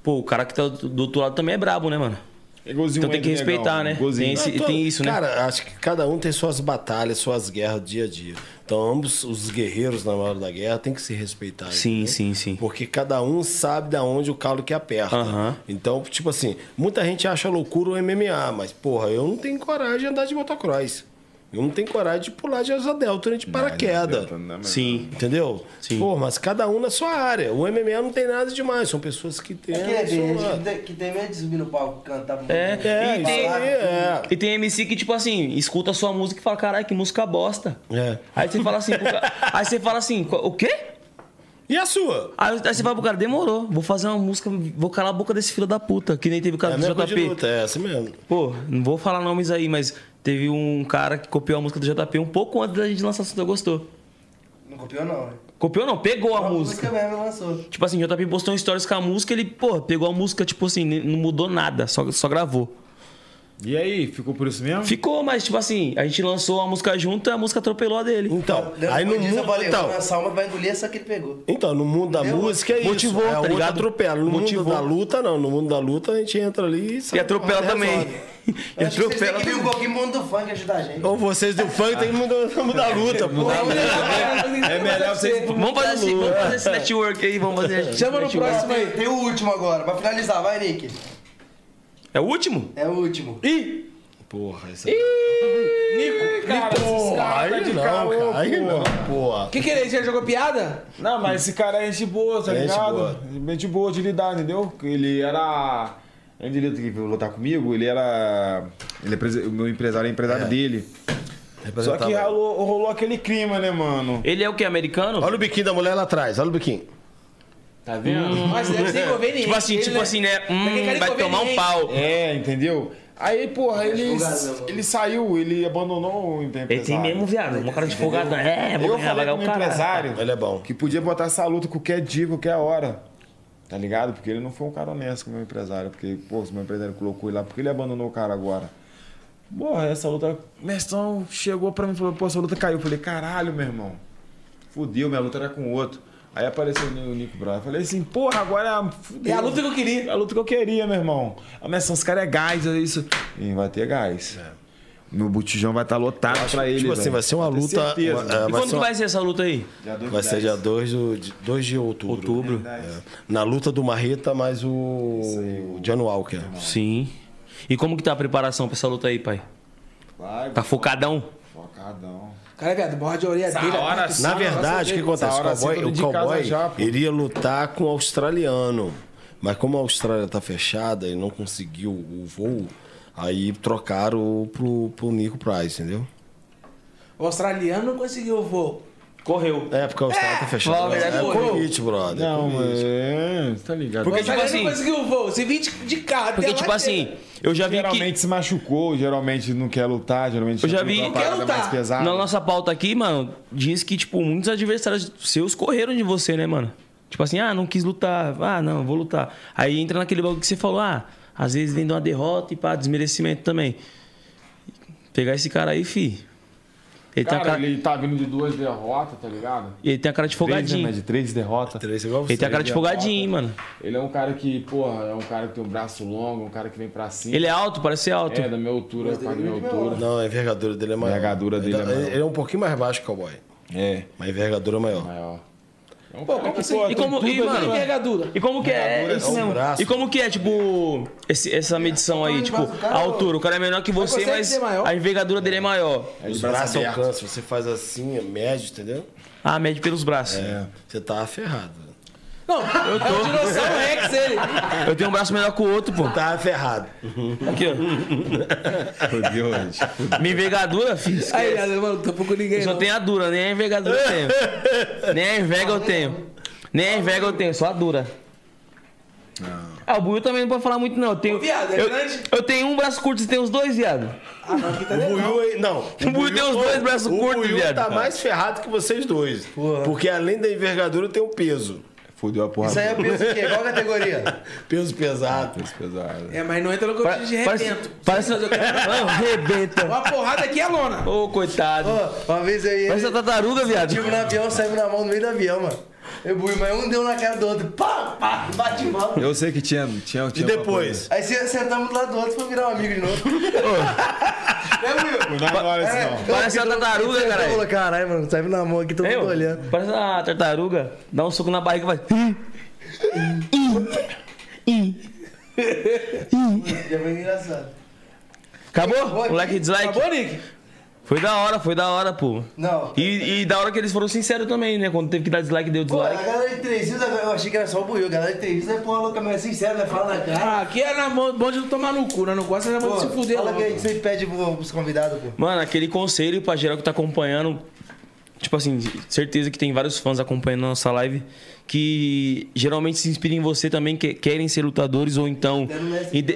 Pô, o cara que tá do, outro lado também é brabo, né, mano? É Então tem que respeitar, negão, né? igualzinho. Tem esse- tô- tem isso, né? Cara, acho que cada um tem suas batalhas, suas guerras dia a dia. Então, ambos os guerreiros na hora da guerra têm que se respeitar. Sim, entendeu? sim, sim. Porque cada um sabe da onde o calo que aperta. Aham. Então, tipo assim, muita gente acha loucura o MMA, mas, porra, eu não tenho coragem de andar de motocross. Eu não tenho coragem de pular de asa delta nem de paraquedas. Sim. Entendeu? Sim. Pô, mas cada um na sua área. O MMA não tem nada demais, são pessoas que têm. É que é sua- que tem, que tem medo de subir no palco e cantar. É, É, e isso tem, é. e tem MC que, tipo assim, escuta a sua música e fala, caralho, que música bosta. É. Aí você fala assim, aí você fala assim, "Qu- o quê? E a sua? Aí, aí você fala pro cara, demorou, vou fazer uma música, vou calar a boca desse filho da puta, que nem teve o É caso a do JP. luta, é essa mesmo. Pô, não vou falar nomes aí, mas teve um cara que copiou a música do JP um pouco antes da gente lançar Você Gostou. Não copiou, não, né? Copiou não, pegou a Uma música. mesmo lançou. Tipo assim, JP postou um stories com a música, ele, pô, pegou a música, tipo assim, não mudou nada, só, só gravou. E aí, ficou por isso mesmo? Ficou, mas tipo assim, a gente lançou a música junto e a música atropelou a dele. Então, Depois aí no mundo. falei, Então, uma que vai engolir essa que ele pegou. então, no mundo da Entendeu? música é isso. Motivou, é, tá o ligado? atropela. No Motivou. mundo da luta, não. No mundo da luta, a gente entra ali e sai E atropela resolve. também. E Eu acho que vocês têm atropela que vir um mundo do funk ajudar a gente. Ou vocês do funk tem que mudar, mudar a luta, pô. É melhor vocês. Vamos fazer assim, vamos fazer esse network aí, vamos fazer. Chama no próximo aí. Tem, tem o último agora, pra finalizar, vai, Nick. É o último? É o último. Ih! Porra, essa Nico, cara, esses caras Aí de não, caô, cara. Aí pô. não, porra. O que, que ele já jogou piada? Não, mas esse cara é gente boa, tá É gente ligado? boa. Gente boa de lidar, entendeu? Ele era. Antes ele veio lutar comigo, ele era. Ele é o meu empresário é empresário dele. Só que rolou, rolou aquele clima, né, mano? Ele é o que? Americano? Olha o biquinho da mulher lá atrás, olha o biquinho. Tá vendo? Mas deve ser inconveniente. Tipo assim, Ele, tipo assim, né? Hum, vai tomar um pau. É, entendeu? Aí, porra, ele, folgado, meu mano. ele saiu, ele abandonou o empresário. Ele tem mesmo, viado. Uma cara de folgado. É, vou Eu ganhar, falei com o caralho. empresário Ele é bom. que podia botar essa luta qualquer dia, qualquer hora. Tá ligado? Porque ele não foi um cara honesto com o meu empresário. Porque, pô, se o meu empresário colocou ele lá, porque ele abandonou o cara agora? Porra, essa luta. Mestão chegou pra mim e falou, pô, essa luta caiu. Eu falei, caralho, meu irmão. Fudeu, minha luta era com outro. Aí apareceu o Nico Brown. Eu falei assim, porra, agora fudeu. É a luta que eu queria. É a luta que eu queria, meu irmão. A Mestão, esse cara é gás, é isso. E vai ter gás. Meu botijão vai estar lotado pra ele. Tipo assim, velho. vai ser uma luta. uma- é, E vai quando ser que uma- vai ser essa luta aí? Dia dois Vai ser dia 2 de, 2 de outubro. Outubro. É. Na luta do Marreta, mais o, o John Walker. Sim. E como que tá a preparação pra essa luta aí, pai? Vai, Tá focadão? Focadão. Cara, viado, morde a orelha Essa dele. hora o Na verdade, o que acontece? O cowboy, o de cowboy já, iria lutar com o australiano. Mas como a Austrália tá fechada e não conseguiu o voo, aí trocaram pro, pro Nico Price, entendeu? O australiano não conseguiu o voo. Correu. É, porque a Austrália tá fala a verdade, é correu. Covid, brother. é Não, mas é, tá ligado. Porque, o tipo australiano assim- não conseguiu o voo. Se vir de, de carro, Porque, tipo assim, eu já vi geralmente que. se machucou, geralmente não quer lutar, geralmente Eu já luta vi- uma Quer lutar. Na nossa pauta aqui, mano, diz que, tipo, muitos adversários seus correram de você, né, mano? Tipo assim, ah, não quis lutar. Ah, não, vou lutar. Aí entra naquele bagulho que você falou, ah, às vezes vem de uma derrota e pá, desmerecimento também. Pegar esse cara aí, fi. Ele, tem, a Cara, cara... ele tá vindo de duas derrotas, tá ligado? ele tem a cara de Três, né, folgadinho. mas de três derrotas. Três igual você. Ele tem a cara de folgadinho, hein, mano. Ele é um cara que, porra, é um cara que tem um braço longo, um cara que vem pra cima. Ele é alto, parece ser alto. É, da minha altura, quase da minha altura. Não, a envergadura dele é maior. A envergadura dele é Ele- maior. Ele é um pouquinho mais baixo que o cowboy. É, Mas a envergadura é maior. maior. É um Pô, como que, assim? pô, E como, e, mano, mano. envergadura. e como que é, isso é mesmo? braço. E como que é, tipo, esse- essa medição aí, tipo, a altura? O cara é menor que você, mas a envergadura dele é maior. É Os braço braços alcançam, você faz assim, é médio, entendeu? Ah, mede pelos braços. É. Você tá ferrado. Não, é o dinossauro Rex ele. Eu tenho um braço menor que o outro, pô. Tá ferrado. Aqui, ó. Fudeu, gente. Minha envergadura, filho. Aí, mano, não tô com ninguém. Eu só não. tenho a dura, nem a envergadura eu tenho. Nem a enverga eu tenho. Nem a enverga eu tenho, só a dura. Ah, o Buiu também não pode falar muito, não. Eu tenho, Ô, viado, é eu, grande? eu tenho um braço curto e você tem os dois, viado. Ah, não, aqui tá O legal. Buiu aí. Não. O Buiu tem os dois braços o curtos, Buiu viado. tá mais ferrado que vocês dois. Porque além da envergadura tem o peso. Fudeu a porra. Isso aí é peso de quê? Qual categoria? Peso pesado. pesado. É, mas não entra no que eu Pa- te de Parece. rebento. Parece. Mano, rebenta. Uma porrada aqui é lona. Ô, coitado. Ô, uma vez ia. Parece a tartaruga, viado. Tipo, no avião, saímos na mão no meio do avião, mano. Eu bui, mas um deu na cara do outro. Pá, pá, bate mal. Eu sei que tinha, tinha, E tinha uma depois? Aí se- sentamos do lado do outro pra virar um amigo de novo. é, coisa. Não agora isso não. Parece uma tartaruga, caralho. Falou, caralho, mano, saiu na mão aqui, todo Ei, mundo olhando. Parece uma tartaruga. Dá um soco na barriga e vai. Já foi engraçado. Acabou? Moleque dislike. Acabou, Nick? Foi da hora, foi da hora, pô. Não. E, e da hora que eles foram sinceros também, né? Quando teve que dar dislike, deu Pô, a dislike. galera de três rios, eu achei que era só o Buiu. A galera de três rios é porra louca, mas é sincero, né? Fala na cara. Ah, aqui é na mão, bom de não tomar no cu, né? Não gosta, já vamos se fuder fala logo. que você pede pro- pros convidados, pô. Mano, aquele conselho pra geral que tá acompanhando. Tipo assim, certeza que tem vários fãs acompanhando a nossa live que geralmente se inspiram em você também, que querem ser lutadores ou então.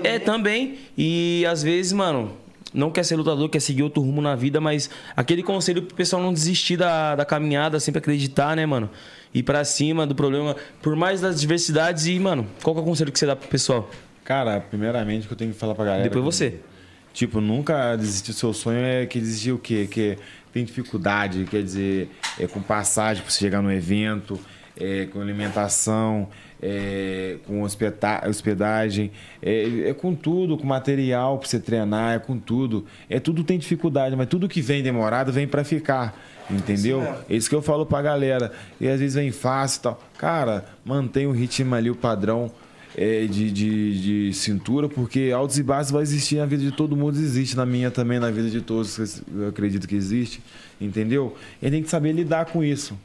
É, também. E às vezes, mano, não quer ser lutador, quer seguir outro rumo na vida, mas aquele conselho pro pessoal não desistir da, da caminhada, sempre acreditar, né, mano? Ir pra cima do problema, por mais das diversidades. E, mano, qual que é o conselho que você dá pro pessoal? Cara, primeiramente que eu tenho que falar pra galera. Depois você. Tipo, nunca desistir do seu sonho é que desistir o quê? Que tem dificuldade, quer dizer, é com passagem pra você chegar no evento, é com alimentação, é com hospeda- hospedagem, é, é com tudo, com material pra você treinar, é com tudo. É tudo tem dificuldade, mas tudo que vem demorado vem pra ficar. Entendeu? É isso que eu falo pra galera. E às vezes vem fácil e tal. Cara, mantém o ritmo ali, o padrão é, de, de, de cintura, porque altos e baixos vai existir na vida de todo mundo, existe na minha também, na vida de todos, eu acredito que existe, entendeu? E tem que saber lidar com isso,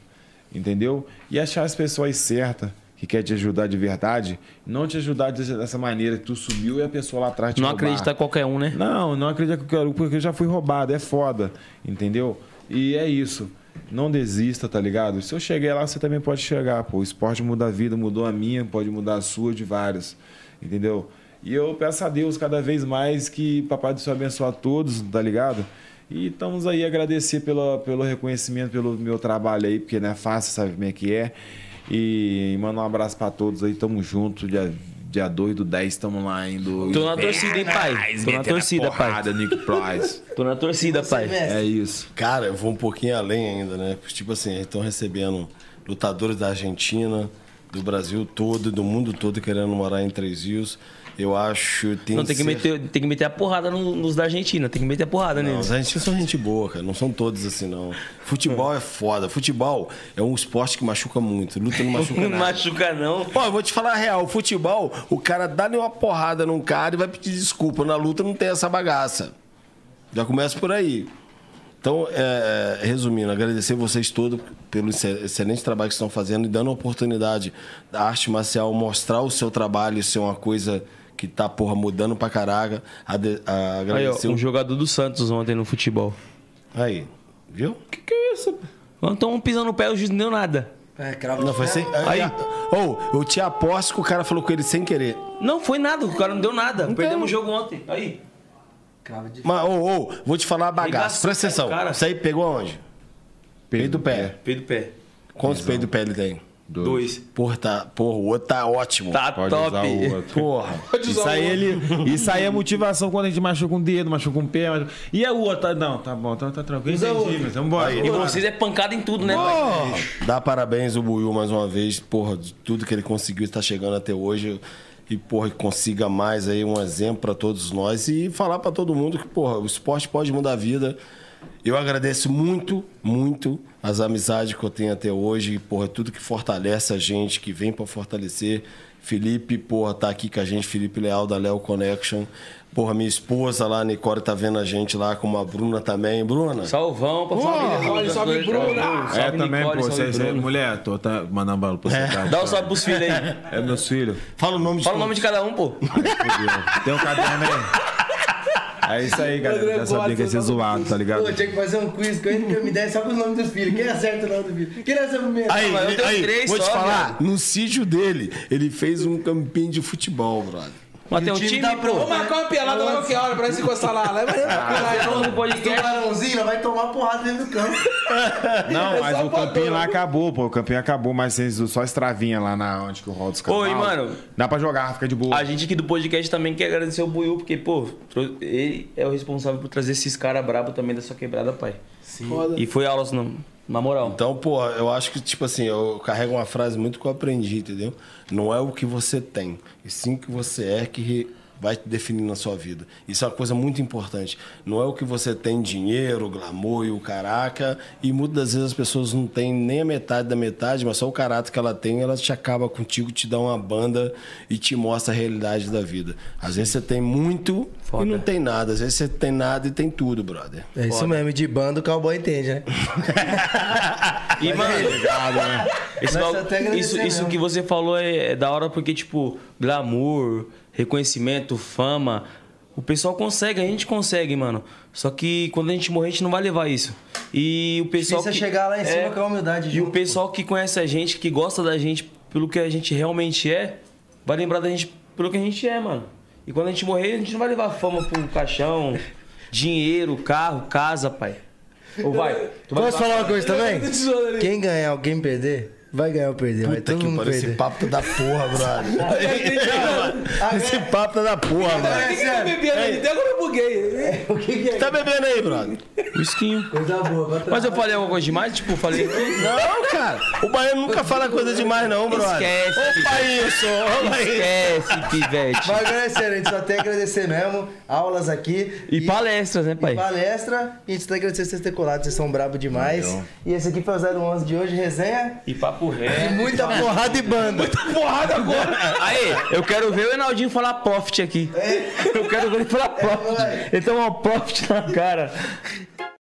entendeu? E achar as pessoas certas que quer te ajudar de verdade, não te ajudar dessa maneira que tu subiu e a pessoa lá atrás te Não roubar. acreditar em qualquer um, né? Não, não acredito que eu quero, porque eu já fui roubado, é foda, entendeu? E é isso. Não desista, tá ligado? Se eu cheguei lá, você também pode chegar, pô. O esporte muda a vida, mudou a minha, pode mudar a sua, de vários, entendeu? E eu peço a Deus cada vez mais que Papai do Céu abençoe a todos, tá ligado? E estamos aí a agradecer pela, pelo reconhecimento, pelo meu trabalho aí, porque não é fácil, sabe como é que é. E, manda um abraço pra todos aí, tamo junto. Dia, dia 2 do 10, tamo lá indo. Tô na torcida, hein, pai? Tô na torcida, pai. Nick Price. Tô na torcida, pai. é isso. Cara, eu vou um pouquinho além ainda, né? Tipo assim, estão recebendo lutadores da Argentina, do Brasil todo, do mundo todo querendo morar em Três Rios. Eu acho tem Não, tem que, ser- meter, tem que meter a porrada no- nos da Argentina. Tem que meter a porrada Não, neles. os argentinos são gente boa, cara. Não são todos assim, não. Futebol é foda. Futebol é um esporte que machuca muito. Luta não machuca Não nada. machuca, não. Ó, eu vou te falar a real. O futebol, o cara dá-lhe uma porrada num cara e vai pedir desculpa. Na luta não tem essa bagaça. Já começa por aí. Então, é, é, resumindo, agradecer vocês todos pelo exce- excelente trabalho que estão fazendo e dando a oportunidade da arte marcial mostrar o seu trabalho, ser uma coisa que tá, porra, mudando pra caraca. Ade- a- Aí, ó, agradecer um o- jogador do Santos ontem no futebol. Aí, viu? Que que é isso? Então pisando no pé, o juiz não deu nada. É, cravo Não, de foi sem. Aí- Aí, ou, eu te aposto que o cara falou com ele sem querer. Não foi nada, o cara não deu nada. Perdemos o jogo ontem. Aí. Cravo de Mas, ô, ô, vou te falar a bagaça. Presta atenção. cara. Isso aí pegou aonde? Peito do pé. Peito do pé. Quantos peitos do pé ele tem? Dois. Porra, tá, porra, o outro tá ótimo. Tá Pode top. usar o outro. Porra. Isso aí, ele, isso aí é motivação quando a gente machuca um dedo, machuca um pé. machuca- E a outra? Não, tá bom, tá, tá tranquilo. Entendi, mas vambora. E vocês é pancada em tudo, né, pai? Dá parabéns ao Buiu mais uma vez, porra, de tudo que ele conseguiu está chegando até hoje. E, porra, que consiga mais aí um exemplo para todos nós e falar para todo mundo que, porra, o esporte pode mudar a vida. Eu agradeço muito, muito as amizades que eu tenho até hoje, e, porra, tudo que fortalece a gente, que vem para fortalecer. Felipe, porra, tá aqui com a gente, Felipe Leal da Léo Connection. Porra, minha esposa lá, a Nicole, tá vendo a gente lá, como a Bruna também. Bruna, Salvão pra família. salve, toda. salve, Bruna. É, Salve, também, Nicole, pô, salve, você, você- Bruno. mulher, tô tá mandando bala pra você. tá? Dá um salve pros filhos aí. É meus filhos. fala o nome de Fala o nome de cada um, pô. Fudeu. Tem um caderno aí? É isso aí, galera. Já sabia que ia ser zoado, tá ligado? Pô, tinha que fazer um quiz com ele que eu me desse só com os nomes dos filhos. Quem acerta o nome do filho? Quem nasceu primeiro? Aí, mas eu tenho aí, três vou te só, falar, viado. no sítio dele, ele fez um campinho de futebol, brother. Mas tem um time time, tá pô. Vamos marcar uma pelada lá qualquer hora pra se encostar lá. Leva ele pra podcast. Tubarãozinho vai tomar porrada dentro do campo. Não, É mas o campinho lá acabou, pô. O campinho acabou, mas vocês só estravinha lá na onde que o Rod dos cavalos. Oi, mano. Dá pra jogar, fica de boa. A gente aqui do podcast também quer agradecer o Buiu, porque, pô, ele é o responsável por trazer esses caras brabos também da sua quebrada, pai. Foda. E foi aulas na, na moral. Então, pô, eu acho que, tipo assim, eu carrego uma frase muito que eu aprendi, entendeu? Não é o que você tem, e sim que você é que vai te definir na sua vida. Isso é uma coisa muito importante. Não é o que você tem, dinheiro, glamour e o caraca, e muitas das vezes as pessoas não têm nem a metade da metade, mas só o caráter que ela tem, ela te acaba contigo, te dá uma banda e te mostra a realidade da vida. Às vezes você tem muito Foda. e não tem nada. Às vezes você tem nada e tem tudo, brother. É isso mesmo, de banda o cowboy entende, né? E, mano, esse Mas bagu- até agradecer isso, isso que você falou é, é da hora porque, tipo, glamour, reconhecimento, fama. O pessoal consegue, a gente consegue, mano. Só que quando a gente morrer, a gente não vai levar isso. E o pessoal. Difícil é que, chegar lá em cima com a humildade E junto, o pessoal que conhece a gente, que gosta da gente pelo que a gente realmente é, vai lembrar da gente pelo que a gente é, mano. E quando a gente morrer, a gente não vai levar fama pro caixão, dinheiro, carro, casa, pai. Ou vai? Posso falar uma coisa também? Quem ganhar ou quem perder, vai ganhar ou perder. vai Puta todo que mundo pariu, esse perder. papo tá da porra, brother. esse papo tá da porra, brother. o que tá bebendo ali? Até agora eu buguei. O que, que é? Tá bebendo aí, brother? Whiskinho. Coisa boa. bota Mas eu falei alguma coisa demais? Tipo, falei. Não, cara. O baiano nunca fala coisa demais, não, brother. Esquece. Opa, isso. Opa. Esquece, pivete. Mas agradecer, a gente só tem a agradecer mesmo. Aulas aqui. E palestras, né, pai? E palestra. E a gente tem que agradecer vocês terem colado, vocês são bravos demais. E esse aqui foi o 011 de hoje, resenha. E papo E reto. muita porrada e banda. Porrada agora. Aí, eu quero ver o Enaldinho falar profit aqui. Eu quero ver ele falar profit. vai. Ele toma um profit na cara.